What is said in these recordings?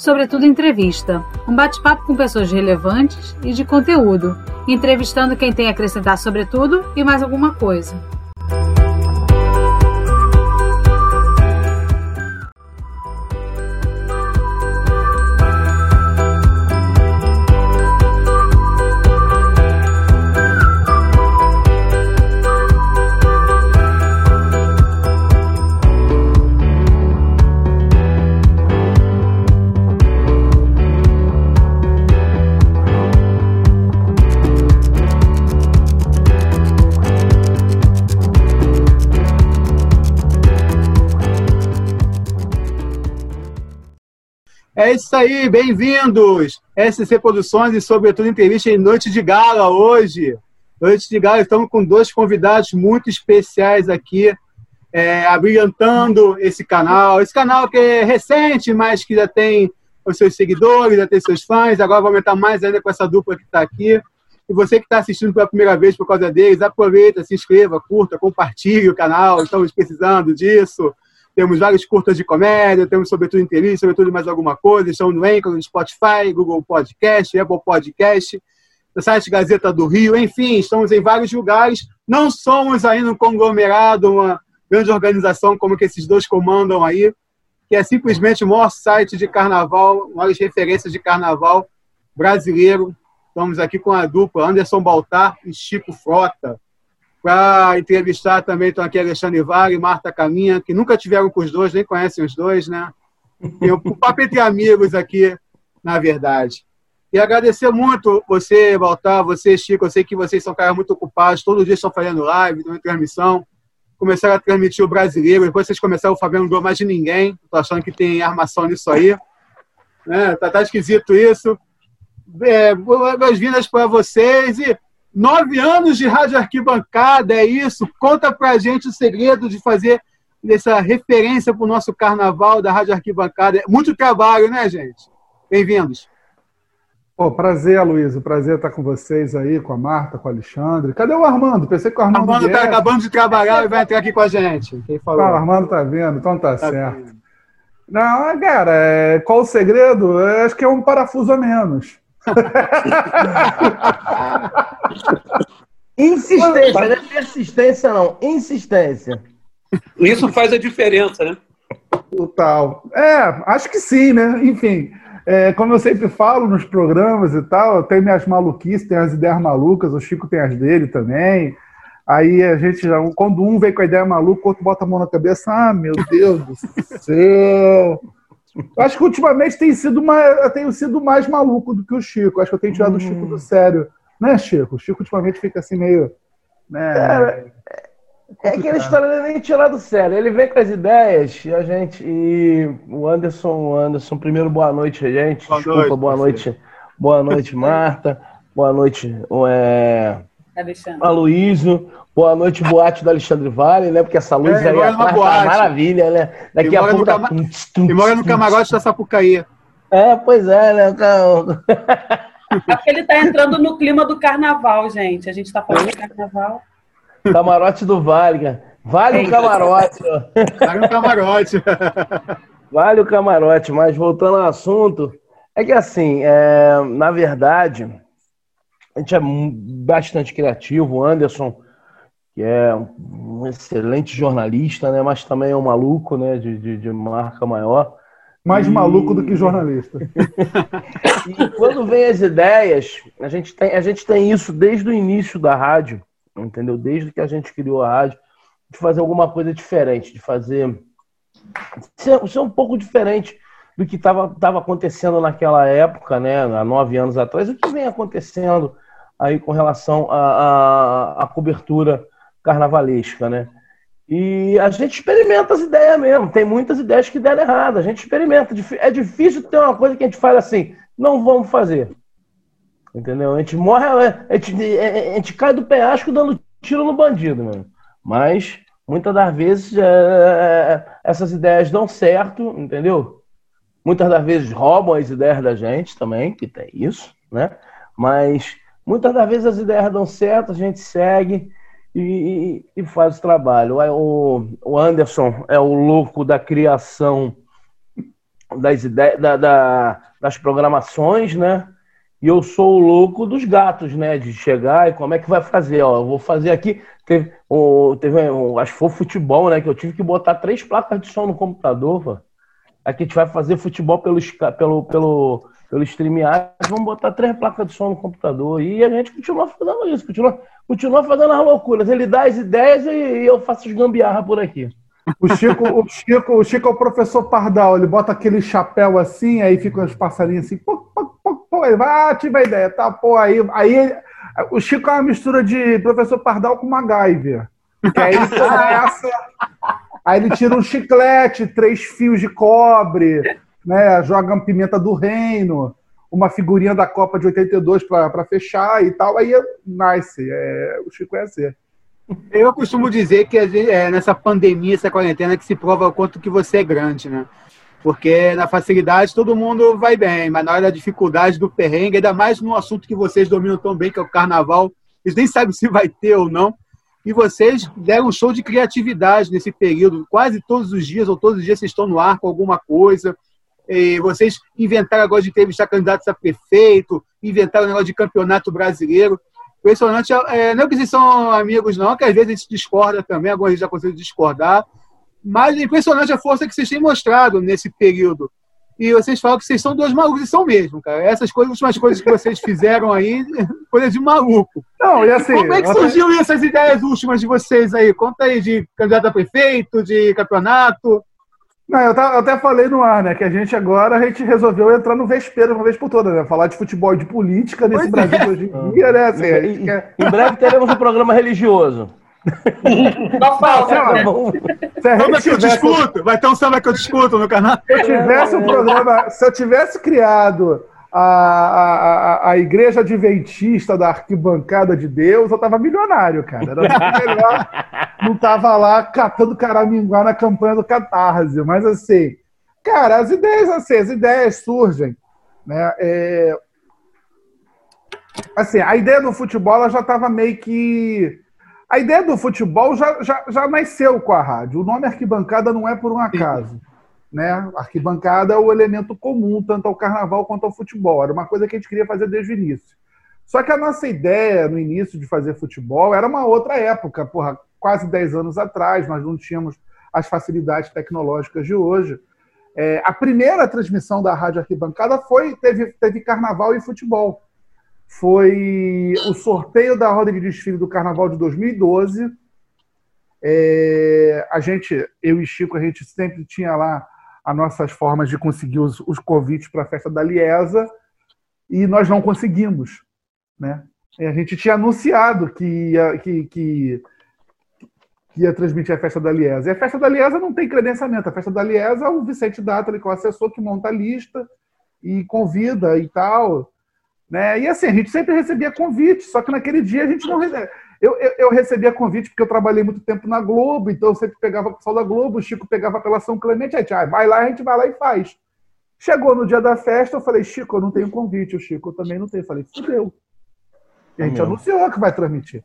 Sobretudo Entrevista, um bate-papo com pessoas relevantes e de conteúdo, entrevistando quem tem a acrescentar sobre tudo e mais alguma coisa. É isso aí, bem-vindos! SC Produções e, sobretudo, entrevista em Noite de Gala hoje. Noite de Gala, estamos com dois convidados muito especiais aqui, é, abrilhantando esse canal. Esse canal que é recente, mas que já tem os seus seguidores, já tem seus fãs. Agora vai aumentar mais ainda com essa dupla que está aqui. E você que está assistindo pela primeira vez por causa deles, aproveita, se inscreva, curta, compartilhe o canal. Estamos precisando disso. Temos vários curtas de comédia, temos sobretudo entrevista, sobretudo mais alguma coisa. Estão no Anchor, no Spotify, Google Podcast, Apple Podcast, no site Gazeta do Rio, enfim, estamos em vários lugares. Não somos ainda um conglomerado, uma grande organização como que esses dois comandam aí, que é simplesmente o maior site de carnaval, maiores referências de carnaval brasileiro. Estamos aqui com a dupla Anderson Baltar e Chico Frota. Para entrevistar também estão aqui Alexandre Vale Marta Caminha, que nunca tiveram com os dois, nem conhecem os dois, né? Tem um papo entre amigos aqui, na verdade. E agradecer muito você, Baltar, você, Chico. Eu sei que vocês são caras muito ocupados, todo dia estão fazendo live, estão em transmissão. Começaram a transmitir o brasileiro, depois vocês começaram o Fabiano não mais de ninguém. Estou achando que tem armação nisso aí. Né? Tá, tá esquisito isso. É, Boas-vindas para vocês e Nove anos de rádio arquibancada, é isso? Conta pra gente o segredo de fazer essa referência para o nosso carnaval da rádio arquibancada. É muito trabalho, né, gente? Bem-vindos. Pô, prazer, Luiz. Prazer estar com vocês aí, com a Marta, com o Alexandre. Cadê o Armando? Pensei que o Armando. Armando está acabando de trabalhar e vai entrar aqui com a gente. Quem falou? Ah, o Armando tá vendo, então tá, tá certo. Vendo. Não, cara, é... qual o segredo? Eu acho que é um parafuso a menos. Insistência, não é persistência, não. Insistência. Isso faz a diferença, né? Total. É, acho que sim, né? Enfim, é, como eu sempre falo nos programas e tal, eu tenho minhas maluquices, tenho as ideias malucas, o Chico tem as dele também. Aí a gente já, quando um vem com a ideia maluca, o outro bota a mão na cabeça, ah, meu Deus do céu. Eu acho que ultimamente tem sido mais, eu tenho sido mais maluco do que o Chico. Acho que eu tenho tirado hum. o Chico do sério. Né, Chico? O Chico ultimamente fica assim meio. Né, Cara, é, é aquela história de nem tirar do sério. Ele vem com as ideias e a gente. E o Anderson, o Anderson, primeiro boa noite, gente. Boa Desculpa, noite, boa noite. Boa noite, Marta. Boa noite, é... Alexandre. Aloysio. Boa noite, boate do Alexandre Vale, né? Porque essa luz é, aí é uma maravilha, né? Daqui a pouco. Cama... E mora no camarote da Sapucaí. É, pois é, né? É porque ele está entrando no clima do carnaval, gente. A gente está falando de carnaval. Camarote do Vale. Vale o camarote. Vale o camarote. Vale o camarote, mas voltando ao assunto, é que assim, é, na verdade, a gente é bastante criativo. O Anderson que é um excelente jornalista, né? Mas também é um maluco, né? De, de, de marca maior. Mais e... maluco do que jornalista. e quando vem as ideias, a gente, tem, a gente tem isso desde o início da rádio, entendeu? Desde que a gente criou a rádio, de fazer alguma coisa diferente, de fazer. ser, ser um pouco diferente do que estava acontecendo naquela época, né? Há nove anos atrás, o que vem acontecendo aí com relação à cobertura carnavalesca, né? E a gente experimenta as ideias mesmo. Tem muitas ideias que deram errado. A gente experimenta. É difícil ter uma coisa que a gente fala assim, não vamos fazer. Entendeu? A gente morre, a gente, a gente cai do penhasco dando tiro no bandido, mano. Mas muitas das vezes é, essas ideias dão certo, entendeu? Muitas das vezes roubam as ideias da gente também, que tem isso, né? Mas muitas das vezes as ideias dão certo, a gente segue e, e, faz o trabalho. O, o Anderson é o louco da criação das ideias, da, da, das programações, né? E eu sou o louco dos gatos, né? De chegar e como é que vai fazer? Ó, eu vou fazer aqui. Teve, o, teve acho que foi futebol, né? Que eu tive que botar três placas de som no computador. Pô. Aqui a gente vai fazer futebol pelo, pelo, pelo, pelo StreamYard. Vamos botar três placas de som no computador. E a gente continua fazendo isso, continua, continua fazendo as loucuras. Ele dá as ideias e, e eu faço os gambiarra por aqui. O Chico, o Chico, o Chico é o professor Pardal, ele bota aquele chapéu assim, aí ficam os passarinhos assim, pô, pô, pô, pô, ele vai, ah, tive a ideia, tá, pô, aí, aí o Chico é uma mistura de professor Pardal com MacGyver. Que aí ele começa, aí ele tira um chiclete, três fios de cobre, né, joga uma pimenta do reino, uma figurinha da Copa de 82 para fechar e tal, aí nice, é, o Chico é assim. Eu costumo dizer que é nessa pandemia, essa quarentena, que se prova o quanto que você é grande, né? Porque na facilidade todo mundo vai bem, mas na hora da dificuldade, do perrengue, ainda mais num assunto que vocês dominam tão bem, que é o carnaval, eles nem sabem se vai ter ou não. E vocês deram um show de criatividade nesse período. Quase todos os dias, ou todos os dias, vocês estão no ar com alguma coisa. Vocês inventaram agora de entrevistar candidatos a prefeito, inventaram o negócio de campeonato brasileiro. Impressionante, é, não é que vocês são amigos, não, que às vezes a gente discorda também, algumas vezes já consegue discordar, mas é impressionante a força que vocês têm mostrado nesse período. E vocês falam que vocês são dois malucos, e são mesmo, cara. Essas coisas, últimas coisas que vocês fizeram aí, coisa de maluco. Não, e assim. Como é que surgiu essas ideias últimas de vocês aí? Conta aí de candidato a prefeito, de campeonato. Não, eu, eu, até falei no ar, né? Que a gente agora a gente resolveu entrar no vespeiro uma vez por todas, né? Falar de futebol e de política nesse pois Brasil é. hoje em dia, né? Assim, em, quer... em breve teremos um programa religioso. Não falta. Né? Samba que eu discuto. Vai ter um samba que eu discuto no canal. Se eu tivesse um programa, se eu tivesse criado a, a, a igreja adventista da arquibancada de Deus, eu tava milionário, cara. Era muito melhor. Não tava lá catando caraminguá na campanha do Catarse. Mas assim, cara, as ideias, assim, as ideias surgem. Né? É... Assim, a ideia do futebol já estava meio que. A ideia do futebol já, já, já nasceu com a rádio. O nome arquibancada não é por um acaso né? Arquibancada o elemento comum tanto ao carnaval quanto ao futebol. Era uma coisa que a gente queria fazer desde o início. Só que a nossa ideia no início de fazer futebol era uma outra época, porra, quase 10 anos atrás, nós não tínhamos as facilidades tecnológicas de hoje. É, a primeira transmissão da Rádio Arquibancada foi teve, teve carnaval e futebol. Foi o sorteio da roda de desfile do carnaval de 2012. É, a gente, eu e Chico, a gente sempre tinha lá as nossas formas de conseguir os, os convites para a festa da Liesa e nós não conseguimos. Né? E a gente tinha anunciado que ia, que, que, que ia transmitir a festa da Liesa. E a festa da Liesa não tem credenciamento. A festa da Liesa é o Vicente Data, que é o assessor que monta a lista e convida e tal. Né? E assim, a gente sempre recebia convite, só que naquele dia a gente não recebia. Eu, eu, eu, recebia convite porque eu trabalhei muito tempo na Globo, então eu sempre pegava o pessoal da Globo, o Chico pegava pela São Clemente, ah, vai lá, a gente vai lá e faz. Chegou no dia da festa, eu falei, Chico, eu não tenho convite, o Chico eu também não tenho. Eu falei, fudeu. E a gente anunciou que vai transmitir.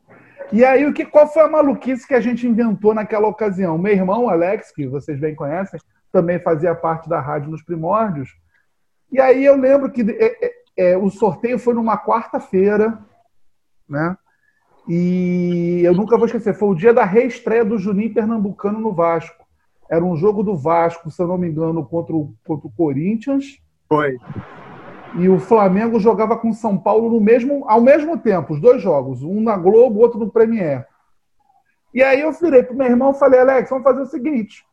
E aí, o que, qual foi a maluquice que a gente inventou naquela ocasião? Meu irmão, Alex, que vocês bem conhecem, também fazia parte da rádio nos primórdios. E aí eu lembro que é, é, é, o sorteio foi numa quarta-feira, né? E eu nunca vou esquecer, foi o dia da reestreia do Juninho Pernambucano no Vasco. Era um jogo do Vasco, se eu não me engano, contra o, contra o Corinthians. Foi. E o Flamengo jogava com São Paulo no mesmo, ao mesmo tempo, os dois jogos, um na Globo, outro no Premier. E aí eu virei pro meu irmão e falei, Alex, vamos fazer o seguinte: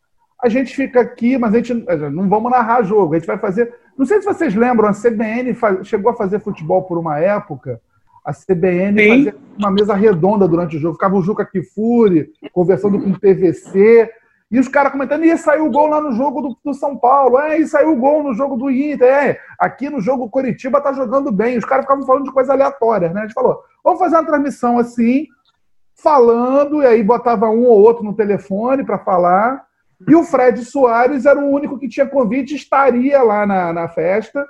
a gente fica aqui, mas a gente não vamos narrar jogo, a gente vai fazer. Não sei se vocês lembram, a CBN chegou a fazer futebol por uma época a CBN Sim. fazia uma mesa redonda durante o jogo. Ficava o Juca Kifuri conversando com o PVC. E os caras comentando, e saiu o gol lá no jogo do, do, São Paulo, é, e saiu o gol no jogo do Inter, é, aqui no jogo Curitiba tá jogando bem. Os caras ficavam falando de coisas aleatórias, né? A gente falou, vamos fazer uma transmissão assim, falando, e aí botava um ou outro no telefone para falar. E o Fred Soares era o único que tinha convite, estaria lá na, na festa.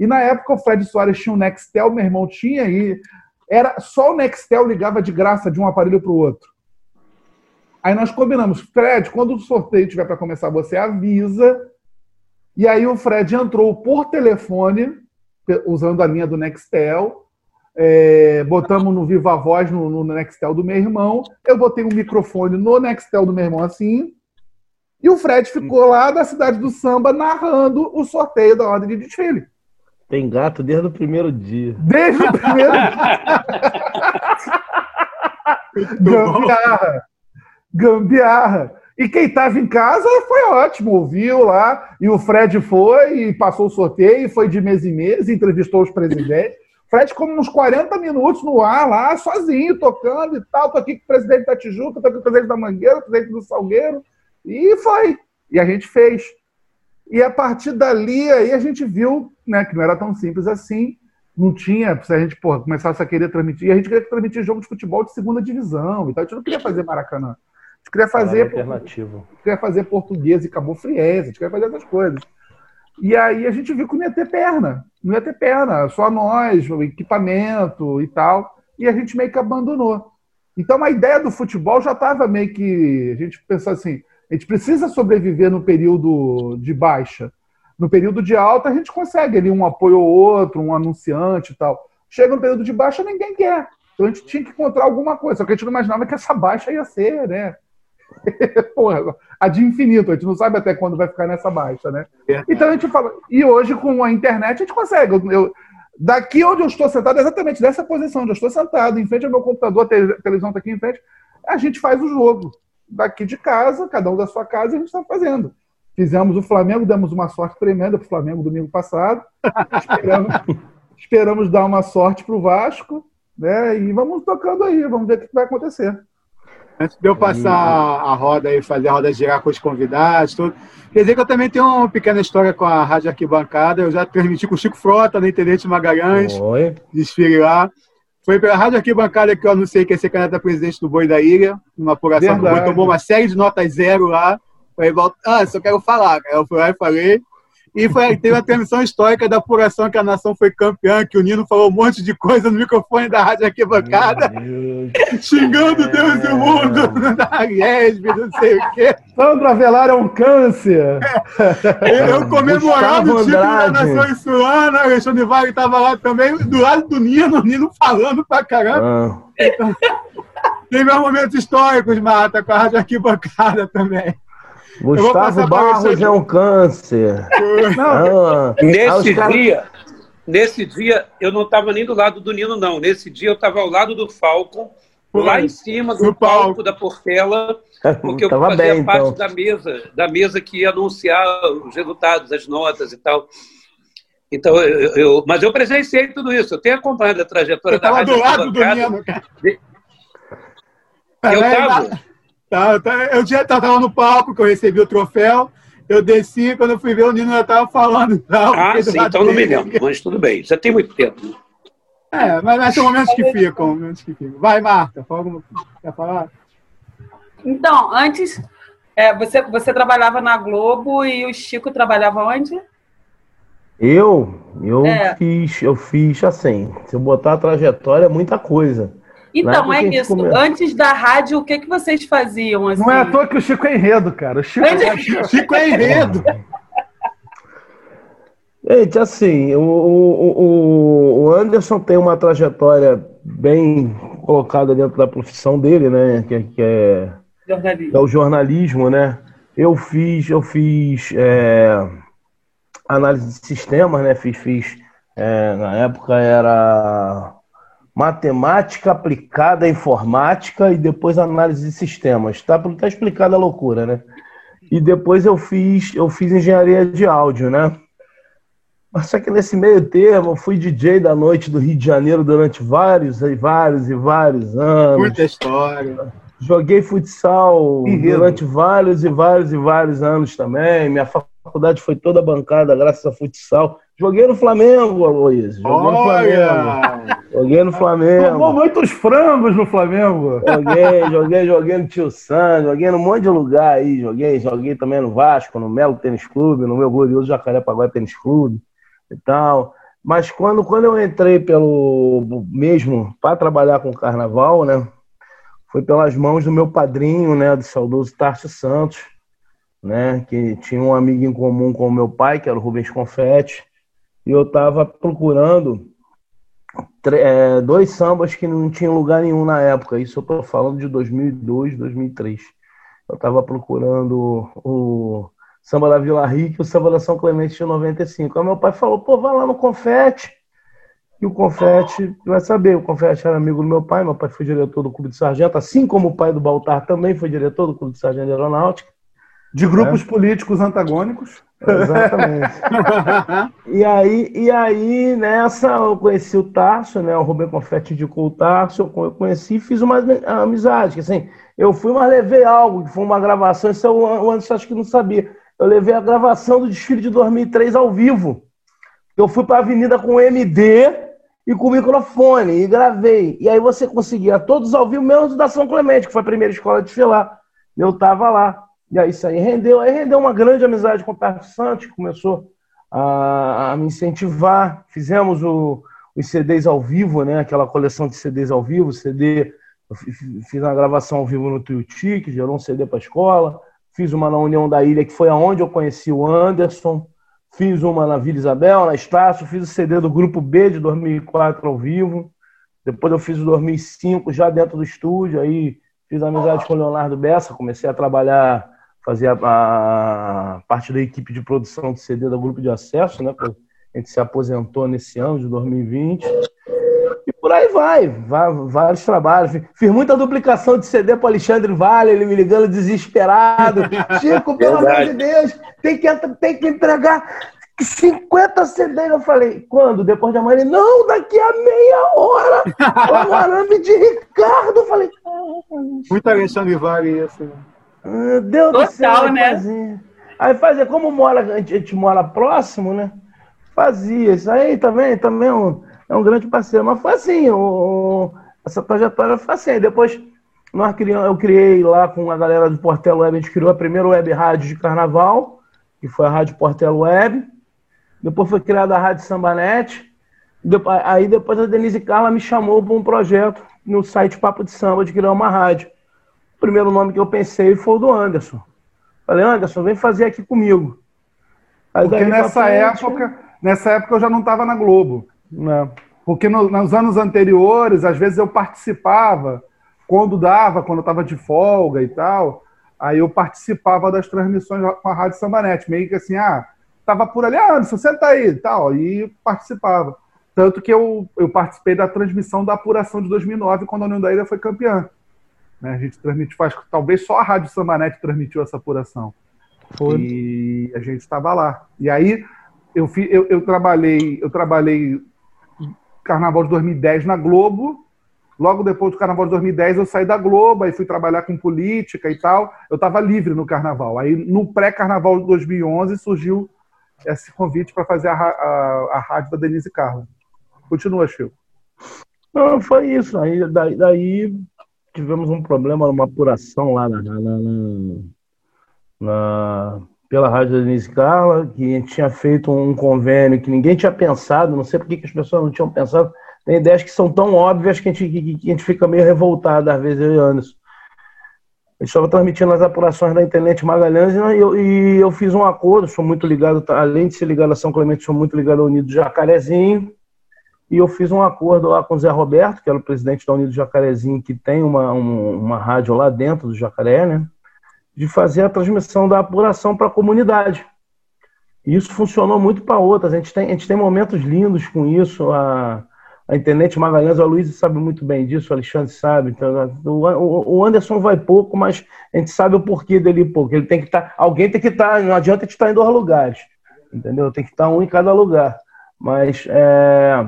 E na época o Fred Soares tinha um Nextel, meu irmão tinha, e era só o Nextel ligava de graça de um aparelho para o outro. Aí nós combinamos, Fred, quando o sorteio tiver para começar, você avisa E aí o Fred entrou por telefone, usando a linha do Nextel. É, botamos no Viva Voz no, no Nextel do meu irmão. Eu botei um microfone no Nextel do meu irmão assim. E o Fred ficou lá da cidade do samba narrando o sorteio da ordem de desfile. Tem gato desde o primeiro dia. Desde o primeiro dia. Gambiarra. Gambiarra. E quem estava em casa foi ótimo, ouviu lá. E o Fred foi e passou o sorteio, foi de mês em mês, entrevistou os presidentes. Fred ficou uns 40 minutos no ar lá, sozinho, tocando e tal. Tô aqui com o presidente da Tijuca, tô aqui com o presidente da Mangueira, o presidente do Salgueiro. E foi. E a gente fez. E a partir dali, aí a gente viu né, que não era tão simples assim. Não tinha, se a gente porra, começasse a querer transmitir. E a gente queria transmitir jogo de futebol de segunda divisão. Então a gente não queria fazer Maracanã. A gente queria fazer. Alternativo. Queria fazer português e Cabo Friense, a gente queria fazer essas coisas. E aí a gente viu que não ia ter perna. Não ia ter perna, só nós, o equipamento e tal. E a gente meio que abandonou. Então a ideia do futebol já estava meio que. A gente pensou assim: a gente precisa sobreviver no período de baixa. No período de alta, a gente consegue ali um apoio ou outro, um anunciante e tal. Chega no período de baixa, ninguém quer. Então a gente tinha que encontrar alguma coisa. Só que a gente não imaginava que essa baixa ia ser, né? Porra, a de infinito, a gente não sabe até quando vai ficar nessa baixa, né? Então a gente fala. E hoje, com a internet, a gente consegue. Eu, eu, daqui onde eu estou sentado, exatamente dessa posição onde eu estou sentado, em frente ao meu computador, a televisão está aqui em frente, a gente faz o jogo. Daqui de casa, cada um da sua casa, a gente está fazendo. Fizemos o Flamengo, demos uma sorte tremenda para o Flamengo domingo passado. Esperamos, esperamos dar uma sorte para o Vasco, né? E vamos tocando aí, vamos ver o que vai acontecer. Antes de eu passar a roda e fazer a roda girar com os convidados, tudo. Quer dizer que eu também tenho uma pequena história com a Rádio Arquibancada. Eu já transmiti com o Chico Frota, na Intendente Magalhães. Oi. Desfile lá. Foi pela Rádio Arquibancada que eu anunciei que ia ser candidato a presidente do Boi da Ilha, numa apuração do Boi, tomou uma série de notas zero lá. Falei, ah, só quero falar. Eu fui lá e falei. E foi, teve a transmissão histórica da apuração que a nação foi campeã, que o Nino falou um monte de coisa no microfone da Rádio Arquibancada, xingando Deus e o mundo, da Ariesb, não sei o quê. Sandro Avelar é um câncer. É. Eu comemorando o título da nação insulana, Alexandre Vale estava lá também, do lado do Nino, o Nino falando pra caramba. Ah. Então, tem meus momentos históricos, Mata, com a Rádio Arquibancada também. Gustavo Barros é um câncer. Ah, nesse cara... dia, nesse dia, eu não estava nem do lado do Nino, não. Nesse dia eu estava ao lado do Falcon, lá em cima do palco, palco da Portela, porque eu fazia bem, parte então. da mesa, da mesa que ia anunciar os resultados, as notas e tal. Então, eu, eu, mas eu presenciei tudo isso. Eu tenho acompanhado a trajetória eu da Rádio do lado do Nino, cara. Eu estava. Tá, tá, eu já estava no palco, que eu recebi o troféu. Eu desci, quando eu fui ver, o Nino já estava falando. Tal, ah, sim, então não me lembro, mas tudo bem. Já tem muito tempo. É, mas, mas são momentos que ficam, momentos que ficam. Vai, Marta, fala quer falar? Então, antes, é, você, você trabalhava na Globo e o Chico trabalhava onde? Eu? Eu é. fiz, eu fiz assim. Se eu botar a trajetória, é muita coisa. Então, é isso. Come... Antes da rádio, o que, que vocês faziam? Assim? Não é à toa que o Chico é enredo, cara. O Chico, é... Chico é enredo. Gente, assim, o, o, o Anderson tem uma trajetória bem colocada dentro da profissão dele, né? Que, que é, é, o jornalismo, né? Eu fiz, eu fiz é, análise de sistemas, né? Fiz, fiz é, na época era matemática aplicada à informática e depois análise de sistemas. Está tá explicada a loucura, né? E depois eu fiz, eu fiz engenharia de áudio, né? Mas só que nesse meio termo eu fui DJ da noite do Rio de Janeiro durante vários e vários e vários anos. Muita história. Joguei futsal durante vários e vários e vários anos também. Minha faculdade foi toda bancada graças a futsal. Joguei no Flamengo, Aloysio. Joguei no Flamengo. Joguei no Flamengo. Tomou muitos frangos no Flamengo. Joguei, joguei, joguei no Tio Sam, joguei num monte de lugar aí. Joguei, joguei também no Vasco, no Melo Tênis Clube, no meu glorioso Jacarepaguá Tênis Clube e tal. Mas quando, quando eu entrei pelo mesmo para trabalhar com carnaval, né? Foi pelas mãos do meu padrinho, né? Do saudoso Tarso Santos né? Que tinha um amigo em comum com o meu pai, que era o Rubens Confetti, e eu estava procurando é, dois sambas que não tinham lugar nenhum na época. Isso eu estou falando de 2002, 2003. Eu estava procurando o samba da Vila Rica e o samba da São Clemente de 95. Aí meu pai falou: pô, vai lá no Confete. E o Confete, vai saber, o Confete era amigo do meu pai, meu pai foi diretor do Clube de Sargento, assim como o pai do Baltar também foi diretor do Clube de Sargento de Aeronáutica. De grupos é. políticos antagônicos. Exatamente. e, aí, e aí, nessa, eu conheci o Tarso, né? O Rubem Confetti indicou o Tarso, eu conheci e fiz uma amizade. Assim, eu fui, mas levei algo, que foi uma gravação, isso o Anderson acho que não sabia. Eu levei a gravação do desfile de 2003 ao vivo. Eu fui para a avenida com o MD e com o microfone e gravei. E aí você conseguia todos ao vivo, menos da São Clemente, que foi a primeira escola de desfilar. Eu tava lá. E aí isso aí rendeu, aí rendeu uma grande amizade com o Tarso Santos, que começou a, a me incentivar. Fizemos o, os CDs ao vivo, né? Aquela coleção de CDs ao vivo, CD. fiz uma gravação ao vivo no Tuiuti, que gerou um CD para a escola. Fiz uma na União da Ilha, que foi aonde eu conheci o Anderson. Fiz uma na Vila Isabel, na Estácio. Fiz o CD do Grupo B de 2004 ao vivo. Depois eu fiz o 2005 já dentro do estúdio. Aí fiz amizade com o Leonardo Bessa. Comecei a trabalhar fazia a parte da equipe de produção de CD do grupo de acesso, né? A gente se aposentou nesse ano de 2020. E por aí vai, vai vários trabalhos. Fiz muita duplicação de CD para Alexandre Vale, ele me ligando desesperado. Chico, pelo amor de Deus, tem que, tem que entregar 50 CDs. Eu falei, quando? Depois de amanhã? Ele, não, daqui a meia hora. o arame de Ricardo. Eu falei, muito Alexandre Vale assim. Deus Total, do céu, né? Aí fazia, como mora, a gente, a gente, mora próximo, né? Fazia. Isso aí também, também é um, é um grande parceiro. Mas foi assim, o, essa trajetória foi assim. Depois nós criamos, eu criei lá com a galera do Portelo Web, a gente criou a primeira web rádio de carnaval, que foi a Rádio Portelo Web. Depois foi criada a Rádio Sambanet. Depois, aí depois a Denise Carla me chamou para um projeto no site Papo de Samba de criar uma rádio. O primeiro nome que eu pensei foi o do Anderson. Falei, Anderson, vem fazer aqui comigo. Aí Porque nessa frente, época, nessa época eu já não estava na Globo. Né? Porque no, nos anos anteriores, às vezes eu participava, quando dava, quando eu estava de folga e tal, aí eu participava das transmissões com a Rádio Sambanete, meio que assim, ah, tava por ali, ah, Anderson, senta aí e tal, e participava. Tanto que eu, eu participei da transmissão da apuração de 2009, quando a União da Ilha foi campeã. Né? A gente transmite, faz, talvez só a Rádio Sambanete transmitiu essa apuração. Foi. E a gente estava lá. E aí eu, fi, eu, eu, trabalhei, eu trabalhei Carnaval de 2010 na Globo. Logo depois do Carnaval de 2010 eu saí da Globo, aí fui trabalhar com política e tal. Eu estava livre no Carnaval. Aí no pré-Carnaval de 2011 surgiu esse convite para fazer a, a, a rádio da Denise Carla. Continua, Chico. Não, foi isso. Aí, daí, daí tivemos um problema numa apuração lá na, na, na, na pela Rádio Denise Carla, que a gente tinha feito um convênio que ninguém tinha pensado, não sei por que as pessoas não tinham pensado. Tem ideias que são tão óbvias que a gente, que, que a gente fica meio revoltado, às vezes, eu e Anderson. Eu estava transmitindo as apurações da internet Magalhães e eu, e eu fiz um acordo, sou muito ligado, além de ser ligado a São Clemente, sou muito ligado ao Unido Jacarezinho, e eu fiz um acordo lá com o Zé Roberto, que era o presidente da Unido Jacarezinho, que tem uma, um, uma rádio lá dentro do Jacaré, né? De fazer a transmissão da apuração para a comunidade. E isso funcionou muito para outras. A gente, tem, a gente tem momentos lindos com isso. A, a internet Magalhães, o Luiz sabe muito bem disso, o Alexandre sabe. Então, o, o Anderson vai pouco, mas a gente sabe o porquê dele pouco. Ele tem que estar. Tá, alguém tem que estar. Tá, não adianta a gente estar tá em dois lugares. Entendeu? Tem que estar um em cada lugar. Mas é,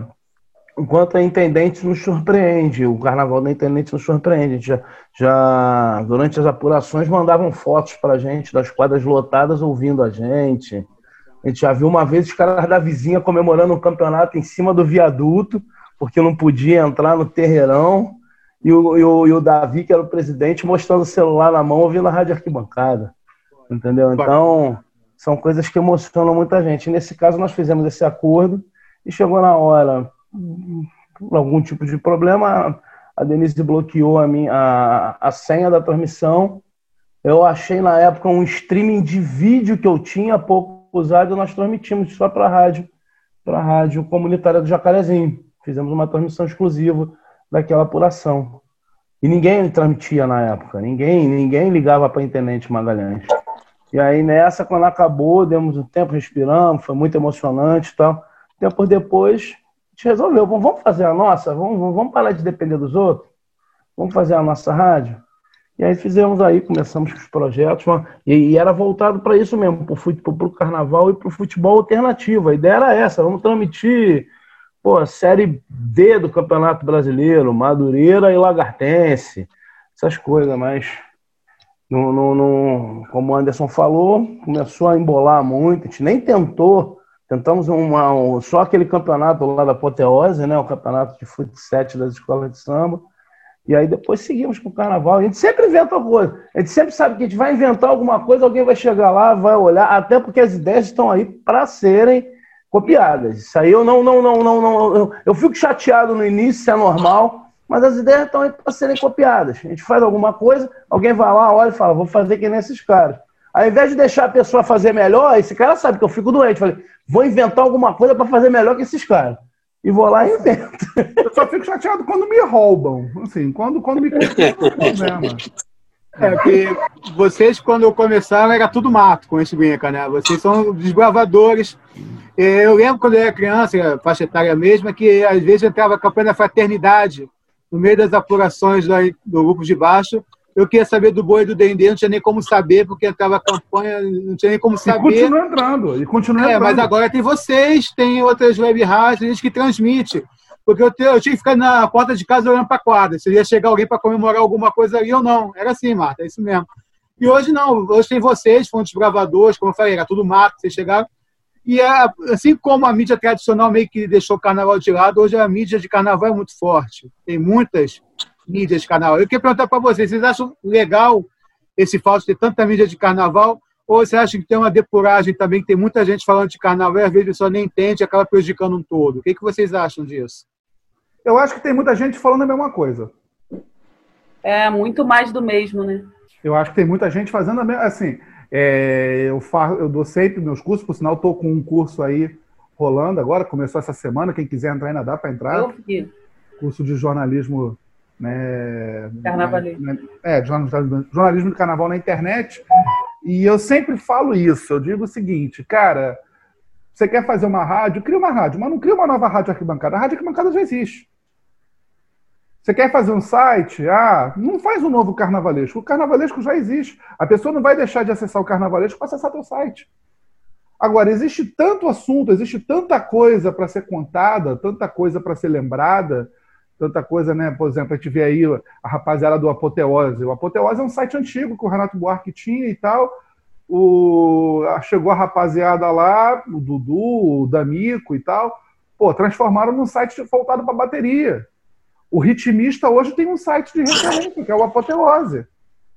enquanto a intendente nos surpreende, o carnaval da intendente nos surpreende. Já, já durante as apurações mandavam fotos para a gente das quadras lotadas ouvindo a gente. A gente já viu uma vez os caras da vizinha comemorando um campeonato em cima do viaduto, porque não podia entrar no terreirão. E o, e o, e o Davi, que era o presidente, mostrando o celular na mão, ouvindo a rádio arquibancada. Entendeu? Então, são coisas que emocionam muita gente. Nesse caso, nós fizemos esse acordo e chegou na hora algum tipo de problema, a Denise bloqueou a, minha, a, a senha da transmissão eu achei na época um streaming de vídeo que eu tinha pouco usado nós transmitimos só para a rádio, para a rádio comunitária do Jacarezinho. Fizemos uma transmissão exclusiva daquela apuração. E ninguém transmitia na época, ninguém, ninguém ligava para a Intendente Magalhães. E aí nessa, quando acabou, demos um tempo respirando, foi muito emocionante e tal. Tempo depois, gente resolveu, vamos fazer a nossa, vamos, vamos parar de depender dos outros, vamos fazer a nossa rádio. E aí fizemos aí, começamos com os projetos, e, era voltado para isso mesmo, para o carnaval e para o futebol alternativo. A ideia era essa, vamos transmitir pô, Série D do Campeonato Brasileiro, Madureira e Lagartense, essas coisas, mas no, no, no, como o Anderson falou, começou a embolar muito, a gente nem tentou, tentamos uma, um, só aquele campeonato lá da Apoteose, né, o campeonato de futsal das escolas de samba, e aí depois seguimos com o carnaval. A gente sempre inventa alguma coisa. A gente sempre sabe que a gente vai inventar alguma coisa, alguém vai chegar lá, vai olhar, até porque as ideias estão aí para serem copiadas. Isso aí eu não, não, não, não, não. Eu, eu fico chateado no início, isso é normal, mas as ideias estão aí para serem copiadas. A gente faz alguma coisa, alguém vai lá, olha e fala, vou fazer que nem esses caras. Ao invés de deixar a pessoa fazer melhor, esse cara sabe que eu fico doente. Falei, vou inventar alguma coisa para fazer melhor que esses caras e vou lá e invento. Eu só fico chateado quando me roubam. Assim, quando, quando me problema. É que vocês, quando começaram, era tudo mato com esse brinca, né? Vocês são desbravadores. Eu lembro quando eu era criança, faixa etária mesmo, que às vezes entrava a campanha da fraternidade no meio das apurações do grupo de baixo eu queria saber do boi do dendê, não tinha nem como saber, porque entrava a campanha, não tinha nem como saber. E continua entrando, e continua é, entrando. Mas agora tem vocês, tem outras web rádios, gente que transmite. Porque eu, te, eu tinha que ficar na porta de casa olhando para a quadra, se ia chegar alguém para comemorar alguma coisa ali ou não. Era assim, Marta, é isso mesmo. E hoje não, hoje tem vocês, fontes bravadores, como eu falei, era tudo mato, vocês chegaram. E é, assim como a mídia tradicional meio que deixou o carnaval de lado, hoje a mídia de carnaval é muito forte. Tem muitas mídia de carnaval. Eu queria perguntar para vocês, vocês acham legal esse fato de ter tanta mídia de carnaval? Ou você acha que tem uma depuragem também, que tem muita gente falando de carnaval e às vezes a pessoa nem entende e acaba prejudicando um todo? O que, que vocês acham disso? Eu acho que tem muita gente falando a mesma coisa. É, muito mais do mesmo, né? Eu acho que tem muita gente fazendo a mesma. Assim, é, eu, faço, eu dou sempre meus cursos, por sinal, estou com um curso aí rolando agora, começou essa semana. Quem quiser entrar, ainda dá para entrar. Eu vi. Curso de jornalismo né, Carnavalesco. Né, é, jornalismo de carnaval na internet. E eu sempre falo isso. Eu digo o seguinte, cara, você quer fazer uma rádio? Cria uma rádio, mas não cria uma nova rádio arquibancada. A rádio arquibancada já existe. Você quer fazer um site? Ah, não faz um novo carnavalesco. O carnavalesco já existe. A pessoa não vai deixar de acessar o carnavalesco para acessar teu site. Agora, existe tanto assunto, existe tanta coisa para ser contada, tanta coisa para ser lembrada, tanta coisa, né? Por exemplo, a gente vê aí a rapaziada do Apoteose. O Apoteose é um site antigo que o Renato Buarque tinha e tal. O... Chegou a rapaziada lá, o Dudu, o Damico e tal. Pô, transformaram num site voltado para bateria. O ritmista hoje tem um site de referência, que é o Apoteose.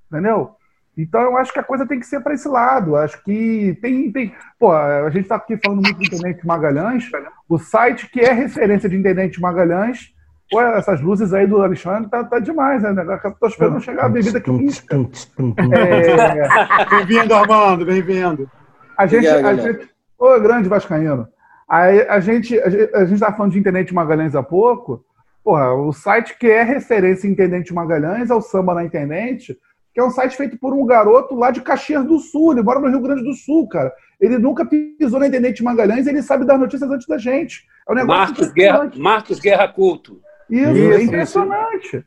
Entendeu? Então eu acho que a coisa tem que ser para esse lado. Acho que tem, tem. Pô, a gente está aqui falando muito do Intendente Magalhães. O site que é referência de Intendente Magalhães Pô, essas luzes aí do Alexandre tá, tá demais, né? Tô esperando chegar a bebida que pisca. é... Bem-vindo, Armando, bem-vindo. A gente, a gente. Ô, grande Vascaíno. Aí a gente, a gente, a gente tava falando de Intendente Magalhães há pouco. Porra, o site que é referência em Intendente Magalhães é o Samba na Intendente, que é um site feito por um garoto lá de Caxias do Sul. Ele mora no Rio Grande do Sul, cara. Ele nunca pisou na Intendente Magalhães, ele sabe dar notícias antes da gente. É um negócio Marcos Guerra, Marcos Guerra Culto. Isso, isso é impressionante. Isso.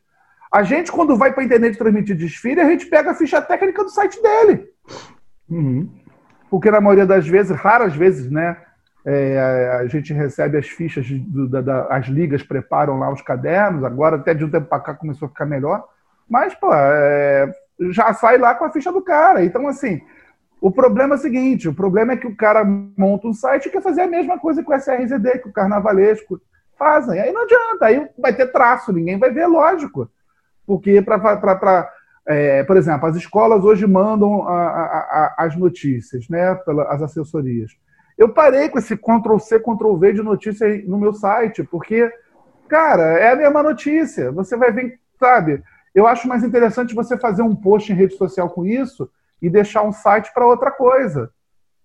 A gente, quando vai para a internet transmitir desfile, a gente pega a ficha técnica do site dele. Uhum. Porque na maioria das vezes, raras vezes, né? É, a gente recebe as fichas, do, da, da, as ligas preparam lá os cadernos, agora até de um tempo para cá começou a ficar melhor, mas pô, é, já sai lá com a ficha do cara. Então, assim, o problema é o seguinte: o problema é que o cara monta um site e quer fazer a mesma coisa que o SRZD, que o Carnavalesco, fazem. Aí não adianta, aí vai ter traço, ninguém vai ver, lógico. Porque, para, é, por exemplo, as escolas hoje mandam a, a, a, as notícias, né, pelas assessorias. Eu parei com esse Ctrl-C, Ctrl-V de notícia no meu site, porque, cara, é a mesma notícia. Você vai ver, sabe? Eu acho mais interessante você fazer um post em rede social com isso e deixar um site para outra coisa,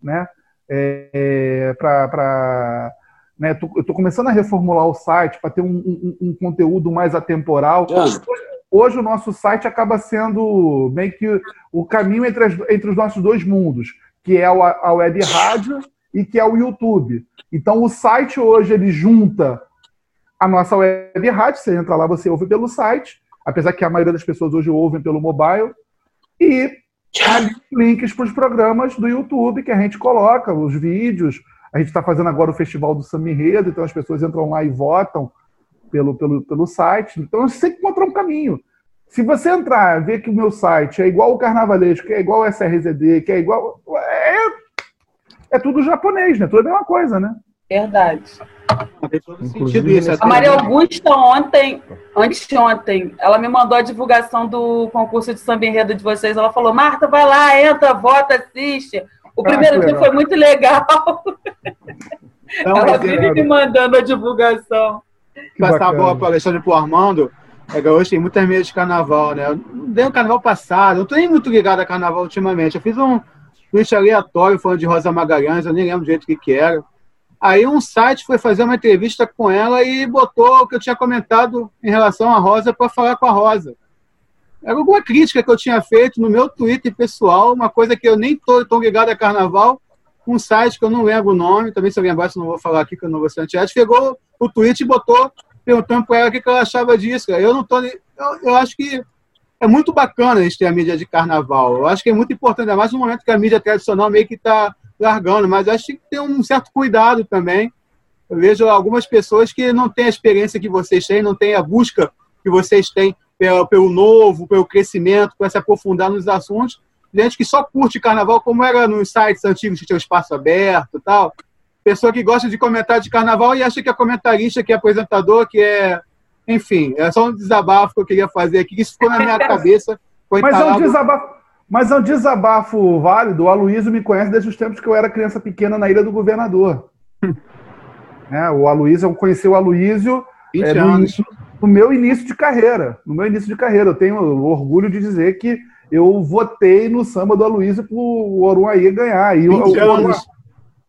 né? É, é para né, eu estou começando a reformular o site para ter um, um, um, conteúdo mais atemporal. Hoje, hoje, o nosso site acaba sendo meio que o caminho entre, as, entre os nossos dois mundos, que é a web rádio e que é o YouTube. Então, o site hoje ele junta a nossa web rádio, você entra lá, você ouve pelo site, apesar que a maioria das pessoas hoje ouvem pelo mobile, e links para os programas do YouTube que a gente coloca, os vídeos. A gente está fazendo agora o Festival do Samba Enredo, então as pessoas entram lá e votam pelo, pelo, pelo site. Então você tem que encontrar um caminho. Se você entrar ver que o meu site é igual o Carnavalesco, que é igual o SRZD, que é igual. É, é tudo japonês, né? Tudo a mesma coisa, né? Verdade. A Maria Augusta ontem, antes de ontem, ela me mandou a divulgação do concurso de samba enredo de vocês. Ela falou, Marta, vai lá, entra, vota, assiste. O ah, primeiro dia foi muito legal. Não, ela vive me mandando a divulgação. Passar a bola para o Alexandre e para o Armando. É que hoje tem muitas meias de carnaval, né? Eu dei um carnaval passado, não tô nem muito ligado a carnaval ultimamente. Eu fiz um tweet aleatório falando de Rosa Magalhães, eu nem lembro do jeito que, que era. Aí um site foi fazer uma entrevista com ela e botou o que eu tinha comentado em relação à Rosa para falar com a Rosa. Era alguma crítica que eu tinha feito no meu Twitter pessoal, uma coisa que eu nem estou tão ligado a carnaval, um site que eu não lembro o nome, também se eu lembrar, não vou falar aqui que eu não vou ser antiético, pegou o tweet e botou, perguntando para ela o que ela achava disso. Eu não tô, eu, eu acho que é muito bacana a gente ter a mídia de carnaval. Eu acho que é muito importante, ainda mais no momento que a mídia tradicional meio que está largando, mas acho que tem que um certo cuidado também. Eu vejo algumas pessoas que não têm a experiência que vocês têm, não têm a busca que vocês têm pelo, pelo novo, pelo crescimento, para se aprofundar nos assuntos. Gente que só curte carnaval, como era nos sites antigos que tinha o espaço aberto e tal. Pessoa que gosta de comentar de carnaval e acha que é comentarista, que é apresentador, que é. Enfim, é só um desabafo que eu queria fazer aqui, que isso ficou na minha cabeça. Mas é um desabafo mas é um desabafo válido. O Aloysio me conhece desde os tempos que eu era criança pequena na Ilha do Governador. é, o Aloysio, eu conheci o Aloysio é, no, no, meu início de carreira. No meu início de carreira. Eu tenho orgulho de dizer que eu votei no samba do Aloysio para o Oruaí ganhar. E o, o,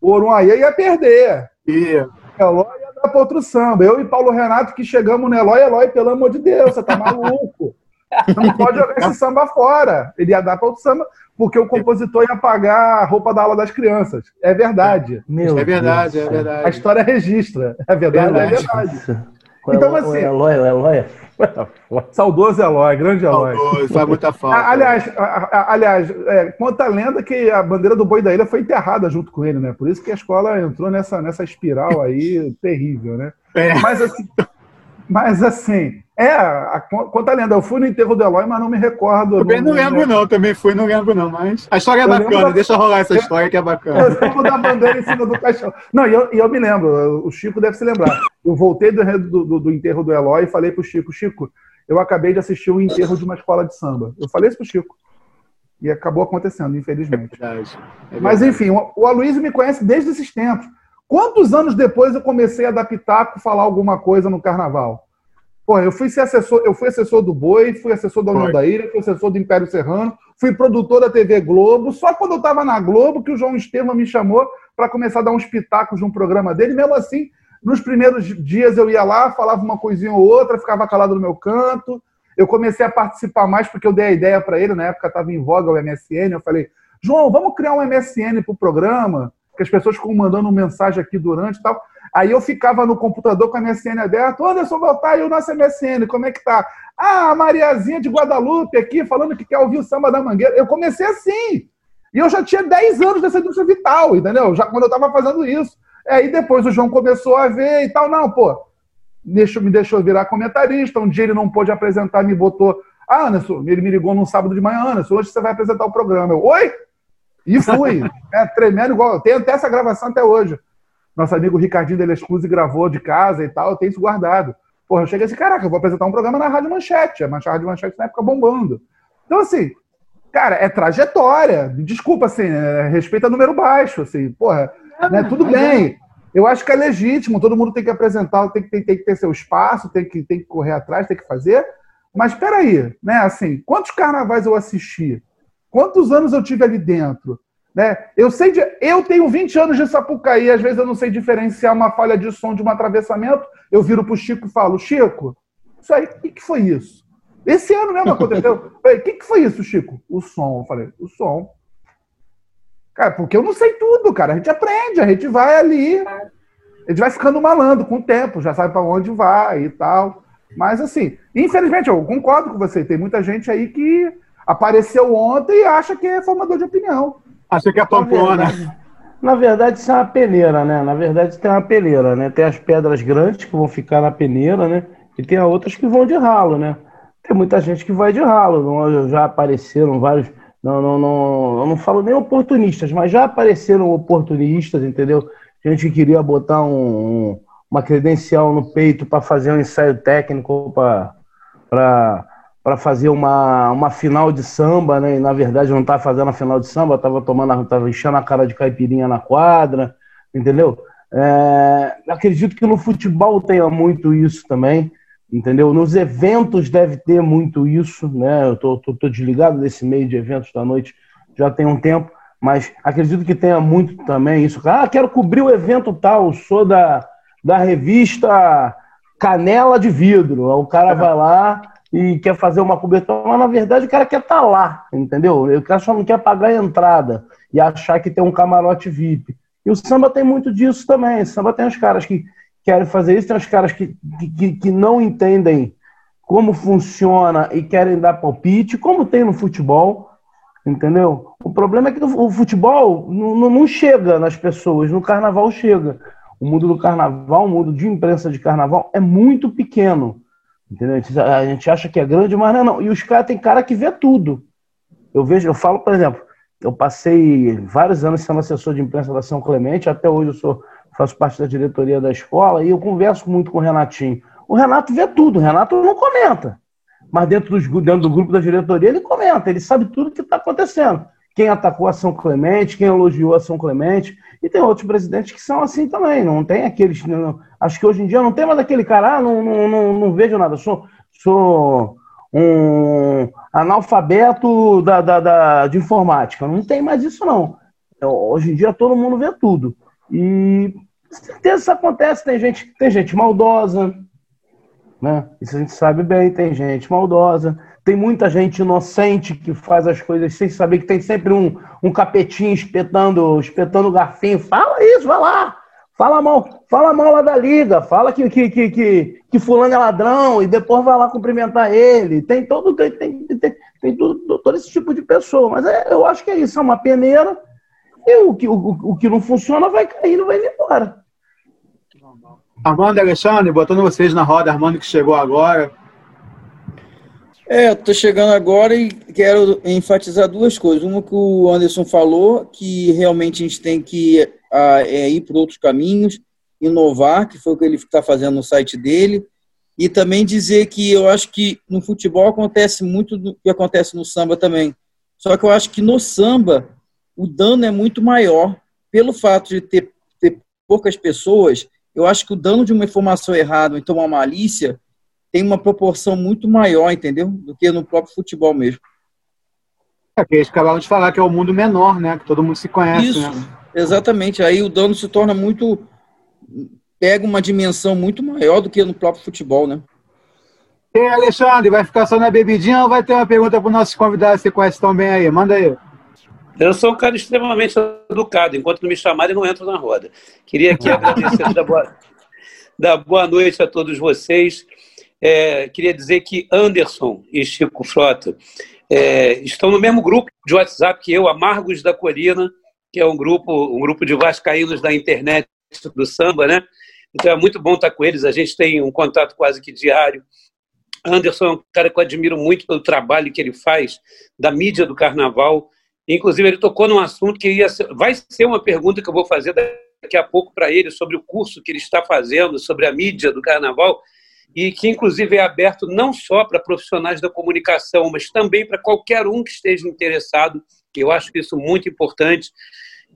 o Oruaí ia perder. Yeah. Eloy ia dar para outro samba. Eu e Paulo Renato que chegamos no Eloy, Eloy, pelo amor de Deus, você tá maluco. Não pode jogar esse samba fora. Ele ia dar para o samba, porque o compositor ia pagar a roupa da aula das crianças. É verdade. Meu é verdade, Deus é verdade. A história registra. É verdade, verdade. é verdade. Então, assim. O Eloy, o Eloy. Saudoso Eloy, grande Eloy. Saudoso, faz muita falta. Aliás, aliás é, conta a lenda que a bandeira do Boi da Ilha foi enterrada junto com ele, né? Por isso que a escola entrou nessa, nessa espiral aí terrível, né? É. Mas assim, mas assim, é, a, conta a lenda. Eu fui no enterro do Eloy, mas não me recordo. Também não, não lembro, não. Também fui, não lembro, não. Mas a história é bacana. Da... Deixa rolar essa história que é bacana. Eu lembro da bandeira em cima do caixão. Não, e eu, eu, me lembro. O Chico deve se lembrar. Eu voltei do, do, do enterro do Eloy e falei pro Chico: Chico, eu acabei de assistir o um enterro de uma escola de samba. Eu falei isso pro Chico. E acabou acontecendo, infelizmente. É verdade. É verdade. Mas, enfim, o, o Aloysio me conhece desde esses tempos. Quantos anos depois eu comecei a adaptar falar alguma coisa no carnaval? Pô, eu fui ser assessor, eu fui assessor do Boi, fui assessor da União da Ilha, fui assessor do Império Serrano, fui produtor da TV Globo. Só quando eu estava na Globo que o João Estevam me chamou para começar a dar uns pitacos de um programa dele. Mesmo assim, nos primeiros dias eu ia lá, falava uma coisinha ou outra, ficava calado no meu canto. Eu comecei a participar mais porque eu dei a ideia para ele, na época estava em voga o MSN. Eu falei, João, vamos criar um MSN para o programa, que as pessoas ficam mandando mensagem aqui durante e tal. Aí eu ficava no computador com a MSN aberta. Anderson Voltar e o nosso MSN, como é que tá? Ah, a Mariazinha de Guadalupe aqui, falando que quer ouvir o samba da Mangueira. Eu comecei assim. E eu já tinha 10 anos dessa indústria vital, entendeu? Já quando eu estava fazendo isso. Aí depois o João começou a ver e tal. Não, pô, me deixou virar comentarista. Um dia ele não pôde apresentar, me botou. Ah, Anderson, ele me ligou num sábado de manhã, Anderson, hoje você vai apresentar o programa. Eu, oi? E fui. é, tremendo igual. Tenho até essa gravação até hoje nosso amigo Ricardinho Delescluze gravou de casa e tal, eu tenho isso guardado. Porra, eu cheguei assim, caraca, eu vou apresentar um programa na Rádio Manchete, a Rádio Manchete na época bombando. Então, assim, cara, é trajetória. Desculpa, assim, é, respeita número baixo, assim, porra, né, tudo bem. Eu acho que é legítimo, todo mundo tem que apresentar, tem que, tem, tem que ter seu espaço, tem que, tem que correr atrás, tem que fazer, Mas espera aí, né? Assim, quantos carnavais eu assisti? Quantos anos eu tive ali dentro? Né? Eu sei de, eu tenho 20 anos de Sapucaí, às vezes eu não sei diferenciar uma falha de som de um atravessamento. Eu viro pro Chico e falo: Chico, isso aí, o que, que foi isso? Esse ano mesmo aconteceu. O que, que foi isso, Chico? O som. Eu falei: o som. Cara, porque eu não sei tudo, cara. A gente aprende, a gente vai ali. A gente vai ficando malandro com o tempo, já sabe para onde vai e tal. Mas, assim, infelizmente, eu concordo com você. Tem muita gente aí que apareceu ontem e acha que é formador de opinião. Acha que é pampona. Na verdade, isso é uma peneira, né? Na verdade, tem uma peneira, né? Tem as pedras grandes que vão ficar na peneira, né? E tem outras que vão de ralo, né? Tem muita gente que vai de ralo. Já apareceram vários. Não, não, não, eu não falo nem oportunistas, mas já apareceram oportunistas, entendeu? Gente que queria botar um, uma credencial no peito para fazer um ensaio técnico para fazer uma, uma final de samba, né? E na verdade não estava fazendo a final de samba, estava tomando, estava enchendo a cara de caipirinha na quadra, entendeu? É, acredito que no futebol tenha muito isso também, entendeu? Nos eventos deve ter muito isso, né? Eu tô, tô, tô desligado desse meio de eventos da noite já tem um tempo, mas acredito que tenha muito também isso. Ah, quero cobrir o evento tal, sou da da revista Canela de Vidro. O cara vai lá e quer fazer uma cobertura, mas na verdade o cara quer estar tá lá, entendeu? O cara só não quer pagar a entrada e achar que tem um camarote VIP. E o samba tem muito disso também. O samba tem os caras que querem fazer isso, tem os caras que, que, que não entendem como funciona e querem dar palpite, como tem no futebol, entendeu? O problema é que o futebol não, não chega nas pessoas, no carnaval chega o mundo do carnaval, o mundo de imprensa de carnaval é muito pequeno. Entendeu? A gente acha que é grande, mas não é não. E os caras tem cara que vê tudo. Eu vejo, eu falo, por exemplo, eu passei vários anos sendo assessor de imprensa da São Clemente, até hoje eu sou, faço parte da diretoria da escola e eu converso muito com o Renatinho. O Renato vê tudo, o Renato não comenta. Mas dentro, dos, dentro do grupo da diretoria ele comenta, ele sabe tudo o que está acontecendo quem atacou a São Clemente, quem elogiou a São Clemente, e tem outros presidentes que são assim também, não tem aqueles. Não, acho que hoje em dia não tem mais aquele cara, ah, não, não, não, não vejo nada, sou, sou um analfabeto da, da, da, de informática. Não tem mais isso, não. Hoje em dia todo mundo vê tudo. E certeza isso acontece, tem gente, tem gente maldosa, né? Isso a gente sabe bem, tem gente maldosa. Tem muita gente inocente que faz as coisas sem saber que tem sempre um, um capetinho espetando, espetando o garfinho. Fala isso, vai lá. Fala mal, fala mal lá da liga, fala que, que, que, que, que fulano é ladrão e depois vai lá cumprimentar ele. Tem todo, tem, tem, tem, tem todo, todo esse tipo de pessoa. Mas é, eu acho que é isso, é uma peneira. E o que, o, o que não funciona vai cair e vai embora. Armando Alexandre, botando vocês na roda, Armando que chegou agora. É, eu tô chegando agora e quero enfatizar duas coisas. Uma que o Anderson falou, que realmente a gente tem que a, é, ir por outros caminhos, inovar, que foi o que ele está fazendo no site dele, e também dizer que eu acho que no futebol acontece muito do que acontece no samba também. Só que eu acho que no samba o dano é muito maior pelo fato de ter, ter poucas pessoas. Eu acho que o dano de uma informação errada, então uma malícia, tem uma proporção muito maior, entendeu? Do que no próprio futebol mesmo. É que eles acabaram de falar que é o mundo menor, né? Que todo mundo se conhece. Isso, né? exatamente. Aí o dano se torna muito. pega uma dimensão muito maior do que no próprio futebol, né? E aí, Alexandre, vai ficar só na bebidinha ou vai ter uma pergunta para os nossos convidados que você conhece tão bem aí? Manda aí. Eu sou um cara extremamente educado. Enquanto não me chamarem, não entro na roda. Queria aqui agradecer da boa, da boa noite a todos vocês. É, queria dizer que Anderson e Chico Frota é, estão no mesmo grupo de WhatsApp que eu, Amargos da Colina, que é um grupo, um grupo de vascaínos da internet do samba, né? Então é muito bom estar com eles, a gente tem um contato quase que diário. Anderson é um cara que eu admiro muito pelo trabalho que ele faz da mídia do carnaval. Inclusive, ele tocou num assunto que ia ser, vai ser uma pergunta que eu vou fazer daqui a pouco para ele sobre o curso que ele está fazendo sobre a mídia do carnaval e que, inclusive, é aberto não só para profissionais da comunicação, mas também para qualquer um que esteja interessado. Eu acho isso muito importante.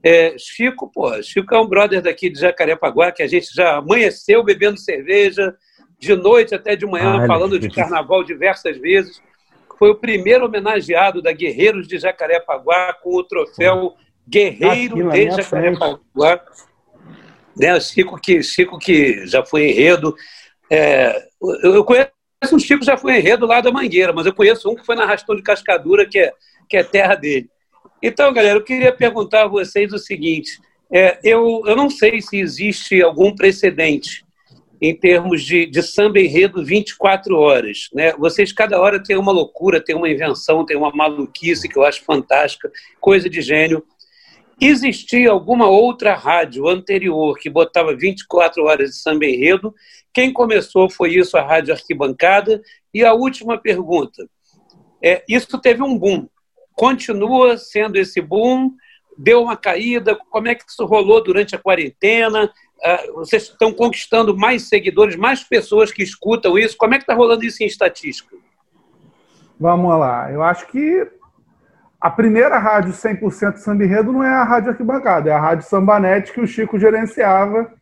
É, Chico, pô, Chico é um brother daqui de Jacarepaguá, que a gente já amanheceu bebendo cerveja, de noite até de manhã, falando de carnaval diversas vezes. Foi o primeiro homenageado da Guerreiros de Jacarepaguá com o troféu Guerreiro de Jacarepaguá. Né, Chico, que, Chico que já foi enredo. É, eu conheço um Chico já foi enredo lá da Mangueira, mas eu conheço um que foi na Rastão de Cascadura, que é, que é terra dele. Então, galera, eu queria perguntar a vocês o seguinte: é, eu, eu não sei se existe algum precedente em termos de, de samba enredo 24 horas. Né? Vocês, cada hora, tem uma loucura, tem uma invenção, tem uma maluquice que eu acho fantástica, coisa de gênio. Existia alguma outra rádio anterior que botava 24 horas de samba enredo? Quem começou foi isso, a Rádio Arquibancada. E a última pergunta: é, isso teve um boom. Continua sendo esse boom? Deu uma caída? Como é que isso rolou durante a quarentena? Uh, vocês estão conquistando mais seguidores, mais pessoas que escutam isso? Como é que está rolando isso em estatística? Vamos lá. Eu acho que a primeira rádio 100% samba enredo não é a rádio arquibancada, é a rádio Sambanete que o Chico gerenciava.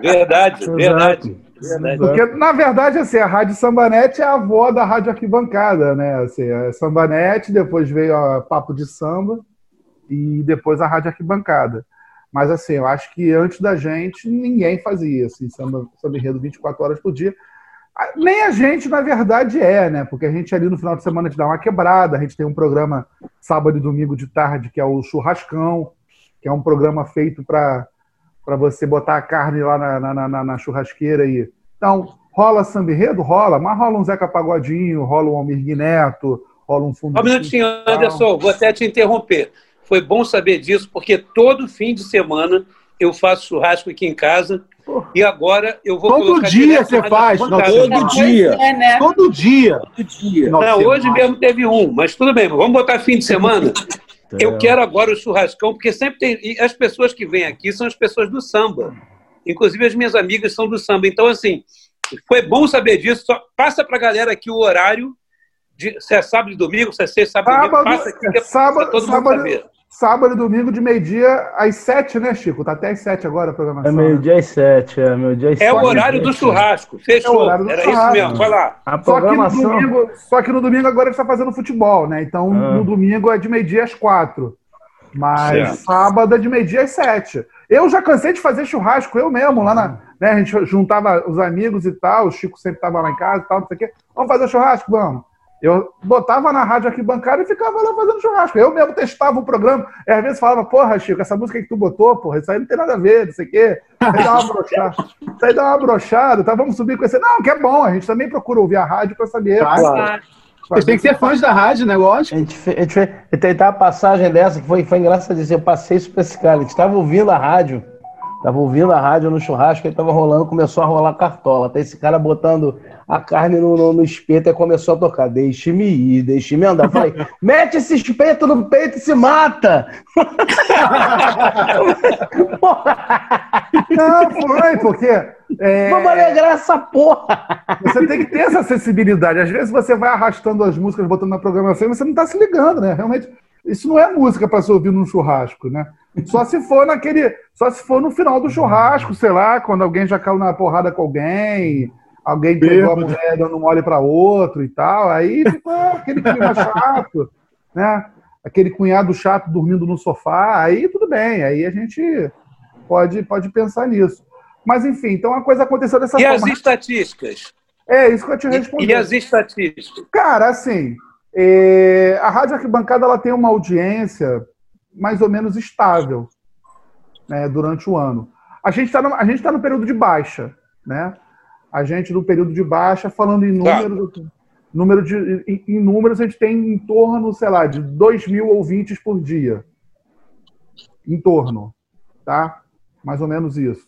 Verdade, verdade. verdade. Porque, na verdade, assim, a Rádio Sambanete é a avó da Rádio Arquibancada, né? Assim, a Sambanete, depois veio a Papo de Samba e depois a Rádio Arquibancada. Mas, assim, eu acho que antes da gente, ninguém fazia, assim, samba, samba enredo 24 horas por dia. Nem a gente, na verdade, é, né? Porque a gente ali no final de semana te dá uma quebrada, a gente tem um programa sábado e domingo de tarde, que é o Churrascão, que é um programa feito para você botar a carne lá na, na, na, na churrasqueira aí. Então, rola samba enredo? Rola, mas rola um Zeca Pagodinho, rola um Almir Neto, rola um fundo. Um minutinho, Anderson, vou até te interromper. Foi bom saber disso, porque todo fim de semana eu faço churrasco aqui em casa. E agora eu vou todo dia você faz, não, todo dia. É, né? Todo dia. Todo dia. Não, hoje mesmo teve um, mas tudo bem, vamos botar fim de semana. eu quero agora o churrascão, porque sempre tem. E as pessoas que vêm aqui são as pessoas do samba. Inclusive as minhas amigas são do samba. Então, assim, foi bom saber disso. Só passa para a galera aqui o horário. De, se é sábado e domingo, se é sexta, sábado, sábado domingo, passa aqui, que é sábado, todo sábado, mundo saber sábado e domingo de meio-dia às sete, né, Chico? Tá até às sete agora a programação. É meio-dia às sete, é meio-dia às É o horário do churrasco, fechou. É do Era churrasco. isso mesmo, vai lá. A programação... só, que no domingo, só que no domingo agora está fazendo futebol, né? Então ah. no domingo é de meio-dia às quatro. Mas certo. sábado é de meio-dia às sete. Eu já cansei de fazer churrasco, eu mesmo, lá na. Né, a gente juntava os amigos e tal, o Chico sempre estava lá em casa e tal, não sei o quê. Vamos fazer churrasco? Vamos. Eu botava na rádio aqui bancária e ficava lá fazendo churrasco. Eu mesmo testava o programa. E às vezes falava, porra, Chico, essa música que tu botou, porra, isso aí não tem nada a ver, não sei o quê. Isso aí dá uma brochada. Isso aí dá uma brochada, tá? Vamos subir com esse. Não, que é bom, a gente também procura ouvir a rádio para saber. Claro. Vocês têm que ser fãs da rádio, né? Lógico. A gente, tentar a passagem dessa, que foi, foi engraçado dizer, eu passei isso pra esse cara. A gente tava ouvindo a rádio. Tava ouvindo a rádio no churrasco, ele tava rolando, começou a rolar cartola. Até esse cara botando a carne no, no, no espeto e começou a tocar. Deixe-me ir, deixe-me andar. Falei, mete esse espeto no peito e se mata! Não, foi, porque. É... Vamos alegrar essa porra! Você tem que ter essa sensibilidade. Às vezes você vai arrastando as músicas, botando na programação e você não tá se ligando, né? Realmente, isso não é música para se ouvir num churrasco, né? Só se for naquele. Só se for no final do churrasco, sei lá, quando alguém já caiu na porrada com alguém, alguém pegou a mulher dando mole para outro e tal. Aí fica aquele clima chato, né? Aquele cunhado chato dormindo no sofá, aí tudo bem, aí a gente pode, pode pensar nisso. Mas enfim, então a coisa aconteceu dessa e forma. E as estatísticas? É, isso que eu te respondi. E, e as estatísticas? Cara, assim, é, a Rádio Arquibancada ela tem uma audiência mais ou menos estável né, durante o ano. A gente está no, tá no período de baixa, né? A gente no período de baixa, falando em números, tá. número de, em, em, números, a gente tem em torno, sei lá, de 2 mil ouvintes por dia. Em torno, tá? Mais ou menos isso.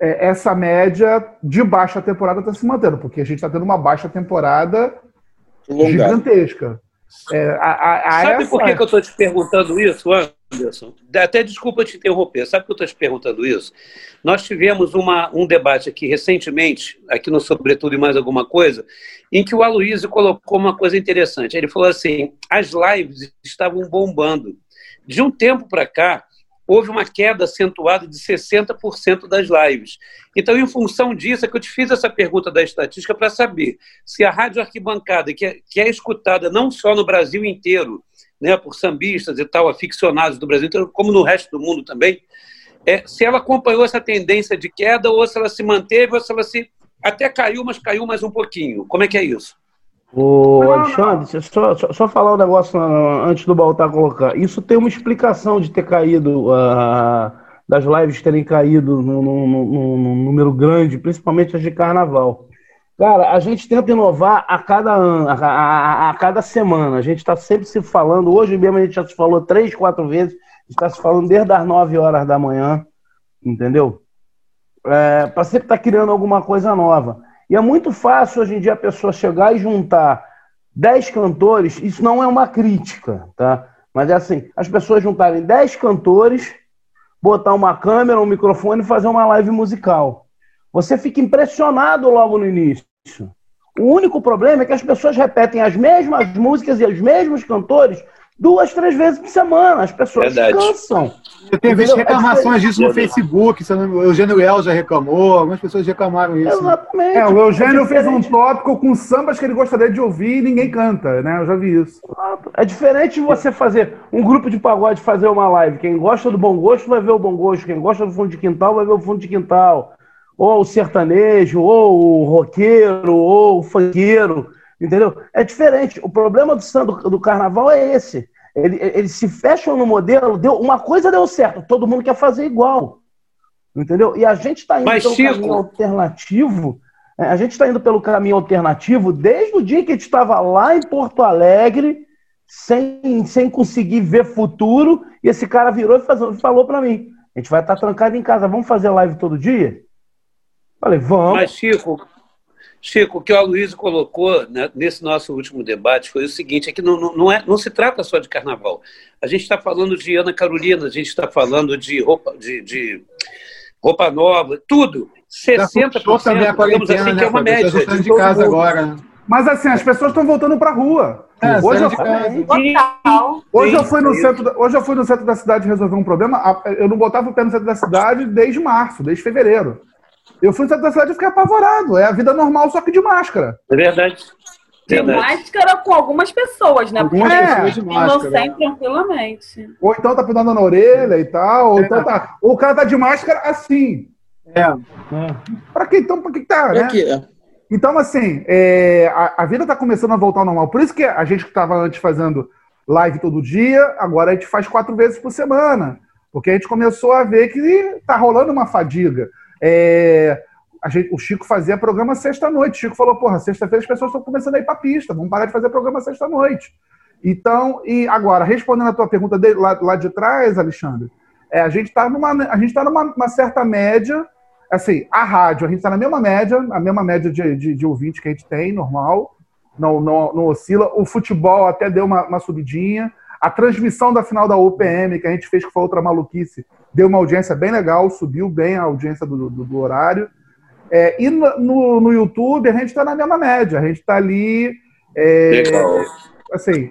É, essa média de baixa temporada está se mantendo, porque a gente está tendo uma baixa temporada gigantesca. É, a, a, a Sabe essa... por que, que eu estou te perguntando isso, Anderson? Até desculpa te interromper. Sabe por que eu estou te perguntando isso? Nós tivemos uma, um debate aqui recentemente, aqui no Sobretudo e Mais Alguma Coisa, em que o Aloysio colocou uma coisa interessante. Ele falou assim: as lives estavam bombando. De um tempo para cá, houve uma queda acentuada de 60% das lives. Então, em função disso, é que eu te fiz essa pergunta da estatística para saber se a Rádio Arquibancada, que é, que é escutada não só no Brasil inteiro, né, por sambistas e tal, aficionados do Brasil inteiro, como no resto do mundo também, é, se ela acompanhou essa tendência de queda ou se ela se manteve ou se ela se até caiu, mas caiu mais um pouquinho. Como é que é isso? Ô, Alexandre, só, só, só, falar um negócio antes do Baltar colocar. Isso tem uma explicação de ter caído, uh, das lives terem caído num, número grande, principalmente as de carnaval. Cara, a gente tenta inovar a cada ano, a, a, a cada semana. A gente está sempre se falando. Hoje mesmo a gente já se falou três, quatro vezes. Está se falando desde as 9 horas da manhã, entendeu? É, para sempre estar tá criando alguma coisa nova. E é muito fácil hoje em dia a pessoa chegar e juntar 10 cantores, isso não é uma crítica, tá? Mas é assim, as pessoas juntarem 10 cantores, botar uma câmera, um microfone e fazer uma live musical. Você fica impressionado logo no início. O único problema é que as pessoas repetem as mesmas músicas e os mesmos cantores duas, três vezes por semana. As pessoas Verdade. cansam. Eu tenho visto é reclamações disso no Facebook. O Eugênio El já reclamou, algumas pessoas reclamaram isso. Exatamente. É, o Eugênio é fez um tópico com sambas que ele gostaria de ouvir e ninguém canta, né? Eu já vi isso. É diferente você fazer um grupo de pagode fazer uma live. Quem gosta do bom gosto vai ver o bom gosto. Quem gosta do fundo de quintal vai ver o fundo de quintal. Ou o sertanejo, ou o roqueiro, ou o funkeiro. Entendeu? É diferente. O problema do, do, do carnaval é esse. Ele, eles se fecham no modelo, deu, uma coisa deu certo, todo mundo quer fazer igual. Entendeu? E a gente está indo Mas, pelo Chico... caminho alternativo. É, a gente está indo pelo caminho alternativo desde o dia que a gente estava lá em Porto Alegre, sem, sem conseguir ver futuro, e esse cara virou e faz, falou para mim: a gente vai estar tá trancado em casa, vamos fazer live todo dia? Falei, vamos. Mas, Chico, Chico, o que o Aloysio colocou né, nesse nosso último debate foi o seguinte: é que não, não, é, não se trata só de carnaval. A gente está falando de Ana Carolina, a gente está falando de roupa, de, de roupa nova, tudo. 60% também a digamos assim, né, que é uma média. De, de casa mundo. agora. Mas assim, as pessoas estão voltando para a rua. É, hoje, eu, hoje, eu fui no centro, hoje eu fui no centro da cidade resolver um problema. Eu não botava o pé no centro da cidade desde março, desde fevereiro. Eu fui no centro da cidade e fiquei apavorado. É a vida normal, só que de máscara. É verdade. De máscara com algumas pessoas, né? Algumas Porque pessoas de máscara. sem tranquilamente. Ou então tá pintando na orelha e tal. Ou, é. então tá, ou o cara tá de máscara assim. É. é. Pra que então? Pra que tá, né? É. Então, assim, é, a, a, vida tá começando a voltar ao normal. Por isso que a gente que tava antes fazendo live todo dia, agora a gente faz quatro vezes por semana. Porque a gente começou a ver que tá rolando uma fadiga. É, gente, o Chico fazia programa sexta-noite. Chico falou: porra, sexta-feira as pessoas estão começando a ir para pista, vamos parar de fazer programa sexta-noite. Então, e agora, respondendo a tua pergunta de, lá, lá, de trás, Alexandre, é, a gente está numa, a gente tá numa certa média, assim, a rádio, a gente está na mesma média, a mesma média de, de, de ouvinte que a gente tem, normal, não, não, não oscila. O futebol até deu uma, uma subidinha. A transmissão da final da UPM, que a gente fez, que foi outra maluquice, deu uma audiência bem legal, subiu bem a audiência do, do, do horário. É, e no, no YouTube a gente está na mesma média, a gente está ali. É, assim,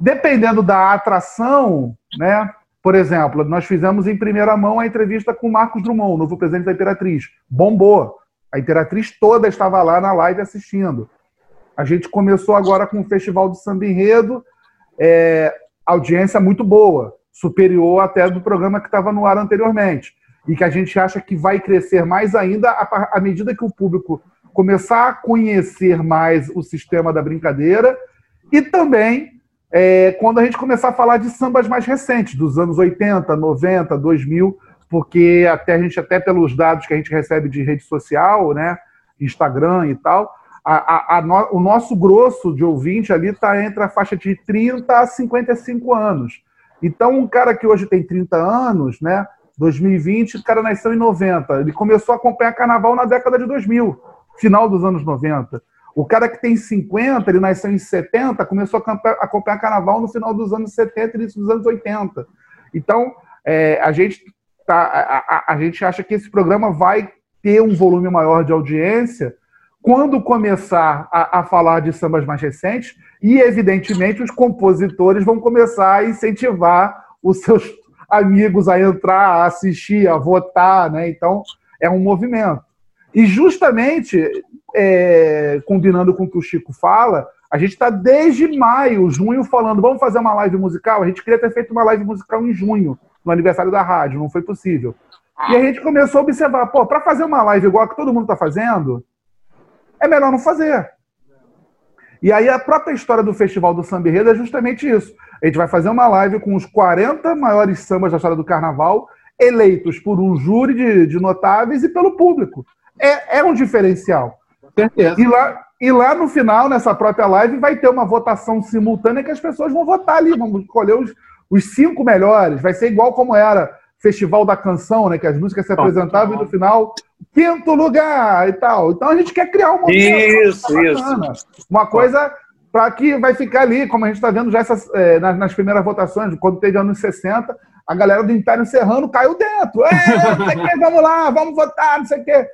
dependendo da atração, né? Por exemplo, nós fizemos em primeira mão a entrevista com o Marcos Drummond, novo presidente da Imperatriz. Bombou. A Imperatriz toda estava lá na live assistindo. A gente começou agora com o Festival do Samba Enredo, é, audiência muito boa superior até do programa que estava no ar anteriormente. E que a gente acha que vai crescer mais ainda à medida que o público começar a conhecer mais o sistema da brincadeira e também é, quando a gente começar a falar de sambas mais recentes, dos anos 80, 90, 2000, porque até a gente, até pelos dados que a gente recebe de rede social, né, Instagram e tal, a, a, a no, o nosso grosso de ouvinte ali está entre a faixa de 30 a 55 anos. Então, um cara que hoje tem 30 anos, né? 2020, o cara nasceu em 90. Ele começou a acompanhar carnaval na década de 2000, final dos anos 90. O cara que tem 50, ele nasceu em 70, começou a acompanhar carnaval no final dos anos 70 e início dos anos 80. Então, é, a, gente tá, a, a, a gente acha que esse programa vai ter um volume maior de audiência quando começar a, a, falar de sambas mais recentes, e evidentemente os compositores vão começar a incentivar os seus, amigos a entrar, a assistir, a votar, né? Então, é um movimento. E justamente, é, combinando com o que o Chico fala, a gente está desde maio, junho, falando, vamos fazer uma live musical. A gente queria ter feito uma live musical em junho, no aniversário da rádio, não foi possível. E a gente começou a observar, pô, para fazer uma live igual a que todo mundo está fazendo, é melhor não fazer. E aí a própria história do Festival do Samba Enredo é justamente isso. A gente vai fazer uma live com os 40 maiores sambas da história do carnaval, eleitos por um júri de, de notáveis e pelo público. É, é um diferencial. certeza. E lá, e lá no final, nessa própria live, vai ter uma votação simultânea que as pessoas vão votar ali, vão escolher os, os cinco melhores. Vai ser igual como era Festival da Canção, né? Que as músicas se apresentavam e no final, quinto lugar e tal. Então a gente quer criar um movimento. Isso, isso. Uma coisa para que vai ficar ali, como a gente está vendo já essas, é, nas, nas, primeiras votações, quando teve anos 60, a galera do Império Serrano caiu dentro. É, vamos lá, vamos votar, não sei o quê.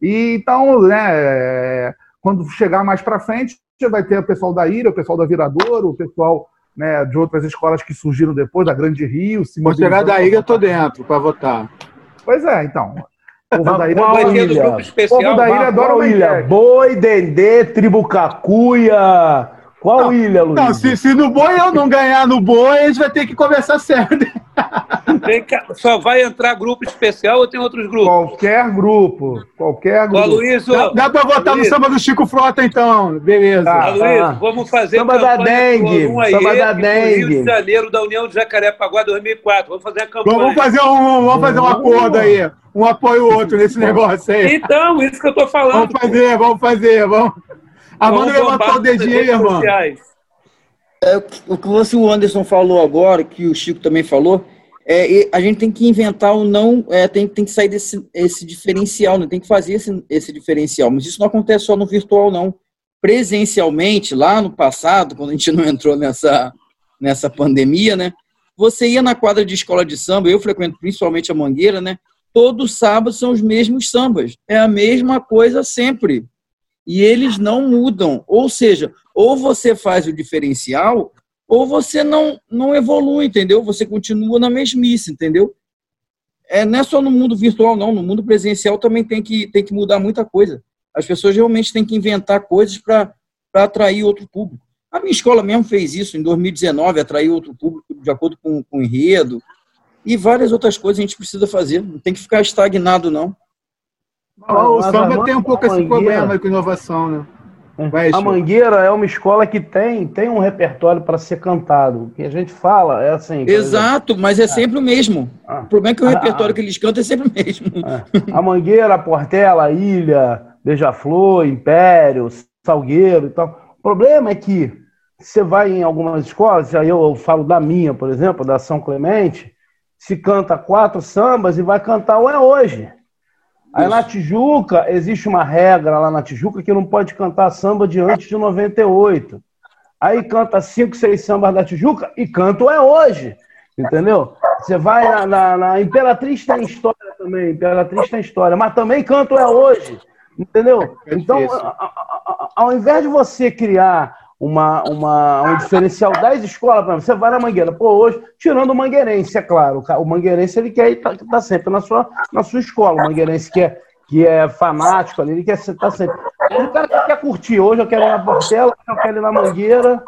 E, então, né, quando chegar mais para frente, vai ter o pessoal da Ilha, o pessoal da Viradouro, o pessoal né, de outras escolas que surgiram depois, da Grande Rio. Se chegar da ilha, eu tô dentro para votar. Pois é, então. O povo da ilha adora ilha? Grupo especial, povo da ilha adora uma ilha. Boi, Dendê, Tribo Cacuia. Qual não, ilha, Luiz? Não, se, se no boi eu não ganhar no boi, a gente vai ter que conversar sério. Só vai entrar grupo especial ou tem outros grupos? Qualquer grupo. Qualquer grupo. Ó, Luiz, dá, dá pra votar Luiz. no samba do Chico Frota, então. Beleza. Tá, Luiz, ah. vamos fazer samba da dengue. Um samba da dengue. Rio de Janeiro, da União de Jacarepaguá 2004. Vamos fazer a campanha. Vamos fazer um, vamos fazer um acordo aí. Um apoio o outro nesse negócio aí. Então, isso que eu tô falando. Vamos fazer, vamos fazer. Vamos. Amanda levantou o dedinho aí, irmão. É, o que o Anderson falou agora, que o Chico também falou, é, a gente tem que inventar o não, é, tem, tem que sair desse esse diferencial, né? tem que fazer esse, esse diferencial. Mas isso não acontece só no virtual, não. Presencialmente, lá no passado, quando a gente não entrou nessa, nessa pandemia, né? Você ia na quadra de escola de samba, eu frequento principalmente a Mangueira, né? Todo sábado são os mesmos sambas. É a mesma coisa sempre e eles não mudam. Ou seja, ou você faz o diferencial, ou você não, não evolui, entendeu? Você continua na mesmice, entendeu? É, não é só no mundo virtual, não. No mundo presencial também tem que, tem que mudar muita coisa. As pessoas realmente têm que inventar coisas para atrair outro público. A minha escola mesmo fez isso em 2019, atrair outro público de acordo com, com o enredo. E várias outras coisas a gente precisa fazer. Não tem que ficar estagnado, não o samba tem um pouco esse problema com inovação, né? É. Vai, a Mangueira é uma escola que tem, tem um repertório para ser cantado. O que a gente fala é assim. Exato, exemplo, mas é, é sempre o mesmo. Ah, o problema é que o ah, repertório ah, que eles cantam é sempre o mesmo. É. A Mangueira, a Portela, a Ilha, Beija-Flor, Império, Salgueiro e tal. O problema é que você vai em algumas escolas, aí eu falo da minha, por exemplo, da São Clemente, se canta quatro sambas e vai cantar o É Hoje. Aí na Tijuca, existe uma regra lá na Tijuca que não pode cantar samba de antes de 98. Aí canta cinco, seis sambas da Tijuca e canto é hoje. Entendeu? Você vai na, na, na, Imperatriz tem história também, Imperatriz tem história, mas também canto é hoje. Entendeu? É então, ao invés de você criar uma, uma, um diferencial das escolas, você vai na Mangueira, pô, hoje, tirando o Mangueirense, é claro, o Mangueirense ele quer estar tá, tá sempre na sua, na sua escola, o Mangueirense que é, que é fanático ali, ele quer estar tá sempre. O cara que quer curtir, hoje eu quero ir na Portela, eu quero ir na Mangueira,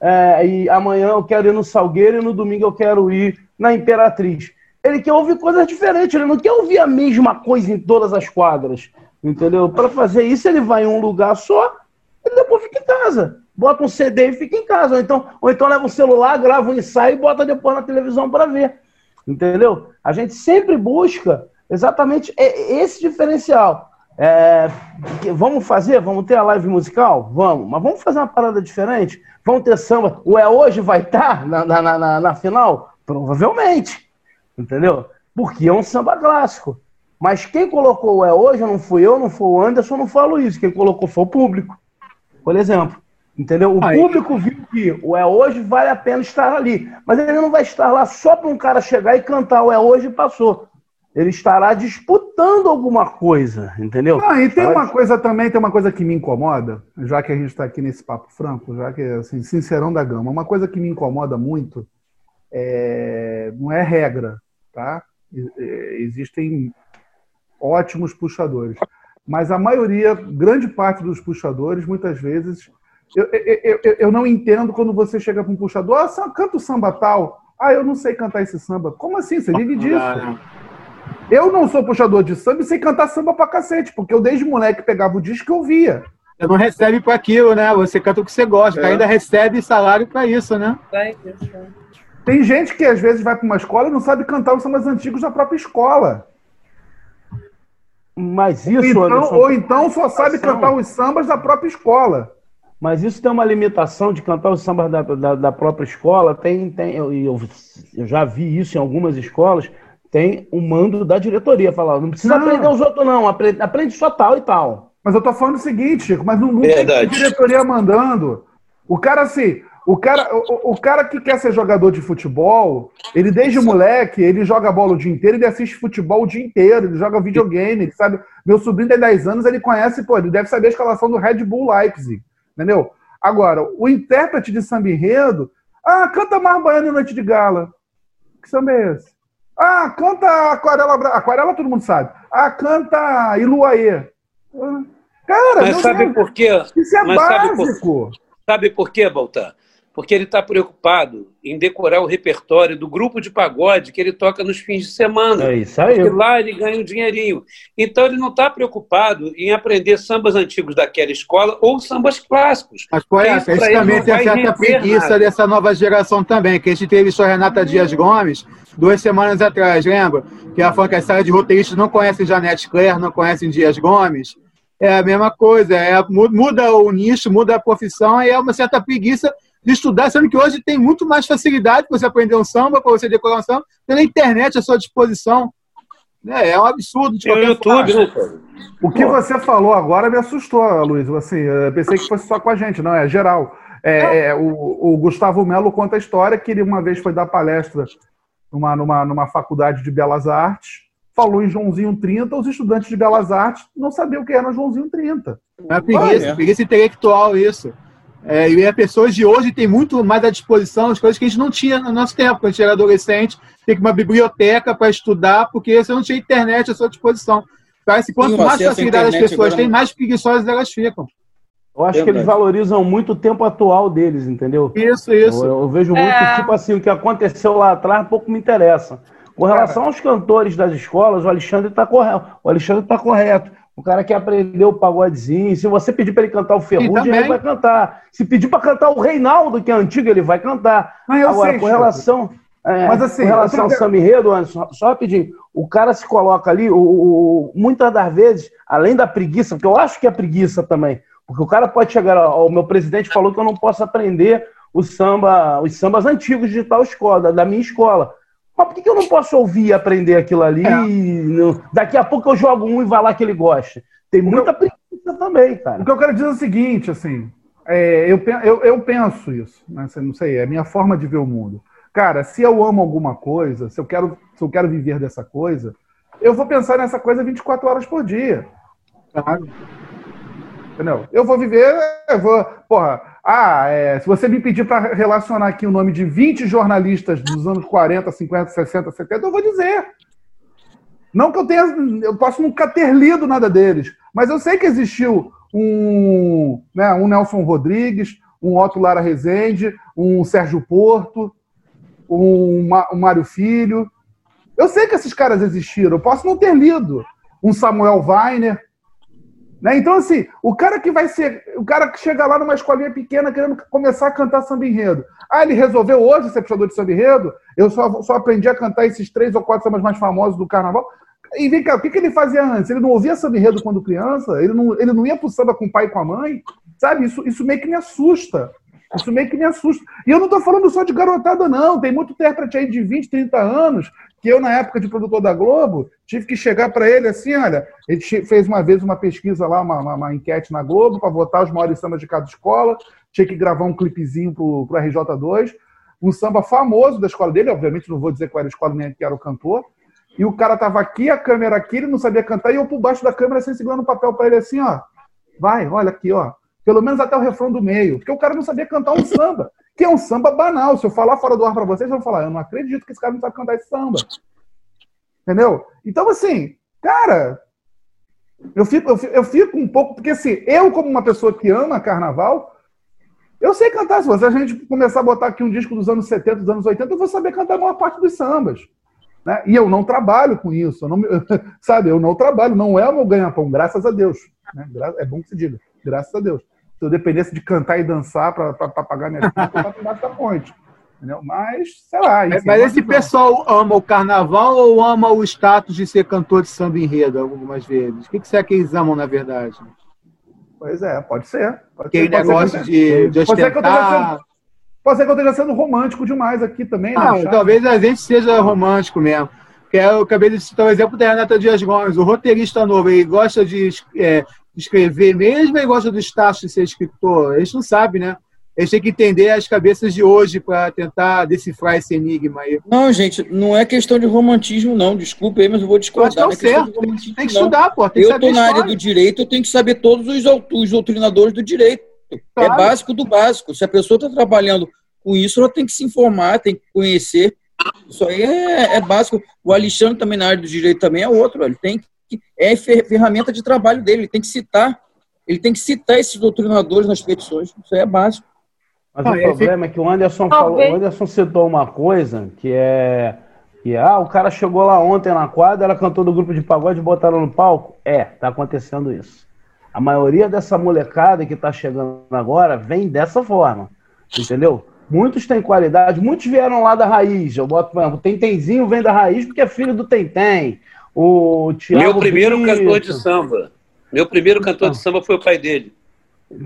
é, e amanhã eu quero ir no Salgueiro e no domingo eu quero ir na Imperatriz. Ele quer ouvir coisas diferentes, ele não quer ouvir a mesma coisa em todas as quadras, entendeu? Para fazer isso, ele vai em um lugar só e depois fica em casa bota um CD e fica em casa. Ou então, ou então leva um celular, grava um ensaio e bota depois na televisão para ver. Entendeu? A gente sempre busca exatamente esse diferencial. É, vamos fazer? Vamos ter a live musical? Vamos. Mas vamos fazer uma parada diferente? Vamos ter samba? O É Hoje vai estar tá na, na, na, na final? Provavelmente. Entendeu? Porque é um samba clássico. Mas quem colocou o É Hoje não fui eu, não foi o Anderson, não foi o Luiz. Quem colocou foi o público. Por exemplo. Entendeu? O Aí. público viu que o É Hoje vale a pena estar ali. Mas ele não vai estar lá só para um cara chegar e cantar o É Hoje e passou. Ele estará disputando alguma coisa, entendeu? Ah, e tem uma coisa também, tem uma coisa que me incomoda, já que a gente está aqui nesse papo franco, já que, assim, sincerão da gama, uma coisa que me incomoda muito é... não é regra, tá? Existem ótimos puxadores. Mas a maioria, grande parte dos puxadores, muitas vezes, eu, eu, eu, eu não entendo quando você chega para um puxador, ah, canta o samba tal. Ah, eu não sei cantar esse samba. Como assim? Você vive disso? Eu não sou puxador de samba e sei cantar samba pra cacete, porque eu desde moleque pegava o disco e ouvia. Você não recebe para aquilo, né? Você canta o que você gosta, é. ainda recebe salário para isso, né? Tem gente que às vezes vai para uma escola e não sabe cantar os sambas antigos da própria escola. Mas isso, então, Anderson, ou então só sabe cantar os sambas da própria escola. Mas isso tem uma limitação de cantar os sambas da, da, da própria escola. Tem, tem, eu, eu, eu, já vi isso em algumas escolas. Tem um mando da diretoria falar, não precisa não. aprender os outros, não, aprende, aprende só tal e tal. Mas eu tô falando o seguinte, Chico, mas não, não tem diretoria mandando. O cara, assim, o cara, o, o, cara que quer ser jogador de futebol, ele desde moleque, ele joga bola o dia inteiro, ele assiste futebol o dia inteiro, ele joga videogame, ele sabe. Meu sobrinho tem 10 anos, ele conhece, pô, ele deve saber a escalação do Red Bull Leipzig, entendeu? Agora, o intérprete de samba enredo, ah, canta Mar Baiano em Noite de Gala. Que samba é esse? Ah, canta Aquarela Aquarela todo mundo sabe. Ah, canta Iluaê. Cara, mas sabe por quê? Isso é mas básico. Sabe por, sabe por quê, Baltar? Porque ele está preocupado em decorar o repertório do grupo de pagode que ele toca nos fins de semana. É isso aí. Porque lá ele ganha um dinheirinho. Então ele não está preocupado em aprender sambas antigos daquela escola ou sambas clássicos. Mas, pô, é, isso também tem certa preguiça nada. dessa nova geração também, que a gente teve só Renata Dias Gomes duas semanas atrás, lembra? Que a sala de roteiristas não conhecem Janete Claire, não conhecem Dias Gomes é a mesma coisa, é, muda o nicho, muda a profissão, e é uma certa preguiça de estudar, sendo que hoje tem muito mais facilidade para você aprender um samba, para você decorar um samba, tem na internet à sua disposição. É, é um absurdo. De tem o YouTube, né, O que você falou agora me assustou, Luiz. Assim, eu pensei que fosse só com a gente, não, é geral. É, é, o, o, Gustavo Melo conta a história que ele uma vez foi dar palestra numa, numa, numa faculdade de belas artes falou em Joãozinho 30, os estudantes de Belas Artes não sabiam o que era Joãozinho 30. É preguiça, preguiça intelectual isso. É, e as pessoas de hoje têm muito mais à disposição as coisas que a gente não tinha no nosso tempo, quando a gente era adolescente, tem que uma biblioteca para estudar, porque você não tinha internet à sua disposição. Parece que quanto Sim, mais facilidade as pessoas têm, mais preguiçosas elas ficam. Eu acho que eles valorizam muito o tempo atual deles, entendeu? Isso, isso. Eu, eu vejo muito, é... tipo assim, o que aconteceu lá atrás pouco me interessa. Com relação aos cantores das escolas, o Alexandre está correto. O Alexandre está correto. O cara que aprendeu o pagodezinho. Se você pedir para ele cantar o Ferrugem, ele vai cantar. Se pedir para cantar o Reinaldo, que é antigo, ele vai cantar. Agora, sei, com relação. É, Mas assim, com relação ao Sam Enredo, só, só rapidinho, o cara se coloca ali, o, o, muitas das vezes, além da preguiça, porque eu acho que é preguiça também, porque o cara pode chegar, o meu presidente falou que eu não posso aprender o samba, os sambas antigos de tal escola, da minha escola. Mas por que, eu não posso ouvir e aprender aquilo ali? É. Daqui a pouco eu jogo um e vai lá que ele gosta. Tem muita preguiça também, cara. O que eu quero dizer é o seguinte, assim, é, eu, eu, eu penso isso, né? Não sei, é a minha forma de ver o mundo. Cara, se eu amo alguma coisa, se eu quero, se eu quero viver dessa coisa, eu vou pensar nessa coisa 24 horas por dia. Claro. Entendeu? Eu vou viver, eu vou, porra, ah, é, se você me pedir para relacionar aqui o nome de 20 jornalistas dos anos 40, 50, 60, 70, eu vou dizer. Não que eu tenha, eu posso nunca ter lido nada deles, mas eu sei que existiu um, né, um Nelson Rodrigues, um Otto Lara Rezende, um Sérgio Porto, um, um Mário Filho. Eu sei que esses caras existiram, eu posso não ter lido. Um Samuel Weiner. Né? Então, assim, o cara que vai ser. O cara que chega lá numa escolinha pequena querendo começar a cantar samba enredo. Ah, ele resolveu hoje ser puxador de samba enredo? Eu só, só aprendi a cantar esses três ou quatro sambas mais famosos do carnaval. E vem cá, o que, que ele fazia antes? Ele não ouvia samba enredo quando criança? Ele não, ele não ia pro samba com o pai e com a mãe? Sabe? Isso, isso meio que me assusta. Isso meio que me assusta. E eu não estou falando só de garotada, não. Tem muito intérprete aí de 20, 30 anos que eu, na época de produtor da Globo, tive que chegar para ele assim, olha, ele fez uma vez uma pesquisa lá, uma, uma, uma enquete na Globo para votar os maiores sambas de cada escola, tinha que gravar um clipezinho para o RJ2, um samba famoso da escola dele, obviamente não vou dizer qual era a escola nem que era o cantor, e o cara tava aqui, a câmera aqui, ele não sabia cantar, e eu por baixo da câmera, assim, segurando o papel para ele assim, ó, vai, olha aqui, ó, pelo menos até o refrão do meio, porque o cara não sabia cantar um samba que é um samba banal. Se eu falar fora do ar para vocês, vão falar: eu não acredito que esse cara não sabe cantar esse samba. Entendeu? Então, assim, cara, eu fico, eu fico, eu fico um pouco, porque assim, eu, como uma pessoa que ama carnaval, eu sei cantar. Se a gente começar a botar aqui um disco dos anos 70, dos anos 80, eu vou saber cantar a maior parte dos sambas. Né? E eu não trabalho com isso. Eu não, sabe, eu não trabalho, não é o meu ganha-pão, graças a Deus. Né? É bom que se diga, graças a Deus. Se eu dependesse de cantar e dançar para pagar minhas contas, eu estava embaixo da ponte. Entendeu? Mas, sei lá. Mas, mas esse pessoal ama o carnaval ou ama o status de ser cantor de samba enredo algumas vezes? O que, que será que eles amam, na verdade? Pois é, pode ser. Pode Aquele ser, negócio de, de pode ser, que eu sendo, pode ser que eu esteja sendo romântico demais aqui também. Né, ah, talvez a gente seja romântico mesmo. Que é, eu acabei de citar o exemplo da Renata Dias Gomes, o roteirista novo, ele gosta de é, escrever mesmo, ele gosta do status de ser escritor. A gente não sabe, né? A gente tem que entender as cabeças de hoje para tentar decifrar esse enigma aí. Não, gente, não é questão de romantismo, não. Desculpa aí, mas eu vou discordar. Não é certo. tem que estudar, pô. Tem eu estou na área do direito, eu tenho que saber todos os, os doutrinadores do direito. É claro. É básico do básico. Se a pessoa está trabalhando com isso, ela tem que se informar, tem que conhecer. Isso aí é, é básico. O Alexandre também na área do direito também é outro. Ele tem que é ferramenta de trabalho dele. Ele tem que citar. Ele tem que citar esses doutrinadores nas petições. Isso aí é básico. Mas ah, o problema é que o Anderson, falou, o Anderson citou uma coisa que é que ah, o cara chegou lá ontem na quadra, ela cantou do grupo de pagode e botaram no palco. É, tá acontecendo isso. A maioria dessa molecada que tá chegando agora vem dessa forma. Entendeu? Muitos têm qualidade, muitos vieram lá da raiz. Eu boto, o Tentenzinho vem da raiz porque é filho do Tentem. O Thiago Meu primeiro Brito. cantor de samba. Meu primeiro cantor de samba foi o pai dele.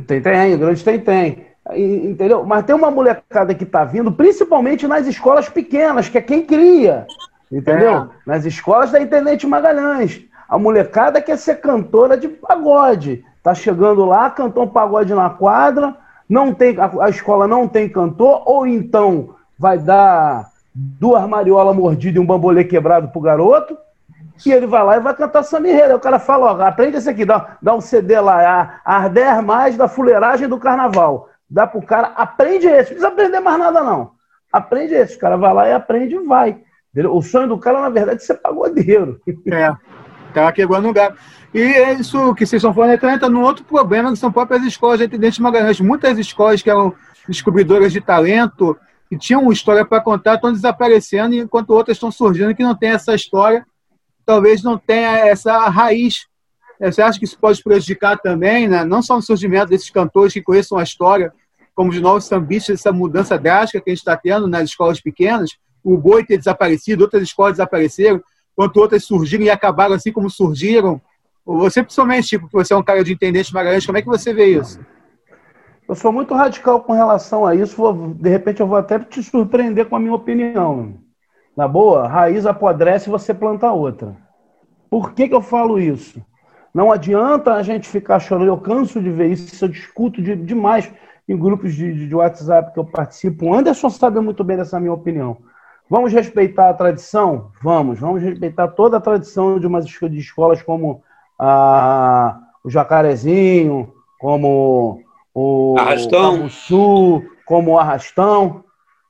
Tentem, o grande Tentem. Entendeu? Mas tem uma molecada que está vindo, principalmente nas escolas pequenas, que é quem cria. Entendeu? É. Nas escolas da Intendente Magalhães. A molecada quer ser cantora de pagode. Tá chegando lá, cantou um pagode na quadra, não tem a, a escola não tem cantor, ou então vai dar duas mariolas mordidas e um bambolê quebrado pro garoto, e ele vai lá e vai cantar enredo. o cara fala, ó, aprende esse aqui, dá, dá um CD lá, a Arder Mais da Fuleiragem do Carnaval dá pro cara, aprende esse, não precisa aprender mais nada, não. Aprende esse, o cara vai lá e aprende e vai. O sonho do cara, na verdade, é ser pagodeiro. É, tá quebrando lugar. E é isso que vocês estão falando, então entra num outro problema, que são próprias escolas de Intendente Magalhães. Muitas escolas que eram descobridoras de talento, que tinham história para contar, estão desaparecendo, enquanto outras estão surgindo que não tem essa história, talvez não tenha essa raiz. Você acha que isso pode prejudicar também, né? não só no surgimento desses cantores que conheçam a história, como de novos sambistas, essa mudança drástica que a gente está tendo nas escolas pequenas, o boi ter desaparecido, outras escolas desapareceram, enquanto outras surgiram e acabaram assim como surgiram. Você, principalmente, tipo, que você é um cara de intendente Magalhães, como é que você vê isso? Eu sou muito radical com relação a isso. De repente, eu vou até te surpreender com a minha opinião. Na boa, raiz apodrece e você planta outra. Por que, que eu falo isso? Não adianta a gente ficar chorando. Eu canso de ver isso, eu discuto de, demais em grupos de, de WhatsApp que eu participo. O Anderson sabe muito bem dessa minha opinião. Vamos respeitar a tradição? Vamos. Vamos respeitar toda a tradição de umas de escolas como a, o Jacarezinho, como o Arrastão. Sul, como o Arrastão.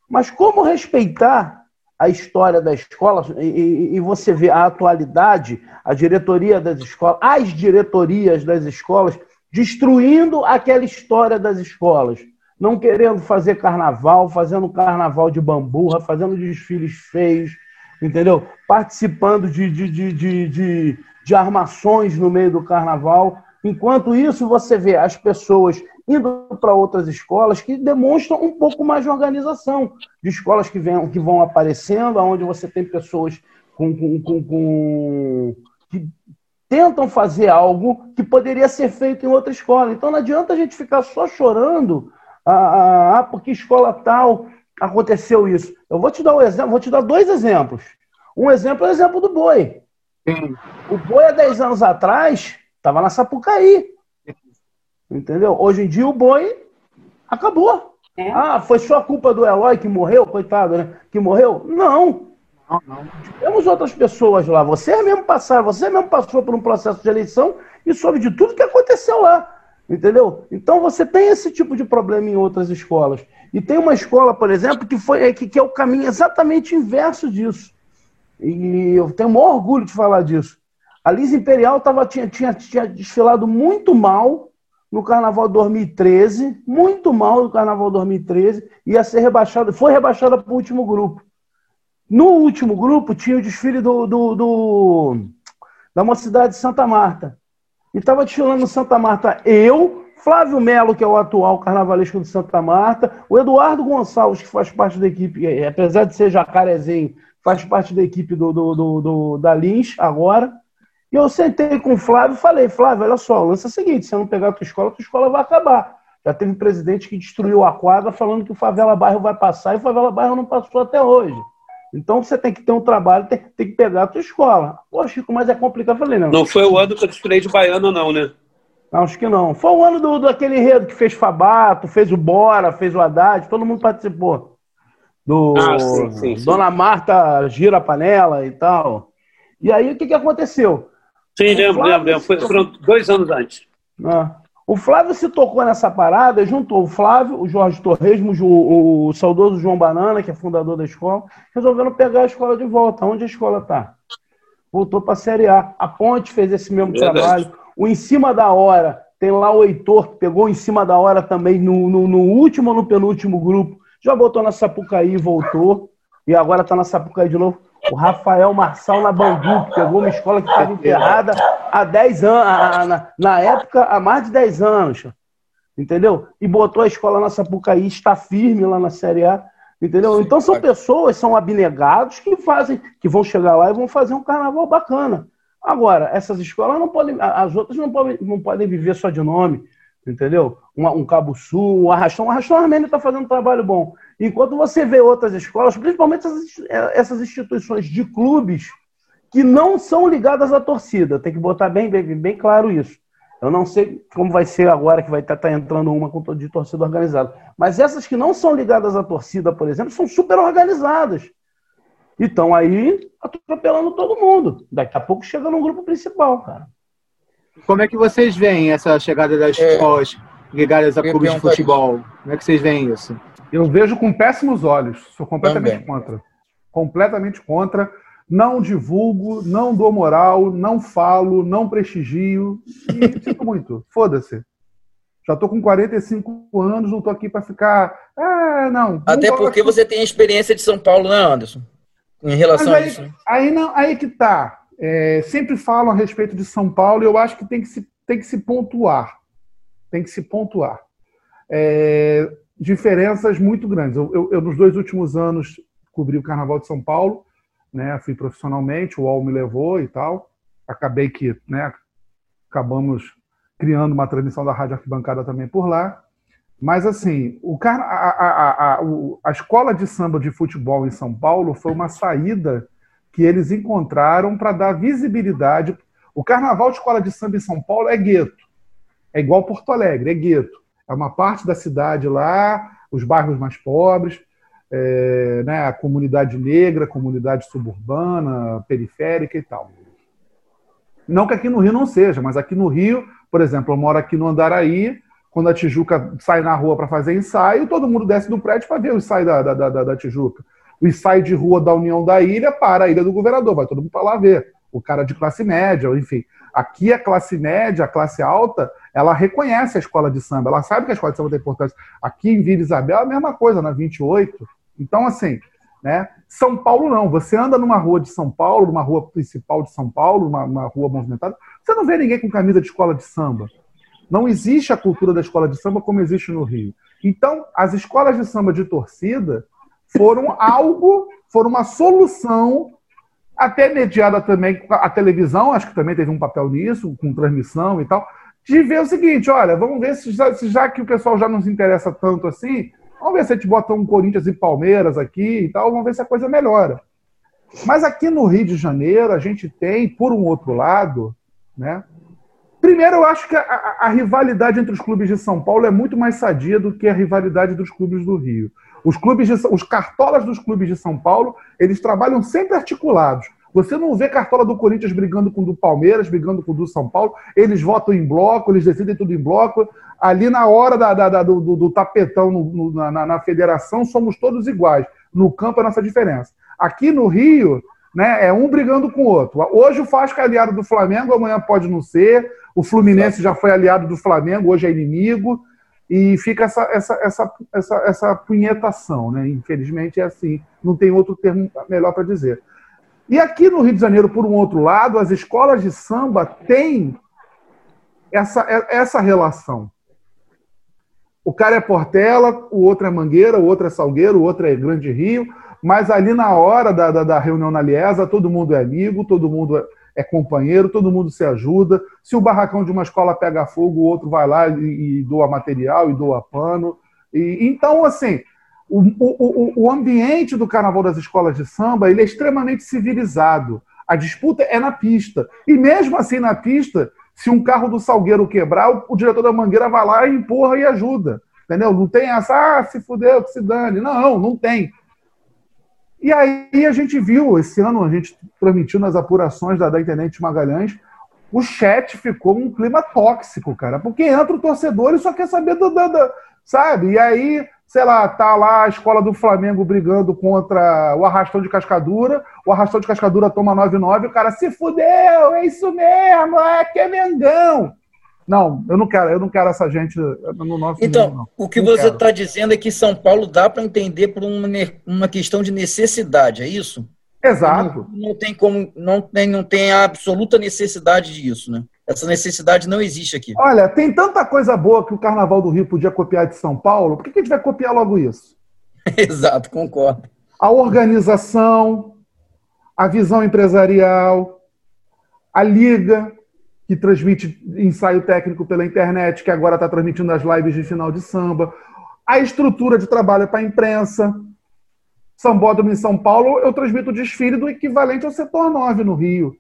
Mas como respeitar a história da escola e, e, você vê a atualidade, a diretoria das escolas, as diretorias das escolas destruindo aquela história das escolas, não querendo fazer carnaval, fazendo carnaval de bamburra, fazendo desfiles feios, entendeu? Participando de, de, de, de, de, de armações no meio do carnaval. Enquanto isso, você vê as pessoas indo para outras escolas que demonstram um pouco mais de organização, de escolas que, vem, que vão aparecendo, onde você tem pessoas com, com, com, com que tentam fazer algo que poderia ser feito em outra escola. Então não adianta a gente ficar só chorando, ah, ah, ah, porque escola tal aconteceu isso. Eu vou te dar um exemplo, vou te dar dois exemplos. Um exemplo é o exemplo do boi. O boi há 10 anos atrás estava na Sapucaí. Entendeu? Hoje em dia o boi acabou. É. Ah, foi só culpa do Eloy que morreu, coitado, né? Que morreu? Não. Não, não. Temos outras pessoas lá. Você mesmo passaram, você mesmo passou por um processo de eleição e soube de tudo que aconteceu lá. Entendeu? Então você tem esse tipo de problema em outras escolas. E tem uma escola, por exemplo, que, foi, que, que é o caminho exatamente inverso disso. E eu tenho o maior orgulho de falar disso. A Liz Imperial tava, tinha, tinha, tinha desfilado muito mal no Carnaval 2013, muito mal no Carnaval 2013, ia ser rebaixada, foi rebaixada para o último grupo. No último grupo tinha o desfile do, do, do da Mocidade de Santa Marta. E estava desfilando Santa Marta eu, Flávio Melo, que é o atual carnavalesco de Santa Marta, o Eduardo Gonçalves, que faz parte da equipe, é, apesar de ser jacarezinho, faz parte da equipe do, do, do, do da Lins agora, e eu sentei com o Flávio e falei, Flávio, olha só, o lance é o seguinte, se eu não pegar a tua escola, a tua escola vai acabar. Já teve um presidente que destruiu a quadra falando que o Favela Bairro vai passar e o Favela Bairro não passou até hoje. Então você tem que ter um trabalho, tem, tem que pegar a tua escola. Pô, Chico, mas é complicado. Eu falei, não. Não foi o ano que eu desfilei de baiano, não, né? Acho que não. Foi o ano do, daquele enredo que fez Fabato, fez o Bora, fez o Haddad, todo mundo participou. Do ah, sim, sim, sim. Dona Marta gira a panela e tal. E aí o que, que aconteceu? Sim, lembro, lembro, lembro. Foi, foram dois anos antes. Ah. O Flávio se tocou nessa parada, juntou o Flávio, o Jorge Torresmo, o, o, saudoso João Banana, que é fundador da escola, resolveram pegar a escola de volta. Onde a escola está? Voltou para a Série A. A Ponte fez esse mesmo Verdade. trabalho. O Em Cima da Hora, tem lá o Heitor, que pegou Em Cima da Hora também no, no, no último ou no penúltimo grupo. Já botou na Sapucaí e voltou. E agora está na Sapucaí de novo o Rafael Marçal na Bangu, que pegou uma escola que estava enterrada há 10 anos, na, na, época, há mais de 10 anos. Entendeu? E botou a escola na Sapucaí, está firme lá na Série A. Entendeu? então são pessoas, são abnegados que fazem, que vão chegar lá e vão fazer um carnaval bacana. Agora, essas escolas não podem, as outras não podem, não podem viver só de nome, entendeu? Um, um Cabo Sul, um Arrastão, o Arrastão Armênio está fazendo um trabalho bom. Enquanto você vê outras escolas, principalmente essas instituições de clubes, que não são ligadas à torcida. Tem que botar bem, bem, bem claro isso. Eu não sei como vai ser agora que vai estar tá, tá entrando uma de torcida organizada. Mas essas que não são ligadas à torcida, por exemplo, são super organizadas. E estão aí atropelando todo mundo. Daqui a pouco chega no grupo principal, cara. Como é que vocês veem essa chegada das é, escolas ligadas a clubes de futebol? Como é que vocês veem isso? Eu vejo com péssimos olhos. Sou completamente Também. contra. Completamente contra. Não divulgo, não dou moral, não falo, não prestigio. E sinto muito. Foda-se. Já tô com 45 anos, não tô aqui para ficar. Ah, não. Até porque aqui. você tem experiência de São Paulo, né, Anderson? Em relação aí, a isso. Né? Aí, não, aí que tá. É, sempre falam a respeito de São Paulo e eu acho que tem que se, tem que se pontuar. Tem que se pontuar. É, diferenças muito grandes. Eu, eu, eu, nos dois últimos anos, cobri o Carnaval de São Paulo, né? Fui profissionalmente, o UOL me levou e tal. Acabei que, né? Acabamos criando uma transmissão da Rádio Arquibancada também por lá. Mas, assim, o a, a, a, a, escola de samba de futebol em São Paulo foi uma saída que eles encontraram para dar visibilidade. O carnaval de escola de samba em São Paulo é gueto. É igual Porto Alegre, é gueto é uma parte da cidade lá, os bairros mais pobres, é, né, a comunidade negra, a comunidade suburbana, periférica e tal. Não que aqui no Rio não seja, mas aqui no Rio, por exemplo, eu moro aqui no Andaraí, quando a Tijuca sai na rua para fazer ensaio, todo mundo desce do prédio para ver o ensaio da, da, da, da, Tijuca. O ensaio de rua da União da Ilha para a Ilha do Governador, vai todo mundo para lá ver. O cara de classe média, enfim. Aqui a classe média, a classe alta, ela reconhece a escola de samba, ela sabe que a escola de samba tem importância. Aqui em Vila Isabel é a mesma coisa, na 28. Então, assim, né? São Paulo não. Você anda numa rua de São Paulo, numa rua principal de São Paulo, numa, numa rua movimentada, você não vê ninguém com camisa de escola de samba. Não existe a cultura da escola de samba como existe no Rio. Então, as escolas de samba de torcida foram algo, foram uma solução até mediada também a televisão, acho que também teve um papel nisso, com transmissão e tal, de ver o seguinte: olha, vamos ver se já, se já que o pessoal já não se interessa tanto assim, vamos ver se a gente bota um Corinthians e Palmeiras aqui e tal, vamos ver se a coisa melhora. Mas aqui no Rio de Janeiro, a gente tem, por um outro lado, né? Primeiro, eu acho que a, a, a, rivalidade entre os clubes de São Paulo é muito mais sadia do que a rivalidade dos clubes do Rio. Os clubes, de, os cartolas dos clubes de São Paulo, eles trabalham sempre articulados. Você não vê cartola do Corinthians brigando com o do Palmeiras, brigando com o do São Paulo. Eles votam em bloco, eles decidem tudo em bloco. Ali na hora da, da, da, do, do, tapetão no, no, na, na, federação, somos todos iguais. No campo é a nossa diferença. Aqui no Rio, Né? É um brigando com o outro. Hoje o Vasco é aliado do Flamengo, amanhã pode não ser. O Fluminense já foi aliado do Flamengo, hoje é inimigo. E fica essa, essa, essa, essa, essa punhetação, né? Infelizmente é assim. Não tem outro termo melhor para dizer. E aqui no Rio de Janeiro, por um outro lado, as escolas de samba têm essa, essa relação. O cara é Portela, o outro é Mangueira, o outro é Salgueiro, o outro é Grande Rio, mas ali na hora da, da, da reunião na Liesa, todo mundo é amigo, todo mundo é, é, companheiro, todo mundo se ajuda. Se o barracão de uma escola pega fogo, o outro vai lá e, e doa material e doa pano. E, então, assim, o, o, o ambiente do carnaval das escolas de samba ele é extremamente civilizado. A disputa é na pista. E mesmo assim, na pista, se um carro do Salgueiro quebrar, o, o diretor da Mangueira vai lá e empurra e ajuda. Entendeu? Não tem essa, ah, se fudeu, que se dane. Não, não tem. E aí a gente viu, esse ano, a gente transmitiu nas apurações da, da internet Magalhães, o chat ficou um clima tóxico, cara. Porque entra o torcedor e só quer saber do, do, do sabe? E aí sei lá, tá lá a escola do Flamengo brigando contra o Arrastão de Cascadura, o Arrastão de Cascadura toma 9-9, o cara se fudeu, é isso mesmo, é que é Mengão. Não, eu não quero, eu não quero essa gente no nosso Então, mundo, o que não você está dizendo é que São Paulo dá para entender por uma, uma questão de necessidade, é isso? Exato. Não, não, tem como, não tem, não tem a absoluta necessidade disso, né? Essa necessidade não existe aqui. Olha, tem tanta coisa boa que o Carnaval do Rio podia copiar de São Paulo, por que a gente vai copiar logo isso? Exato, concordo. A organização, a visão empresarial, a liga, que transmite ensaio técnico pela internet, que agora está transmitindo as lives de final de samba, a estrutura de trabalho para a imprensa. Sambódromo em São Paulo, eu transmito o desfile do equivalente ao setor 9 no Rio.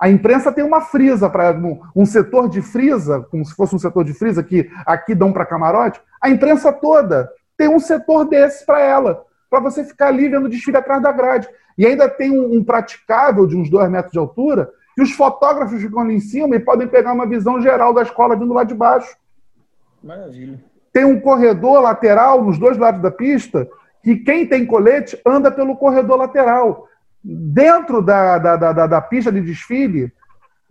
A imprensa tem uma frisa para um, um, setor de frisa, como se fosse um setor de frisa que aqui dão para camarote. A imprensa toda tem um setor desse para ela, para você ficar ali vendo desfile atrás da grade. E ainda tem um, um, praticável de uns dois metros de altura, que os fotógrafos ficam ali em cima e podem pegar uma visão geral da escola vindo lá de baixo. Maravilha. Tem um corredor lateral nos dois lados da pista, que quem tem colete anda pelo corredor lateral dentro da, da, da, da, pista de desfile,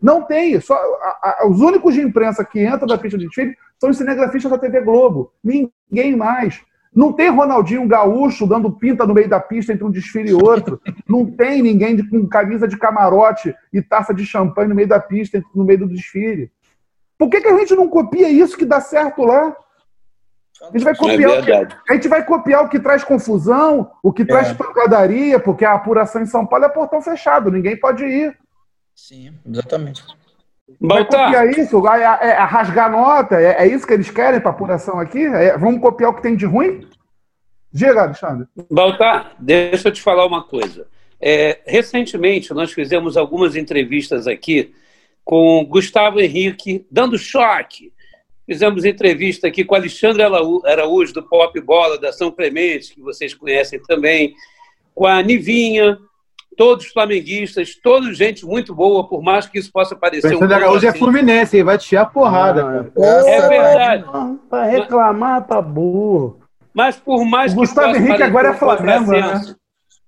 não tem. Só, a, a, os únicos de imprensa que entram da pista de desfile são os cinegrafistas da TV Globo. Ninguém mais. Não tem Ronaldinho Gaúcho dando pinta no meio da pista entre um desfile e outro. Não tem ninguém de, com camisa de camarote e taça de champanhe no meio da pista, no meio do desfile. Por que, que a gente não copia isso que dá certo lá? A gente vai é copiar, é o, que, a gente vai copiar o que traz confusão, o que é. traz pancadaria, porque a apuração em São Paulo é portão fechado, ninguém pode ir. Sim, exatamente. Vai copiar isso? É, é, rasgar nota? É, é, isso que eles querem para apuração aqui? É, vamos copiar o que tem de ruim? Diga, Alexandre. Baltar, deixa eu te falar uma coisa. É, recentemente, nós fizemos algumas entrevistas aqui com Gustavo Henrique, dando choque Fizemos entrevista aqui com Alexandre Araújo, do Pop Bola, da São Clemente, que vocês conhecem também, com a Nivinha, todos flamenguistas, todos gente muito boa, por mais que isso possa parecer Alexandre um Araújo é assim. é Fluminense, ele vai te a porrada. Ah, é verdade. Para reclamar, tá burro. Mas por mais o que Gustavo Henrique agora é Flamengo, né?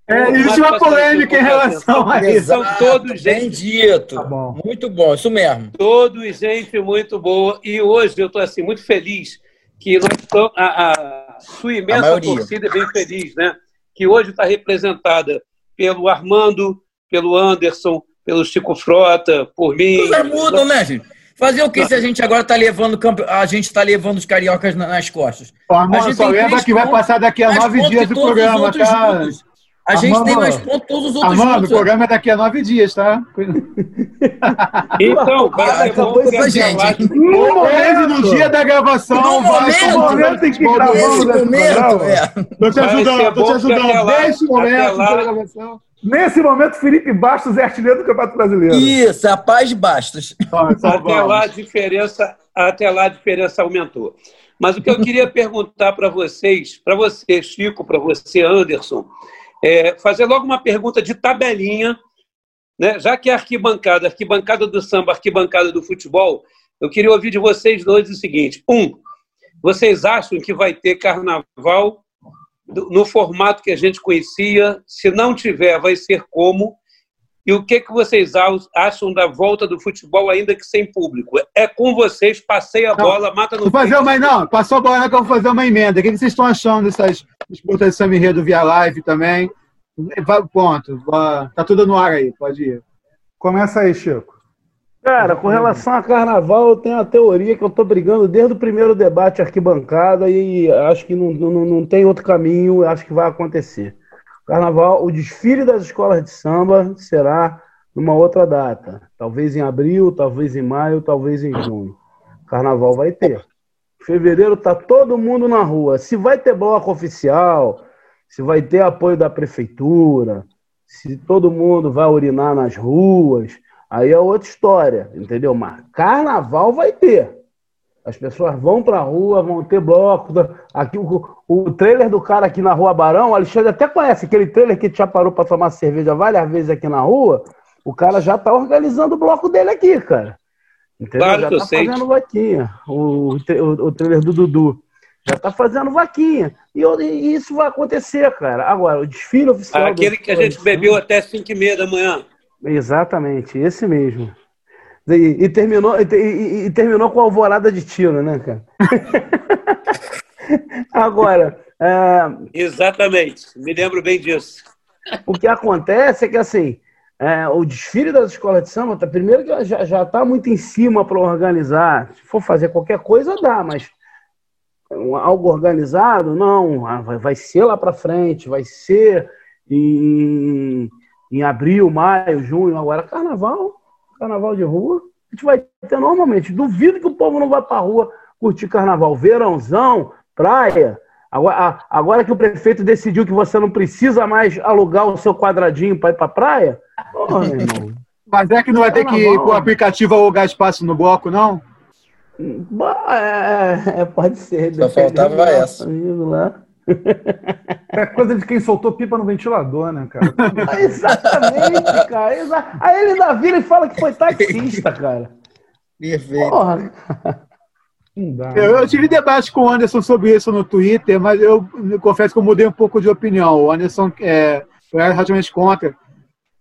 É, existe uma polêmica em relação a isso. São todos gente. Bem dito. Tá bom. Muito bom, isso mesmo. Todos gente muito boa. E hoje eu estou assim, muito feliz que a, a sua imensa a torcida é bem feliz, né? Que hoje está representada pelo Armando, pelo Anderson, pelo Chico Frota, por mim. Tudo mudam, né, gente? Fazer o que se a gente agora está levando a gente está levando os cariocas nas costas? Ó, Armando, só lembra que vai passar daqui a nove dias do programa, tá? Juntos. A gente tem mais pontos todos os outros Armando, o programa é daqui a nove dias, tá? então, vai acabou isso a gente. No momento, no dia da gravação, no vai, momento, momento em que gravamos esse momento, é. Tô te ajudando, tô te ajudando. Nesse momento da gravação. Nesse momento, Felipe Bastos é artilheiro do Campeonato Brasileiro. Isso, a paz Bastos. até lá a diferença, até lá a diferença aumentou. Mas o que eu queria perguntar para vocês, para você, Chico, para você, Anderson, é, fazer logo uma pergunta de tabelinha, né? já que é arquibancada, arquibancada do samba, arquibancada do futebol, eu queria ouvir de vocês dois o seguinte: um, vocês acham que vai ter carnaval no formato que a gente conhecia? Se não tiver, vai ser como? E o que, que vocês acham da volta do futebol, ainda que sem público? É com vocês, passei a bola, não, mata no. Vou fazer uma, não, passou a bola, não, que eu vou fazer uma emenda. O que, que vocês estão achando dessas disputas de Samba Enredo via live também? Ponto. Tá tudo no ar aí, pode ir. Começa aí, Chico. Cara, com relação a carnaval, eu tenho uma teoria que eu tô brigando desde o primeiro debate arquibancada e acho que não, não, não tem outro caminho, acho que vai acontecer. Carnaval, o desfile das escolas de samba será numa outra data. Talvez em abril, talvez em maio, talvez em junho. Carnaval vai ter. Fevereiro tá todo mundo na rua. Se vai ter bloco oficial, se vai ter apoio da prefeitura, se todo mundo vai urinar nas ruas, aí é outra história, entendeu? Mas carnaval vai ter. As pessoas vão para a rua, vão ter bloco. Aqui, o, o trailer do cara aqui na Rua Barão, o Alexandre até conhece aquele trailer que já parou para tomar cerveja várias vezes aqui na rua. O cara já está organizando o bloco dele aqui, cara. Entendeu? Claro já está fazendo vaquinha. O, o, o trailer do Dudu. Já está fazendo vaquinha. E, e, isso vai acontecer, cara. Agora, o desfile oficial. Aquele que a gente bebeu até 5 e meia da manhã. Exatamente, esse mesmo. E, e terminou, e, e, terminou com a alvorada de tiro, né, cara? Agora. É... Exatamente, me lembro bem disso. O que acontece é que, assim, é, o desfile das escolas de samba, tá, primeiro que já está muito em cima para organizar. Se for fazer qualquer coisa, dá, mas algo organizado, não. Ah, vai, vai ser lá para frente, vai ser em, em abril, maio, junho. Agora, carnaval carnaval de rua, a gente vai ter normalmente. Duvido que o povo não vá para a rua curtir carnaval. Verãozão, praia. Agora, agora que o prefeito decidiu que você não precisa mais alugar o seu quadradinho para ir para a praia, porra, irmão. Mas é que não vai ter que ir com o aplicativo alugar espaço no bloco, não? É, é, pode ser. Só faltava essa. Lá. É coisa de quem soltou pipa no ventilador, né, cara? Exatamente, cara. Exa... Aí ele ainda vira e fala que foi taxista, cara. Perfeito. Porra. Eu, eu, tive debate com o Anderson sobre isso no Twitter, mas eu, eu confesso que eu mudei um pouco de opinião. O Anderson é, era radicalmente contra.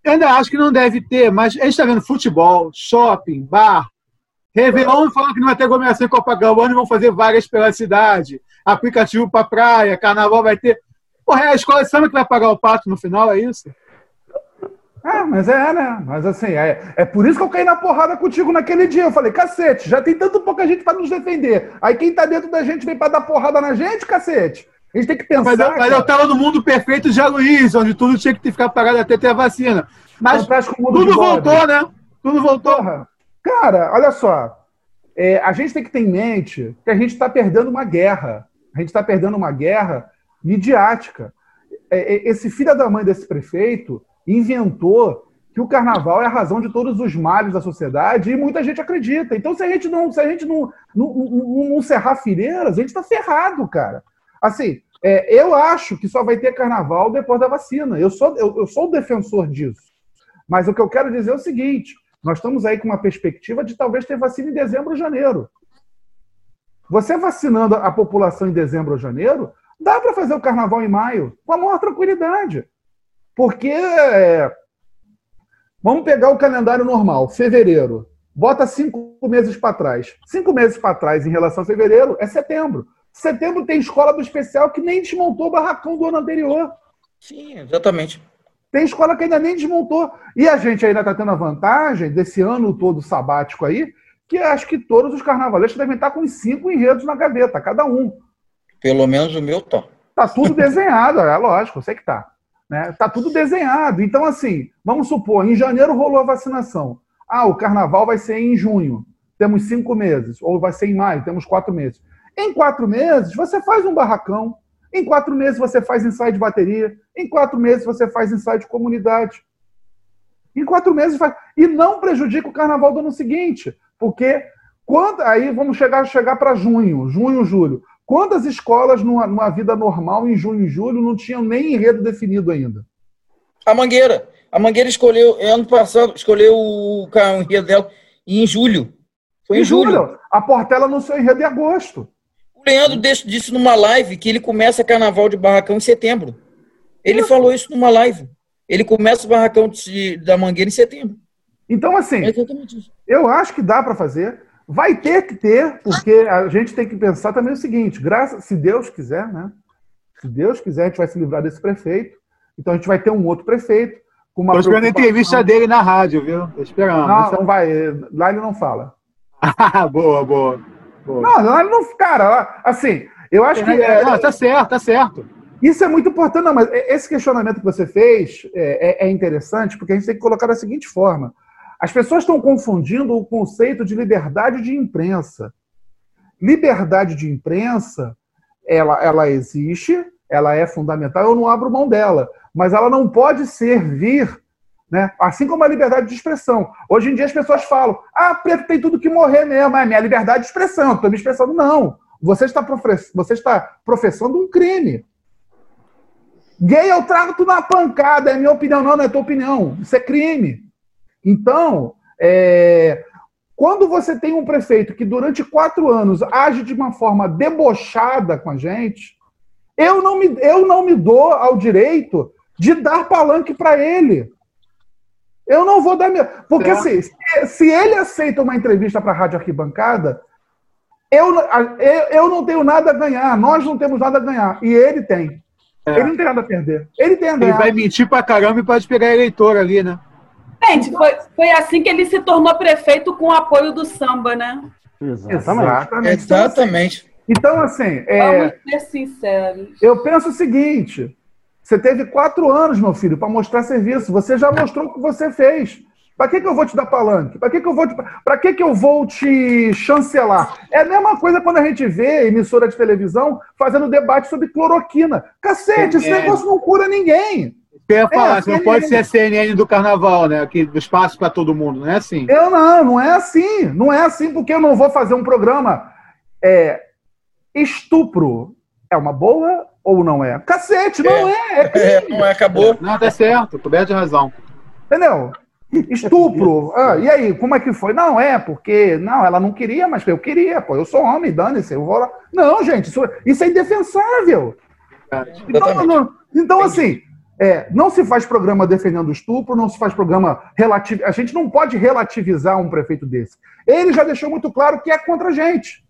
Eu ainda acho que não deve ter, mas a gente está vendo futebol, shopping, bar, Réveillon falando que não vai ter aglomeração em Copacabana e vão fazer várias pela cidade. Aplicativo para praia, carnaval vai ter. Porra, é a escola de samba que vai pagar o pato no final, é isso? É, mas é, né? Mas assim, é, é por isso que eu caí na porrada contigo naquele dia. Eu falei, cacete, já tem tanto pouca gente para nos defender. Aí quem tá dentro da gente vem para dar porrada na gente, cacete. A gente tem que pensar. Mas, mas eu tava no mundo perfeito de Luiz, onde tudo tinha que ficar parado até ter a vacina. Mas tudo voltou, né? Tudo voltou. Porra. Cara, olha só. É, a gente tem que ter em mente que a gente está perdendo uma guerra. A gente está perdendo uma guerra midiática. É, é, esse filho da mãe desse prefeito inventou que o carnaval é a razão de todos os males da sociedade e muita gente acredita. Então, se a gente não, se a gente não, não, não, não cerrar fileiras, a gente está ferrado, cara. Assim, é, eu acho que só vai ter carnaval depois da vacina. Eu sou, eu, eu sou o defensor disso. Mas o que eu quero dizer é o seguinte: nós estamos aí com uma perspectiva de talvez ter vacina em dezembro ou janeiro. Você vacinando a população em dezembro ou janeiro, dá para fazer o carnaval em maio com a maior tranquilidade. Porque é... vamos pegar o calendário normal, fevereiro. Bota cinco meses para trás. Cinco meses para trás em relação a fevereiro é setembro. Setembro tem escola do especial que nem desmontou o barracão do ano anterior. Sim, exatamente. Tem escola que ainda nem desmontou. E a gente ainda está tendo a vantagem desse ano todo sabático aí, que acho que todos os carnavalistas devem estar com cinco enredos na gaveta, cada um. Pelo menos o meu tá. Tá tudo desenhado, é lógico, eu sei que tá. Né? Tá tudo desenhado. Então, assim, vamos supor, em janeiro rolou a vacinação. Ah, o carnaval vai ser em junho. Temos cinco meses. Ou vai ser em maio, temos quatro meses. Em quatro meses, você faz um barracão, em quatro meses você faz ensaio de bateria. Em quatro meses você faz ensaio de comunidade. Em quatro meses faz. E não prejudica o carnaval do ano seguinte. Porque quando... aí vamos chegar, chegar para junho, junho, julho. Quantas escolas numa, numa vida normal em junho e julho não tinham nem enredo definido ainda? A Mangueira. A Mangueira escolheu, ano passado, escolheu o enredo dela em julho. Foi em, em julho. julho. A Portela seu enredo em agosto. O Leandro disse numa live que ele começa carnaval de barracão em setembro. Ele isso. falou isso numa live. ele começa o barracão de, da Mangueira em setembro. Então, assim, é eu acho que dá para fazer. Vai ter que ter, porque a gente tem que pensar também o seguinte: graças, se Deus quiser, né? Se Deus quiser, a gente vai se livrar desse prefeito. Então a gente vai ter um outro prefeito. Com uma Tô esperando a entrevista dele na rádio, viu? Tô esperando. Não, não vai. Lá ele não fala. boa, boa, boa. Não, lá ele não. Cara, assim, eu acho que. É, não, tá certo, tá certo. Isso é muito importante, não, mas esse questionamento que você fez é, é, é interessante, porque a gente tem que colocar da seguinte forma: as pessoas estão confundindo o conceito de liberdade de imprensa. Liberdade de imprensa, ela, ela existe, ela é fundamental, eu não abro mão dela, mas ela não pode servir, né? assim como a liberdade de expressão. Hoje em dia as pessoas falam, ah, preto tem tudo que morrer mesmo, é minha liberdade de expressão, estou me expressando. Não, você está, você está professando um crime. Gay eu trago tu na pancada, é minha opinião, não, não é tua opinião, isso é crime. Então, é, quando você tem um prefeito que durante quatro anos age de uma forma debochada com a gente, eu não me, eu não me dou ao direito de dar palanque para ele. Eu não vou dar minha. Porque assim, se ele aceita uma entrevista para a Rádio Arquibancada, eu, eu, eu não tenho nada a ganhar, nós não temos nada a ganhar. E ele tem. É. Ele não tem nada a perder. Ele tem a ganhar. Ele vai mentir pra caramba e pode pegar eleitor ali, né? Gente, foi, foi assim que ele se tornou prefeito com o apoio do samba, né? Exatamente. Exatamente. Então, assim. É, Vamos ser sinceros. Eu penso o seguinte: você teve quatro anos, meu filho, para mostrar serviço. Você já mostrou o que você fez. Para que, que eu vou te dar palanque? Para que, que eu vou te... Para que, que eu vou te chancelar? É a mesma coisa quando a gente vê emissora de televisão fazendo debate sobre cloroquina. Cacete, esse negócio não cura ninguém. Eu ia falar, é, você não pode ser a CNN do carnaval, né? Que do espaço para todo mundo, não é assim? Eu não, não é assim. Não é assim porque eu não vou fazer um programa. É, estupro é uma boa ou não é? Cacete, não é. É, é, é não é, acabou. Não, tá certo, coberto de razão. Entendeu? Estupro. Ah, e aí, como é que foi? Não, é, porque. Não, ela não queria, mas eu queria, pô. Eu sou homem, dane-se, eu vou lá. Não, gente, isso, isso é indefensável. Então, não, então assim, é, não se faz programa defendendo o estupro, não se faz programa relativo. A gente não pode relativizar um prefeito desse. Ele já deixou muito claro que é contra a gente.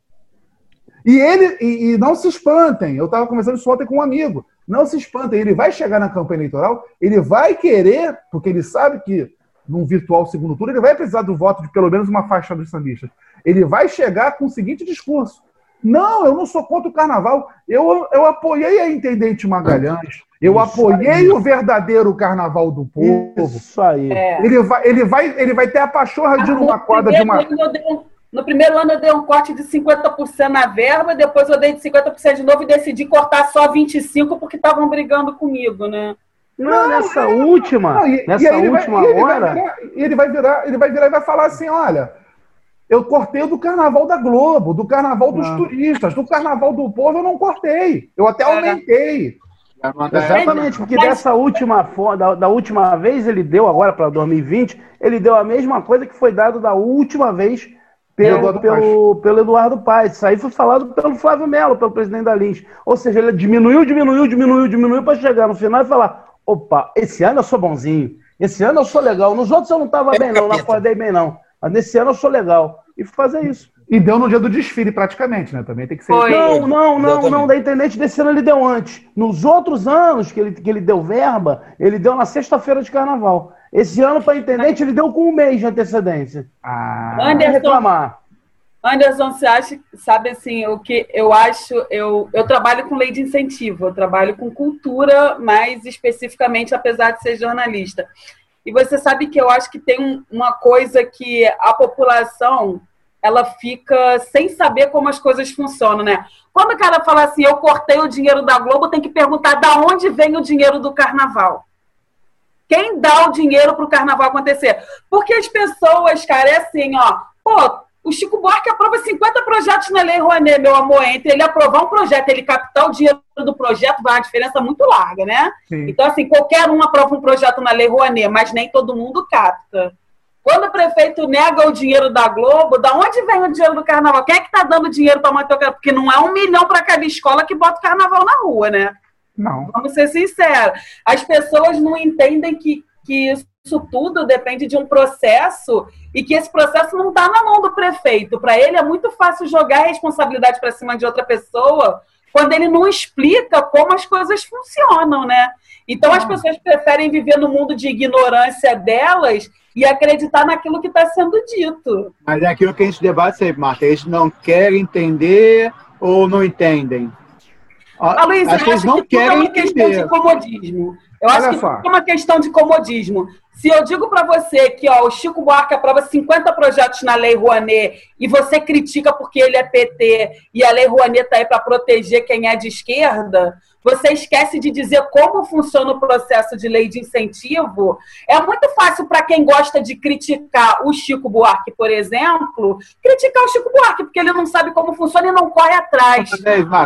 E ele, e, e não se espantem, eu estava conversando isso ontem com um amigo. Não se espantem, ele vai chegar na campanha eleitoral, ele vai querer, porque ele sabe que num virtual segundo turno, ele vai precisar do voto de pelo menos uma faixa dos sambistas. Ele vai chegar com o seguinte discurso: Não, eu não sou contra o carnaval. Eu, eu apoiei a Intendente Magalhães. Eu Isso apoiei aí. o verdadeiro carnaval do povo. Isso aí. É. Ele, vai, ele, vai, ele vai ter a pachorra de uma quadra de uma. No primeiro ano eu dei um corte de 50% na verba, depois eu dei de 50% de novo e decidi cortar só 25% porque estavam brigando comigo, né? Não, não nessa é, última, não, e, nessa e última vai, hora. E ele vai virar, ele vai virar e vai falar assim: olha, eu cortei do carnaval da Globo, do carnaval dos não. turistas, do carnaval do povo eu não cortei. Eu até é. aumentei. Exatamente, porque dessa última da, da última vez ele deu agora para 2020, ele deu a mesma coisa que foi dado da última vez pelo Eduardo, pelo, pelo Eduardo Paes. Isso aí foi falado pelo Flávio Melo, pelo presidente da Lins. Ou seja, ele diminuiu, diminuiu, diminuiu, diminuiu para chegar no final e falar: opa, esse ano eu sou bonzinho, esse ano eu sou legal. Nos outros eu não estava é bem, não, não acordei bem, não. Mas nesse ano eu sou legal. E fazer isso. E deu no dia do desfile, praticamente, né? Também tem que ser. Foi. Não, não, não, não. Da intendente desse ano ele deu antes. Nos outros anos que ele, que ele deu verba, ele deu na sexta-feira de carnaval. Esse ano, para intendente, ele deu com um mês de antecedência. Ah, Anderson, reclamar. Anderson, você acha, sabe assim, o que eu acho, eu, eu trabalho com lei de incentivo, eu trabalho com cultura, mais especificamente, apesar de ser jornalista. E você sabe que eu acho que tem uma coisa que a população ela fica sem saber como as coisas funcionam, né? Quando o cara fala assim, eu cortei o dinheiro da Globo, tem que perguntar da onde vem o dinheiro do carnaval. Quem dá o dinheiro para o carnaval acontecer? Porque as pessoas, cara, é assim, ó, pô, o Chico Buarque aprova 50 projetos na Lei Rouanet, meu amor. Entre ele aprovar um projeto ele captar o dinheiro do projeto, vai uma diferença muito larga, né? Sim. Então, assim, qualquer um aprova um projeto na Lei Rouanet, mas nem todo mundo capta. Quando o prefeito nega o dinheiro da Globo, da onde vem o dinheiro do carnaval? Quem é que está dando dinheiro para manter o carnaval? Porque não é um milhão para cada escola que bota o carnaval na rua, né? Não. Vamos ser sinceros. As pessoas não entendem que, que isso tudo depende de um processo e que esse processo não está na mão do prefeito. Para ele é muito fácil jogar a responsabilidade para cima de outra pessoa quando ele não explica como as coisas funcionam, né? Então as pessoas preferem viver no mundo de ignorância delas e acreditar naquilo que está sendo dito. Mas é aquilo que a gente debate sempre, Marta. Eles não querem entender ou não entendem? A Luiz, acho que eles não querem é uma entender. questão de comodismo. Eu Olha acho que é uma questão de comodismo. Se eu digo para você que ó, o Chico Buarque aprova 50 projetos na Lei Rouanet e você critica porque ele é PT e a Lei Rouanet está aí para proteger quem é de esquerda, você esquece de dizer como funciona o processo de lei de incentivo. É muito fácil para quem gosta de criticar o Chico Buarque, por exemplo, criticar o Chico Buarque, porque ele não sabe como funciona e não corre atrás.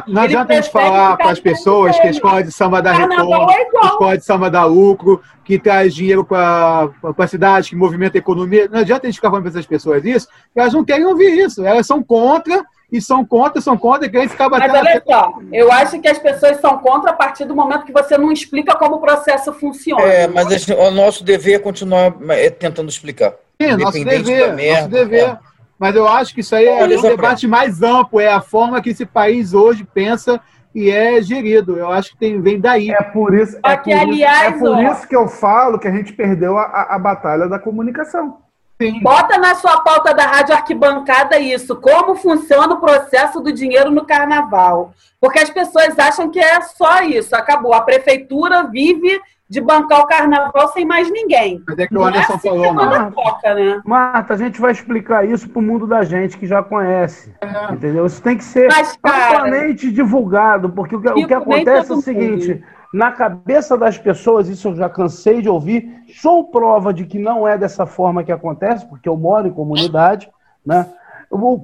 não adianta a gente falar para as pessoas que a escola de samba da Reforma, é a escola de samba da Lucro, que traz dinheiro para a cidade, que movimenta a economia. Não adianta a gente ficar falando para essas pessoas isso, elas não querem ouvir isso. Elas são contra e são contra, são contra, e querem ficar batendo. Mas olha só, eu acho que as pessoas são contra a partir do momento que você não explica como o processo funciona. É, mas o nosso dever é continuar é, tentando explicar. Sim, nosso dever, merda, nosso dever. É. Mas eu acho que isso aí é, um debate mais amplo, é a forma que esse país hoje pensa e é gerido. Eu acho que tem, vem daí. É por isso, é por, aliás, isso, é por isso que eu falo que a gente perdeu a, a, a batalha da comunicação. Sim. Bota na sua pauta da Rádio Arquibancada isso, como funciona o processo do dinheiro no carnaval. Porque as pessoas acham que é só isso, acabou. A prefeitura vive de bancar o carnaval sem mais ninguém. Mas é que o Anderson é assim falou, Marta. Foca, né? Marta, a gente vai explicar isso para o mundo da gente que já conhece. É. Entendeu? Isso tem que ser Mas, amplamente divulgado, porque o que, o que acontece é o seguinte. Mundo na cabeça das pessoas, isso eu já cansei de ouvir, sou prova de que não é dessa forma que acontece, porque eu moro em comunidade, né?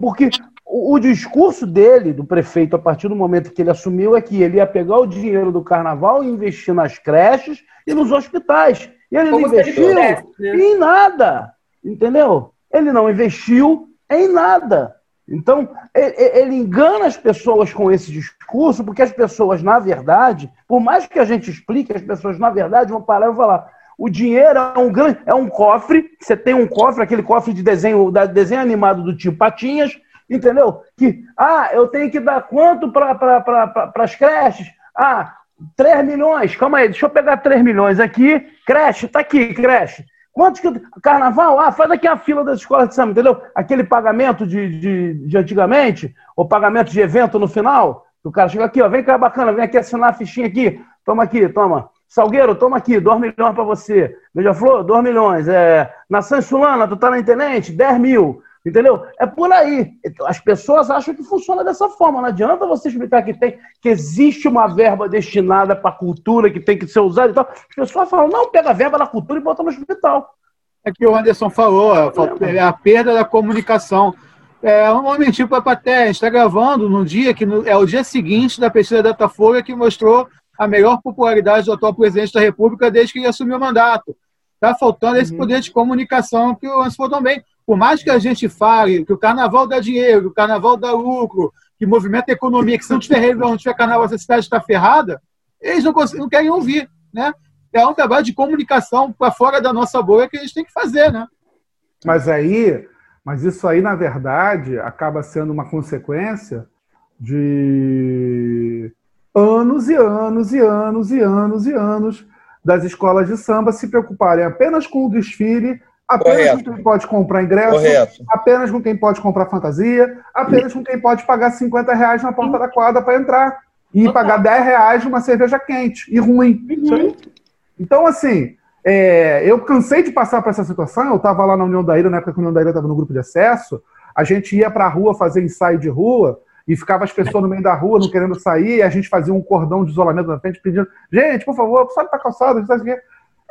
Porque o, discurso dele, do prefeito, a partir do momento que ele assumiu, é que ele ia pegar o dinheiro do carnaval e investir nas creches e nos hospitais. E ele Como não investiu pudesse, né? em nada, entendeu? Ele não investiu em nada. Então, ele engana as pessoas com esse discurso, porque as pessoas, na verdade, por mais que a gente explique, as pessoas, na verdade, vão parar e vão falar: o dinheiro é um grande, é um cofre, você tem um cofre, aquele cofre de desenho, da desenho animado do tio Patinhas, entendeu? Que, ah, eu tenho que dar quanto para pra, as creches? Ah, 3 milhões, calma aí, deixa eu pegar 3 milhões aqui, creche, tá aqui, creche. Quantos que. Carnaval? Ah, faz aqui a fila das escolas de samba, entendeu? Aquele pagamento de, de, de antigamente, o pagamento de evento no final. O cara chega aqui, ó, vem cá bacana, vem aqui assinar a fichinha aqui. Toma aqui, toma. Salgueiro, toma aqui, 2 milhões para você. Beija-flor, 2 milhões. É, Nação Insulana, tu tá na internet? 10 mil. Entendeu? É por aí. As pessoas acham que funciona dessa forma. Não adianta você explicar que tem, que existe uma verba destinada para a cultura que tem que ser usada e tal. As pessoas falam, não, pega a verba da cultura e bota no hospital. É que o Anderson falou, é a perda da comunicação. É um momentinho para a plateia. A gente está gravando num dia que é o dia seguinte da pesquisa da Datafolha que mostrou a melhor popularidade do atual presidente da República desde que ele assumiu o mandato. Está faltando esse uhum. poder de comunicação que o Anderson falou também por mais que a gente fale que o carnaval dá dinheiro, que o carnaval dá lucro, que movimenta a economia, que se não tiver rede, não tiver carnaval, essa cidade está ferrada, eles não, não querem ouvir, né? É um trabalho de comunicação para fora da nossa bolha que a gente tem que fazer, né? Mas aí, mas isso aí, na verdade, acaba sendo uma consequência de anos e anos e anos e anos e anos das escolas de samba se preocuparem apenas com o desfile apenas Correto. com quem pode comprar ingresso, Correto. apenas com quem pode comprar fantasia, apenas com quem pode pagar 50 reais na porta da quadra para entrar e pagar 10 reais numa cerveja quente e ruim. Uhum. Então, assim, é, eu cansei de passar por essa situação. Eu estava lá na União da Ilha, na época que a União da Ilha estava no grupo de acesso. A gente ia para a rua fazer ensaio de rua e ficava as pessoas no meio da rua não querendo sair. E a gente fazia um cordão de isolamento na frente pedindo: gente, por favor, sobe para a calçada.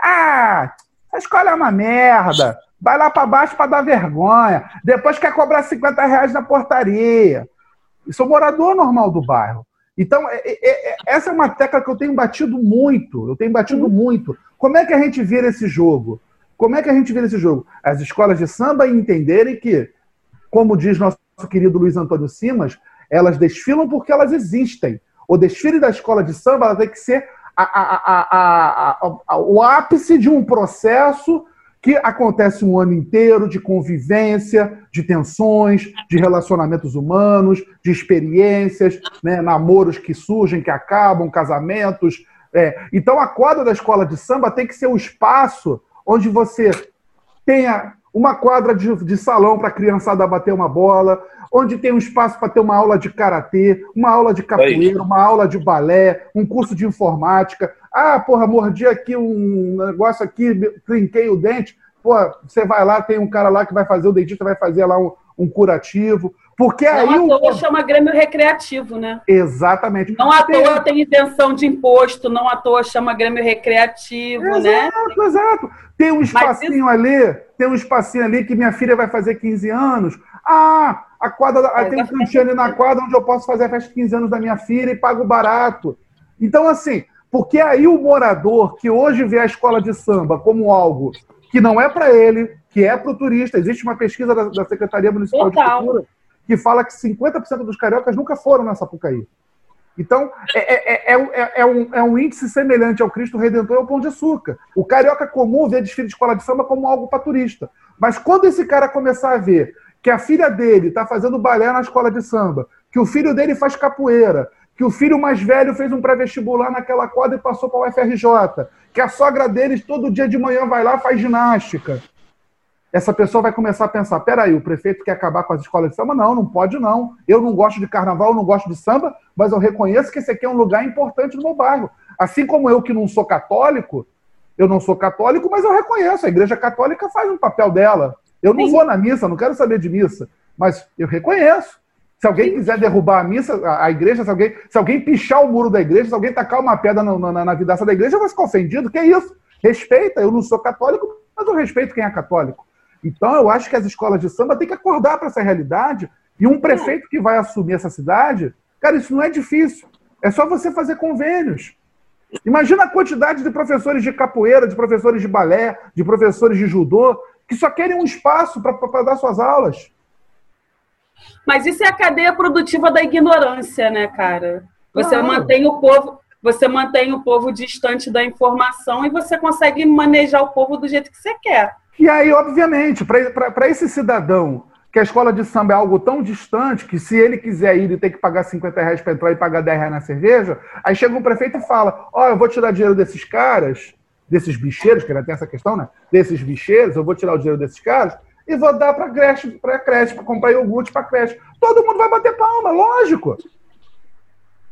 Ah, a escola é uma merda. Vai lá para baixo para dar vergonha. Depois quer cobrar 50 reais na portaria. Eu sou morador normal do bairro. Então, é, é, é, essa é uma tecla que eu tenho batido muito. Eu tenho batido muito. Como é que a gente vira esse jogo? Como é que a gente vira esse jogo? As escolas de samba entenderem que, como diz nosso querido Luiz Antônio Simas, elas desfilam porque elas existem. o desfile da escola de samba tem que ser a, a, o ápice de um processo que acontece um ano inteiro de convivência, de tensões, de relacionamentos humanos, de experiências, né, namoros que surgem, que acabam, casamentos. É. Então, a quadra da escola de samba tem que ser o espaço onde você tenha uma quadra de, de salão para a criançada bater uma bola, onde tem um espaço para ter uma aula de karatê, uma aula de capoeira, uma aula de balé, um curso de informática. Ah, porra, mordi aqui um negócio aqui, trinquei o dente. Pô, você vai lá, tem um cara lá que vai fazer, o dentista vai fazer lá um, um curativo. Porque não aí. Não à toa o... chama Grêmio Recreativo, né? Exatamente. Não à toa tem isenção de imposto, não à toa chama Grêmio Recreativo, exato, né? Exato, exato. Tem um espacinho isso... ali, tem um espacinho ali que minha filha vai fazer 15 anos. Ah, a quadra, é, tem um cantinho ali na quadra onde eu posso fazer a festa de 15 anos da minha filha e pago barato. Então, assim, porque aí o morador que hoje vê a escola de samba como algo que não é para ele, que é para o turista, existe uma pesquisa da, da Secretaria Municipal Total. de Cultura que fala que 50% dos cariocas nunca foram na Sapucaí. Então, é, é, é, é, um, é um índice semelhante ao Cristo Redentor e ao Pão de Açúcar. O carioca comum vê desfile de escola de samba como algo para turista. Mas quando esse cara começar a ver que a filha dele está fazendo balé na escola de samba, que o filho dele faz capoeira, que o filho mais velho fez um pré-vestibular naquela quadra e passou para o UFRJ, que a sogra deles todo dia de manhã vai lá faz ginástica essa pessoa vai começar a pensar: peraí, o prefeito quer acabar com as escolas de samba? Não, não pode não. Eu não gosto de carnaval, eu não gosto de samba, mas eu reconheço que esse aqui é um lugar importante no meu bairro. Assim como eu que não sou católico, eu não sou católico, mas eu reconheço, a igreja católica faz um papel dela. Eu não Sim. vou na missa, não quero saber de missa, mas eu reconheço. Se alguém quiser derrubar a missa, a, a, igreja, se alguém, se alguém pichar o muro da igreja, se alguém tacar uma pedra na, na, na vidraça da igreja, eu vou ficar ofendido. Que é isso? Respeita, eu não sou católico, mas eu respeito quem é católico. Então, eu acho que as escolas de samba têm que acordar para essa realidade. E um prefeito que vai assumir essa cidade, cara, isso não é difícil. É só você fazer convênios. Imagina a quantidade de professores de capoeira, de professores de balé, de professores de judô, que só querem um espaço para dar suas aulas. Mas isso é a cadeia produtiva da ignorância, né, cara? Você claro. mantém o povo, você mantém o povo distante da informação e você consegue manejar o povo do jeito que você quer. E aí, obviamente, para esse cidadão que a escola de samba é algo tão distante que se ele quiser ir e ter que pagar 50 reais para entrar e pagar 10 reais na cerveja, aí chega um prefeito e fala: Ó, oh, eu vou tirar dinheiro desses caras, desses bicheiros, que ainda tem essa questão, né? Desses bicheiros, eu vou tirar o dinheiro desses caras e vou dar para creche, para creche, para comprar iogurte para creche. Todo mundo vai bater palma, lógico.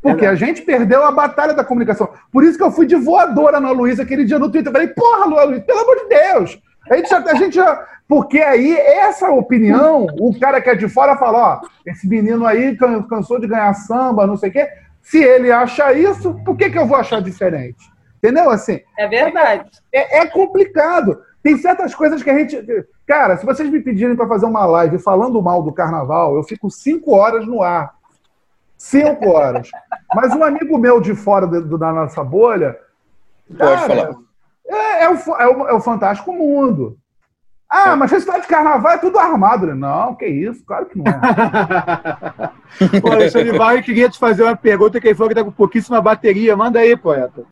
Porque a gente perdeu a batalha da comunicação. Por isso que eu fui de voadora na Luísa aquele dia no Twitter. Eu falei, porra, Luísa, pelo amor de Deus, a gente, já, a gente já. Porque aí, essa opinião, o cara que é de fora fala: ó, esse menino aí cansou de ganhar samba, não sei o quê. Se ele acha isso, por que, que eu vou achar diferente? Entendeu? Assim. É verdade. É, é complicado. Tem certas coisas que a gente. Cara, se vocês me pedirem para fazer uma live falando mal do carnaval, eu fico cinco horas no ar. Cinco horas. Mas um amigo meu de fora do, da nossa bolha. Cara, Pode falar é, é, o, é, o, é o Fantástico Mundo. Ah, é. mas festival de carnaval é tudo armado. Né? Não, que isso, claro que não é. Pô, Alexandre Barre, queria te fazer uma pergunta que ele falou que tá com pouquíssima bateria. Manda aí, poeta.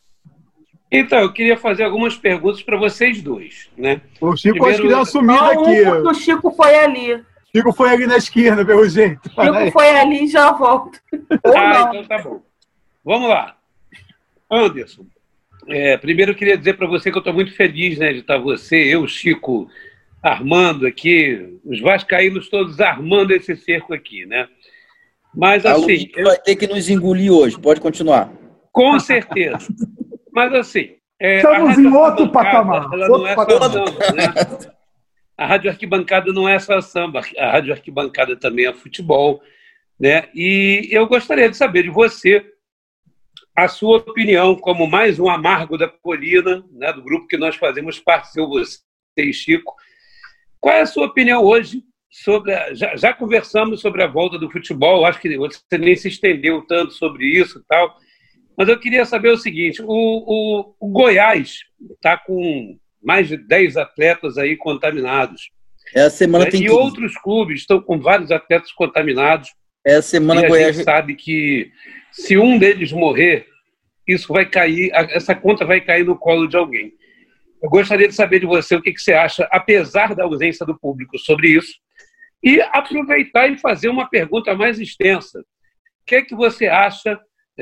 Então, eu queria fazer algumas perguntas para vocês dois, né? O Chico Primeiro... acho que deu uma sumida não, aqui. O Chico foi ali. Chico foi ali na esquina, pelo jeito. Chico foi ali e já volta. Ah, então tá bom. Vamos lá. Anderson, é, primeiro eu queria dizer para você que eu estou muito feliz né, de estar você, eu, Chico, armando aqui, os vascaínos todos armando esse cerco aqui, né? Mas assim... A eu... vai ter que nos engolir hoje, pode continuar. Com certeza. Mas assim... É, Estamos em outro patamar. Ela não é só samba, né? A Rádio Arquibancada não é só samba, a Rádio Arquibancada também é futebol, né? E eu gostaria de saber de você a sua opinião como mais um amargo da colina, né, do grupo que nós fazemos parte, seu você e Chico. Qual é a sua opinião hoje sobre. A, já, já, conversamos sobre a volta do futebol, acho que você nem se estendeu tanto sobre isso tal, mas eu queria saber o seguinte: o, o, o Goiás está com mais de 10 atletas aí contaminados. É a semana né? tem E outros clubes estão com vários atletas contaminados. É semana e a Goiás... gente sabe que se um deles morrer, isso vai cair, essa conta vai cair no colo de alguém. Eu gostaria de saber de você o que, que você acha, apesar da ausência do público, sobre isso, e aproveitar e fazer uma pergunta mais extensa. O que é que você acha,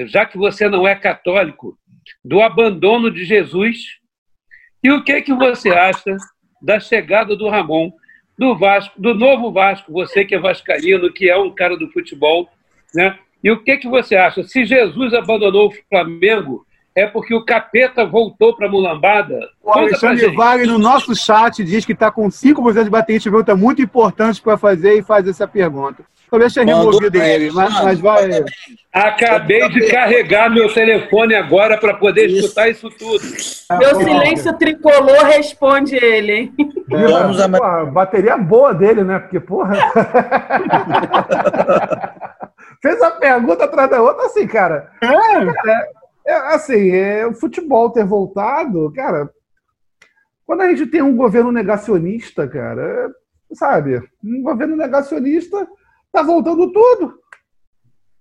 já que você não é católico, do abandono de Jesus? E o que é que você acha da chegada do Ramon, do Vasco, do novo Vasco, você que é vascaíno, que é um cara do futebol, né? E o que, que você acha? Se Jesus abandonou o Flamengo, é porque o capeta voltou para a mulambada? O Alexandre Wagner, no nosso chat, diz que está com 5% de bateria de pergunta muito importante para fazer e faz essa pergunta. Talvez tenha removido ele, mas, mas vai. Acabei de carregar meu telefone agora para poder isso. escutar isso tudo. Ah, meu silêncio tricolor responde ele, hein? É, Vamos a... Pô, bateria boa dele, né? Porque, porra. Fez a pergunta atrás da outra, assim, cara. É, é assim, é, o futebol ter voltado, cara. Quando a gente tem um governo negacionista, cara, é, sabe? Um governo negacionista tá voltando tudo.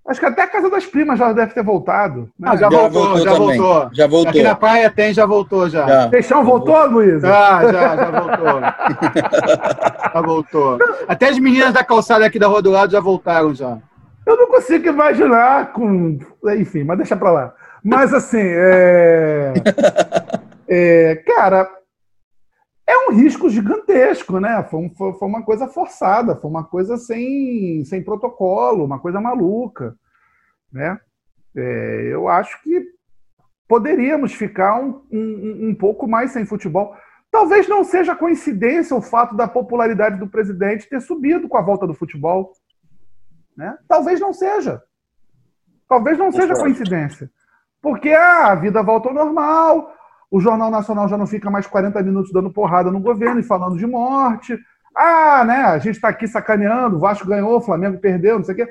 Acho que até a Casa das Primas já deve ter voltado. Né? Ah, já, já voltou, voltou, já também. voltou. Já voltou. Aqui na praia tem, já voltou já. já. Peixão voltou, Luiz? Já, já, já voltou. já voltou. Até as meninas da calçada aqui da rua do lado já voltaram já. Eu não consigo imaginar com. Enfim, mas deixa pra lá. Mas assim, é... é... cara, é um risco gigantesco, né? Foi, foi, foi, uma coisa forçada, foi uma coisa sem, sem protocolo, uma coisa maluca, né? É, eu acho que poderíamos ficar um, um, um pouco mais sem futebol. Talvez não seja coincidência o fato da popularidade do presidente ter subido com a volta do futebol. Né? Talvez não seja. Talvez não seja coincidência. Porque ah, a vida volta ao normal, o Jornal Nacional já não fica mais 40 minutos dando porrada no governo e falando de morte. Ah, né? A gente está aqui sacaneando, o Vasco ganhou, o Flamengo perdeu, não sei o quê.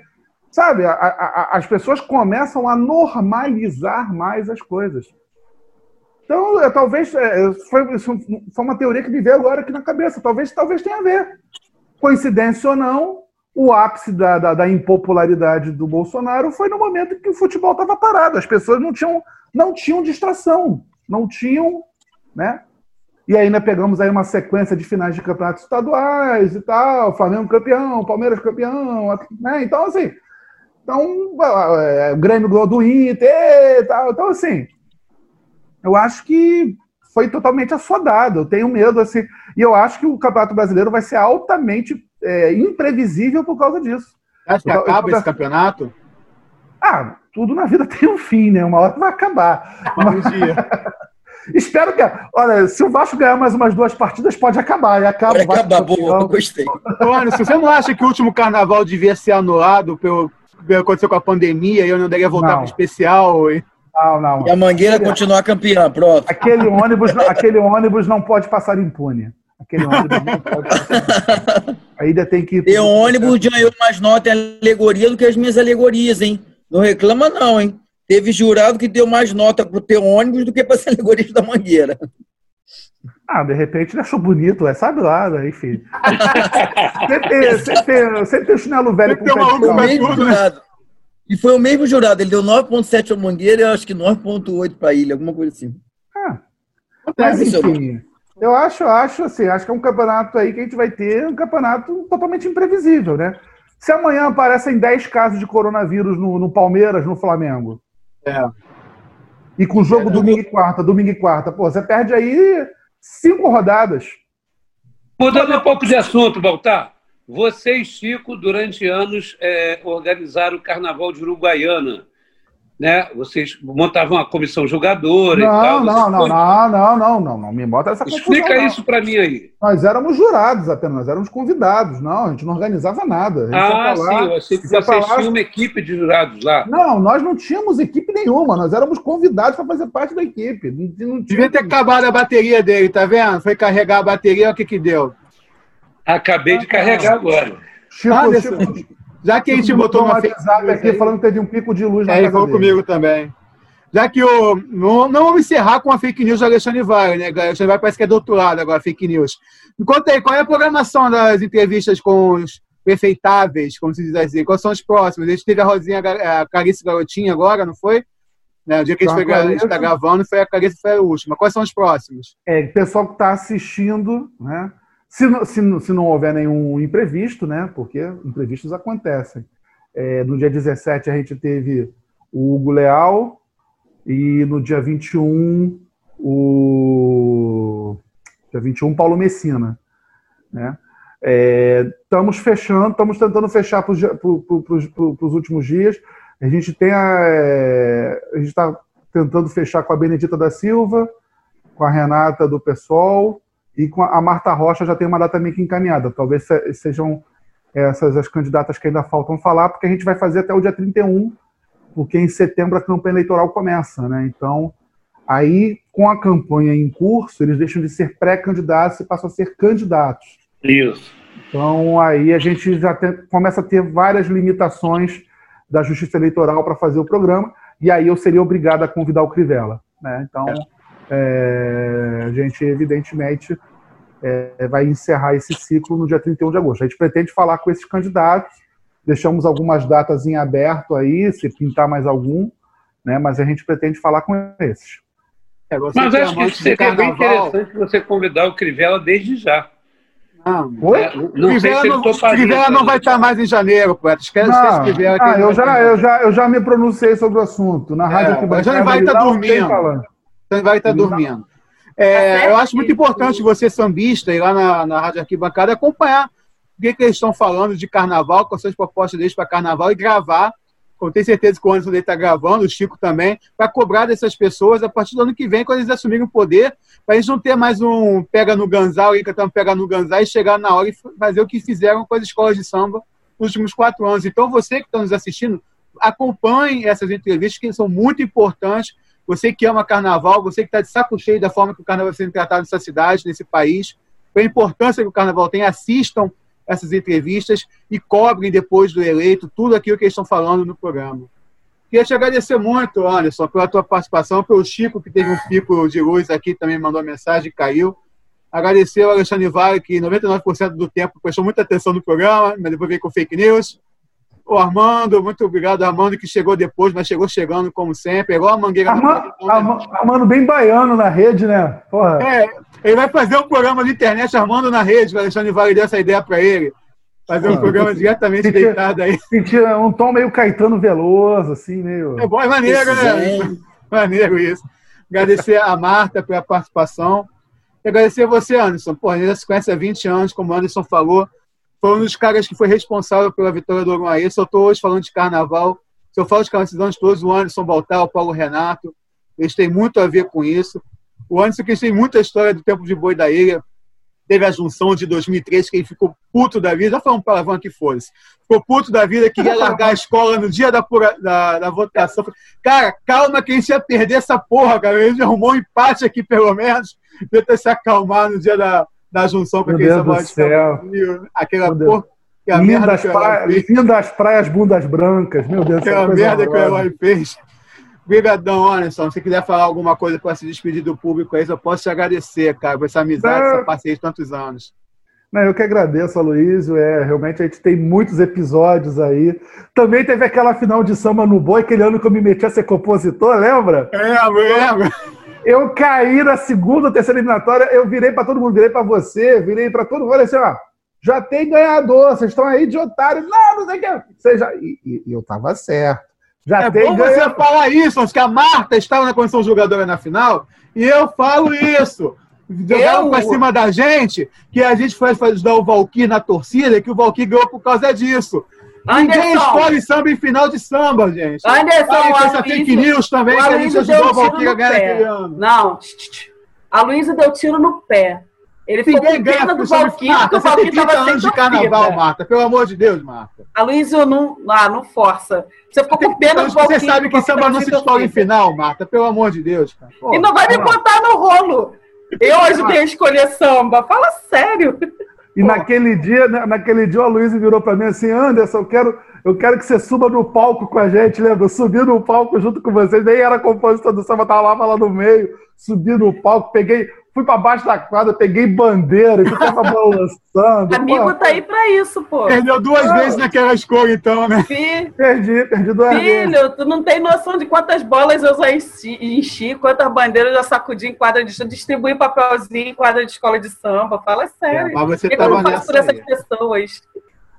Sabe, a, a, as pessoas começam a normalizar mais as coisas. Então, é, talvez é, foi, foi uma teoria que me veio agora aqui na cabeça. Talvez, talvez tenha a ver. Coincidência ou não, o ápice da, da, da, impopularidade do Bolsonaro foi no momento que o futebol estava parado. As pessoas não tinham, não tinham distração, não tinham, né? E ainda pegamos aí uma sequência de finais de campeonatos estaduais e tal, Flamengo campeão, Palmeiras campeão, né? Então, assim, então, é, o Grêmio ganhou do Inter e tal. Então, assim, eu acho que foi totalmente assodado. Eu tenho medo, assim, e eu acho que o Campeonato Brasileiro vai ser altamente é, imprevisível por causa disso. Acho que eu, acaba esse campeonato? Ah, tudo na vida tem um fim, né? Uma hora vai acabar. Um dia. Espero que. Olha, se o Vasco ganhar mais umas duas partidas, pode acabar. E acaba pode acabar, boa, gostei. Antônio, se você não acha que o último carnaval devia ser anulado pelo, que aconteceu com a pandemia e eu não deveria voltar para o especial? E... Não, não. E a Mangueira aquele, continuar campeã, pronto. Aquele ônibus, aquele ônibus não pode passar impune. Aquele ônibus não pode passar Ainda tem que. Tem ônibus ganhou mais nota em alegoria do que as minhas alegorias, hein? Não reclama, não, hein? Teve jurado que deu mais nota pro teu ônibus do que para as alegorias da Mangueira. Ah, de repente ele achou bonito, é, sabe lá, né? enfim. sempre, sempre, sempre tem o chinelo velho com o mesmo jurado. E foi o mesmo jurado, ele deu 9,7 ao Mangueira e acho que 9,8 para a ilha, alguma coisa assim. Ah, mas enfim. Eu acho, acho assim, acho que é um campeonato aí que a gente vai ter um campeonato totalmente imprevisível, né? Se amanhã aparecem 10 casos de coronavírus no, no Palmeiras, no Flamengo. É. E com o jogo é, domingo e quarta, domingo e quarta, pô, você perde aí cinco rodadas. Mudando um pouco de assunto, Baltar. Você e Chico, durante anos, é, organizaram o Carnaval de Uruguaiana né? Vocês montavam uma comissão julgadora não, e tal. Não, não, não, não, não, não, não, me bota essa confusão. Explica isso para mim aí. Nós éramos jurados apenas, nós éramos convidados, não, a gente não organizava nada. Ah, sim, eu achei que vocês falar... tinham uma equipe de jurados lá. Não, nós não tínhamos equipe nenhuma, nós éramos convidados para fazer parte da equipe. Não, não Devia ter acabado a bateria dele, tá vendo? Foi carregar a bateria, o que que deu? Acabei de carregar agora. Chico, ah, Chico, já que a gente botou uma WhatsApp aqui aí, falando que teve um pico de luz na é, casa falou comigo também. Já que o. Não, não vamos encerrar com a fake news do Alexandre Vale, né? O Alexandre Vale parece que é doutorado agora, fake news. Me conta aí, qual é a programação das entrevistas com os, prefeitáveis, como se diz assim? Quais são os próximos? A gente teve a Rosinha, a Clarice Garotinha agora, não foi? Né? O dia que a gente, está gravando foi a Clarice foi a última. Quais são os próximos? É, o pessoal que está assistindo, né? Se, se, se não houver nenhum imprevisto, né? Porque imprevistos acontecem. É, no dia 17 a gente teve o Hugo Leal e no dia 21 o dia 21 Paulo Messina, né? É, estamos fechando, estamos tentando fechar para os últimos dias. A gente tem a, é, a gente está tentando fechar com a Benedita da Silva, com a Renata do PSOL e com a Marta Rocha já tem uma data meio que encaminhada. Talvez sejam essas as candidatas que ainda faltam falar, porque a gente vai fazer até o dia 31, porque em setembro a campanha eleitoral começa, né? Então, aí com a campanha em curso, eles deixam de ser pré-candidatos e passam a ser candidatos. Isso. Então, aí a gente já tem, começa a ter várias limitações da Justiça Eleitoral para fazer o programa, e aí eu seria obrigado a convidar o Crivella. Né? Então, é, a gente, evidentemente, é, vai encerrar esse ciclo no dia 31 de agosto. A gente pretende falar com esses candidatos, deixamos algumas datas em aberto aí, se pintar mais algum, né? mas a gente pretende falar com esses. É, mas acho que seria bem interessante você convidar o Crivella desde já. Não, Oi? É, não Crivella, não, Crivella não vai estar mais em janeiro, poeta. Esquece, não, Crivella. Ah, eu, já, eu, já, eu já me pronunciei sobre o assunto. Na rádio é, que vai já vai estar dormindo. Vai estar dormindo. É, eu acho muito importante você, sambista, ir lá na, na Rádio Arquibancada acompanhar o que, que eles estão falando de carnaval, quais são as propostas deles para carnaval e gravar eu tenho certeza que o Anderson está gravando, o Chico também, para cobrar dessas pessoas a partir do ano que vem, quando eles assumirem o poder, para eles não ter mais um pega no ganzal, e cantando pega no ganzal e chegar na hora e fazer o que fizeram com as escolas de samba nos últimos quatro anos. Então, você que está nos assistindo, acompanhe essas entrevistas, que são muito importantes. Você que ama carnaval, você que está de saco cheio da forma que o carnaval está sendo tratado nessa cidade, nesse país, a importância que o carnaval tem, assistam essas entrevistas e cobrem depois do eleito tudo aquilo que eles estão falando no programa. Queria te agradecer muito, Anderson, pela tua participação, pelo Chico, que teve um pico de luz aqui, também mandou uma mensagem caiu. Agradecer ao Alexandre Vale, que 99% do tempo prestou muita atenção no programa, mas depois veio com fake news. O Armando, muito obrigado, Armando, que chegou depois, mas chegou chegando como sempre. É igual a mangueira. Armando, Armando, Armando bem baiano na rede, né? Porra. É, ele vai fazer um programa de internet Armando na rede, o Alexandre Vale deu essa ideia para ele. Fazer um programa diretamente sentia, deitado aí. Sentia um tom meio Caetano Veloso, assim, meio. É bom, é maneiro, né? Maneiro isso. Agradecer a Marta pela participação. E agradecer a você, Anderson. Pô, a gente já se conhece há 20 anos, como o Anderson falou foi um dos caras que foi responsável pela vitória do Uruguai. Se eu estou hoje falando de carnaval, se eu falo de carnaval, todos, o Anderson Baltar, o Paulo Renato, eles têm muito a ver com isso. O Anderson que tem muita história do tempo de boi da ilha. Teve a junção de 2003 que ele ficou puto da vida. Já falando um palavrão que fosse. Ficou puto da vida, queria largar a escola no dia da, pura, da, da votação. Cara, calma que a gente ia perder essa porra, cara. A gente arrumou um empate aqui, pelo menos. Tenta se acalmar no dia da, da junção para quem Deus do céu. Aquela porra. Lindas, das praias, lindas praias bundas brancas, meu Deus. Aquela merda que o Eloy fez. Obrigadão, Anderson. Se quiser falar alguma coisa para se despedir do público aí, eu posso te agradecer, cara, por essa amizade, essa parceria de tantos anos. Não, eu que agradeço, Aloysio. É, realmente a gente tem muitos episódios aí. Também teve aquela final de samba no boi, aquele ano que eu me meti a ser compositor, lembra? É, lembro. Eu caí na segunda, terceira eliminatória, eu virei para todo mundo, virei para você, virei para todo mundo, falei assim, ó, já tem ganhador, vocês estão aí de otário. Não, não sei o que. Já... e, e eu tava certo. Já é tem bom ganhador. você falar isso, que a Marta estava na condição jogadora na final, e eu falo isso. Jogaram eu... pra cima da gente, que a gente foi ajudar o Valkyrie na torcida, que o Valkyrie ganhou por causa disso. Anderson. Ninguém escolhe samba em final de samba, gente. Anderson, Aí, com essa fake news também, que a gente ajudou o a ganhar naquele ano. Não, a Luísa deu tiro no pé. Ele ficou Ninguém pena do Valkyrie, porque o Valkyrie estava anos de carnaval, Marta. Pelo amor de Deus, Marta. A Luísa não, ah, não força. Você ficou com pena do Valkyrie. Você sabe que samba não se escolhe em final, Marta. Pelo amor de Deus. Cara. Pô, e não vai me botar no rolo. Eu ajudei a escolher samba. Fala sério. E Pô. naquele dia, né, naquele dia, a Luísa virou para mim assim, Anderson, eu quero, eu quero que você suba no palco com a gente, lembra? Eu subi no palco junto com vocês, nem era compositor do samba, tava lá, lá no meio, subi no palco, peguei, fui para baixo da quadra, peguei bandeira e tu tava balançando. Amigo pô. tá aí para isso, pô. Perdeu duas ah. vezes naquela escolha, então, né? Filho, perdi, perdi duas filho, vezes. Filho, tu não tem noção de quantas bolas eu já enchi, enchi quantas bandeiras eu já sacudi em quadra de distribuí papelzinho em quadra de escola de samba. Fala sério. É, mas você tá eu faço por essas pessoas.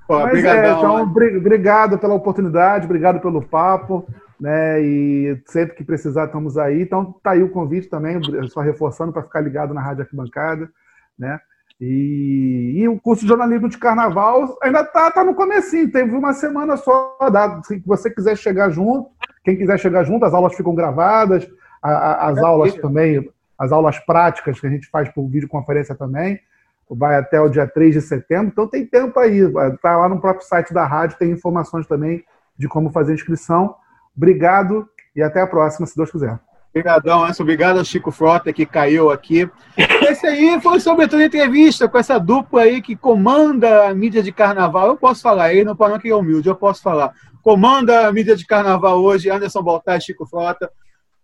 Pô, Mas é, então, obrigado pela oportunidade, obrigado pelo papo, né? E sempre que precisar, estamos aí. Então, tá aí o convite também, só reforçando para ficar ligado na Rádio Arquibancada, né? E, e, o curso de jornalismo de carnaval ainda tá, tá no comecinho, teve uma semana só. Dá, se você quiser chegar junto, quem quiser chegar junto, as aulas ficam gravadas, a, a, as é aulas também, as aulas práticas que a gente faz por videoconferência também vai até o dia 3 de setembro, então tem tempo aí. Está lá no próprio site da rádio, tem informações também de como fazer inscrição. Obrigado e até a próxima, se Deus quiser. Obrigadão, Anderson. Obrigado Chico Frota que caiu aqui. Esse aí foi sobretudo entrevista com essa dupla aí que comanda a mídia de carnaval. Eu posso falar aí, não para que é humilde, eu posso falar. Comanda a mídia de carnaval hoje, Anderson Baltar e Chico Frota.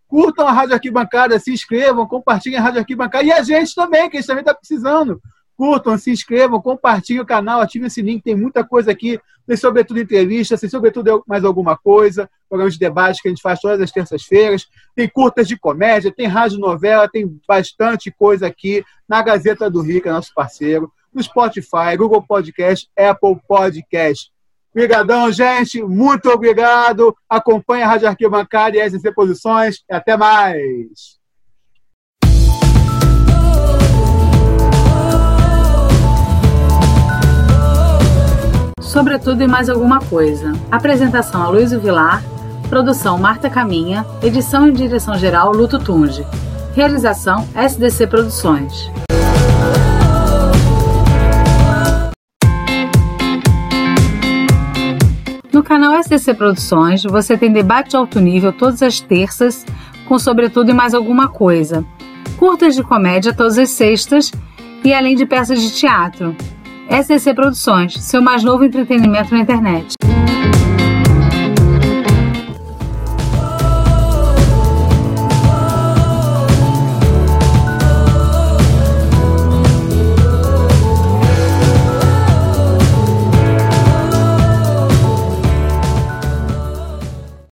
Curtam a Rádio Arquibancada, se inscrevam, compartilhem a Rádio Arquibancada e a gente também, que a gente também está precisando curtam, se inscrevam, compartilhem o canal, ativem esse link, tem muita coisa aqui, tem sobretudo entrevistas, tem sobretudo mais alguma coisa, programas de debate que a gente faz todas as terças-feiras, tem curtas de comédia, tem rádio novela, tem bastante coisa aqui na Gazeta do que é nosso parceiro, no Spotify, Google Podcast, Apple Podcast. Obrigadão, gente. Muito obrigado. Acompanhe a Rádio Arquibancada e as Posições. Até mais. Sobretudo e mais alguma coisa. Apresentação Luiz Vilar, produção Marta Caminha, edição e direção geral Luto Tunge. Realização SDC Produções. No canal SDC Produções, você tem debate de alto nível todas as terças, com sobretudo e mais alguma coisa. Curtas de comédia todas as sextas e além de peças de teatro. SCC Produções, seu mais novo entretenimento na internet.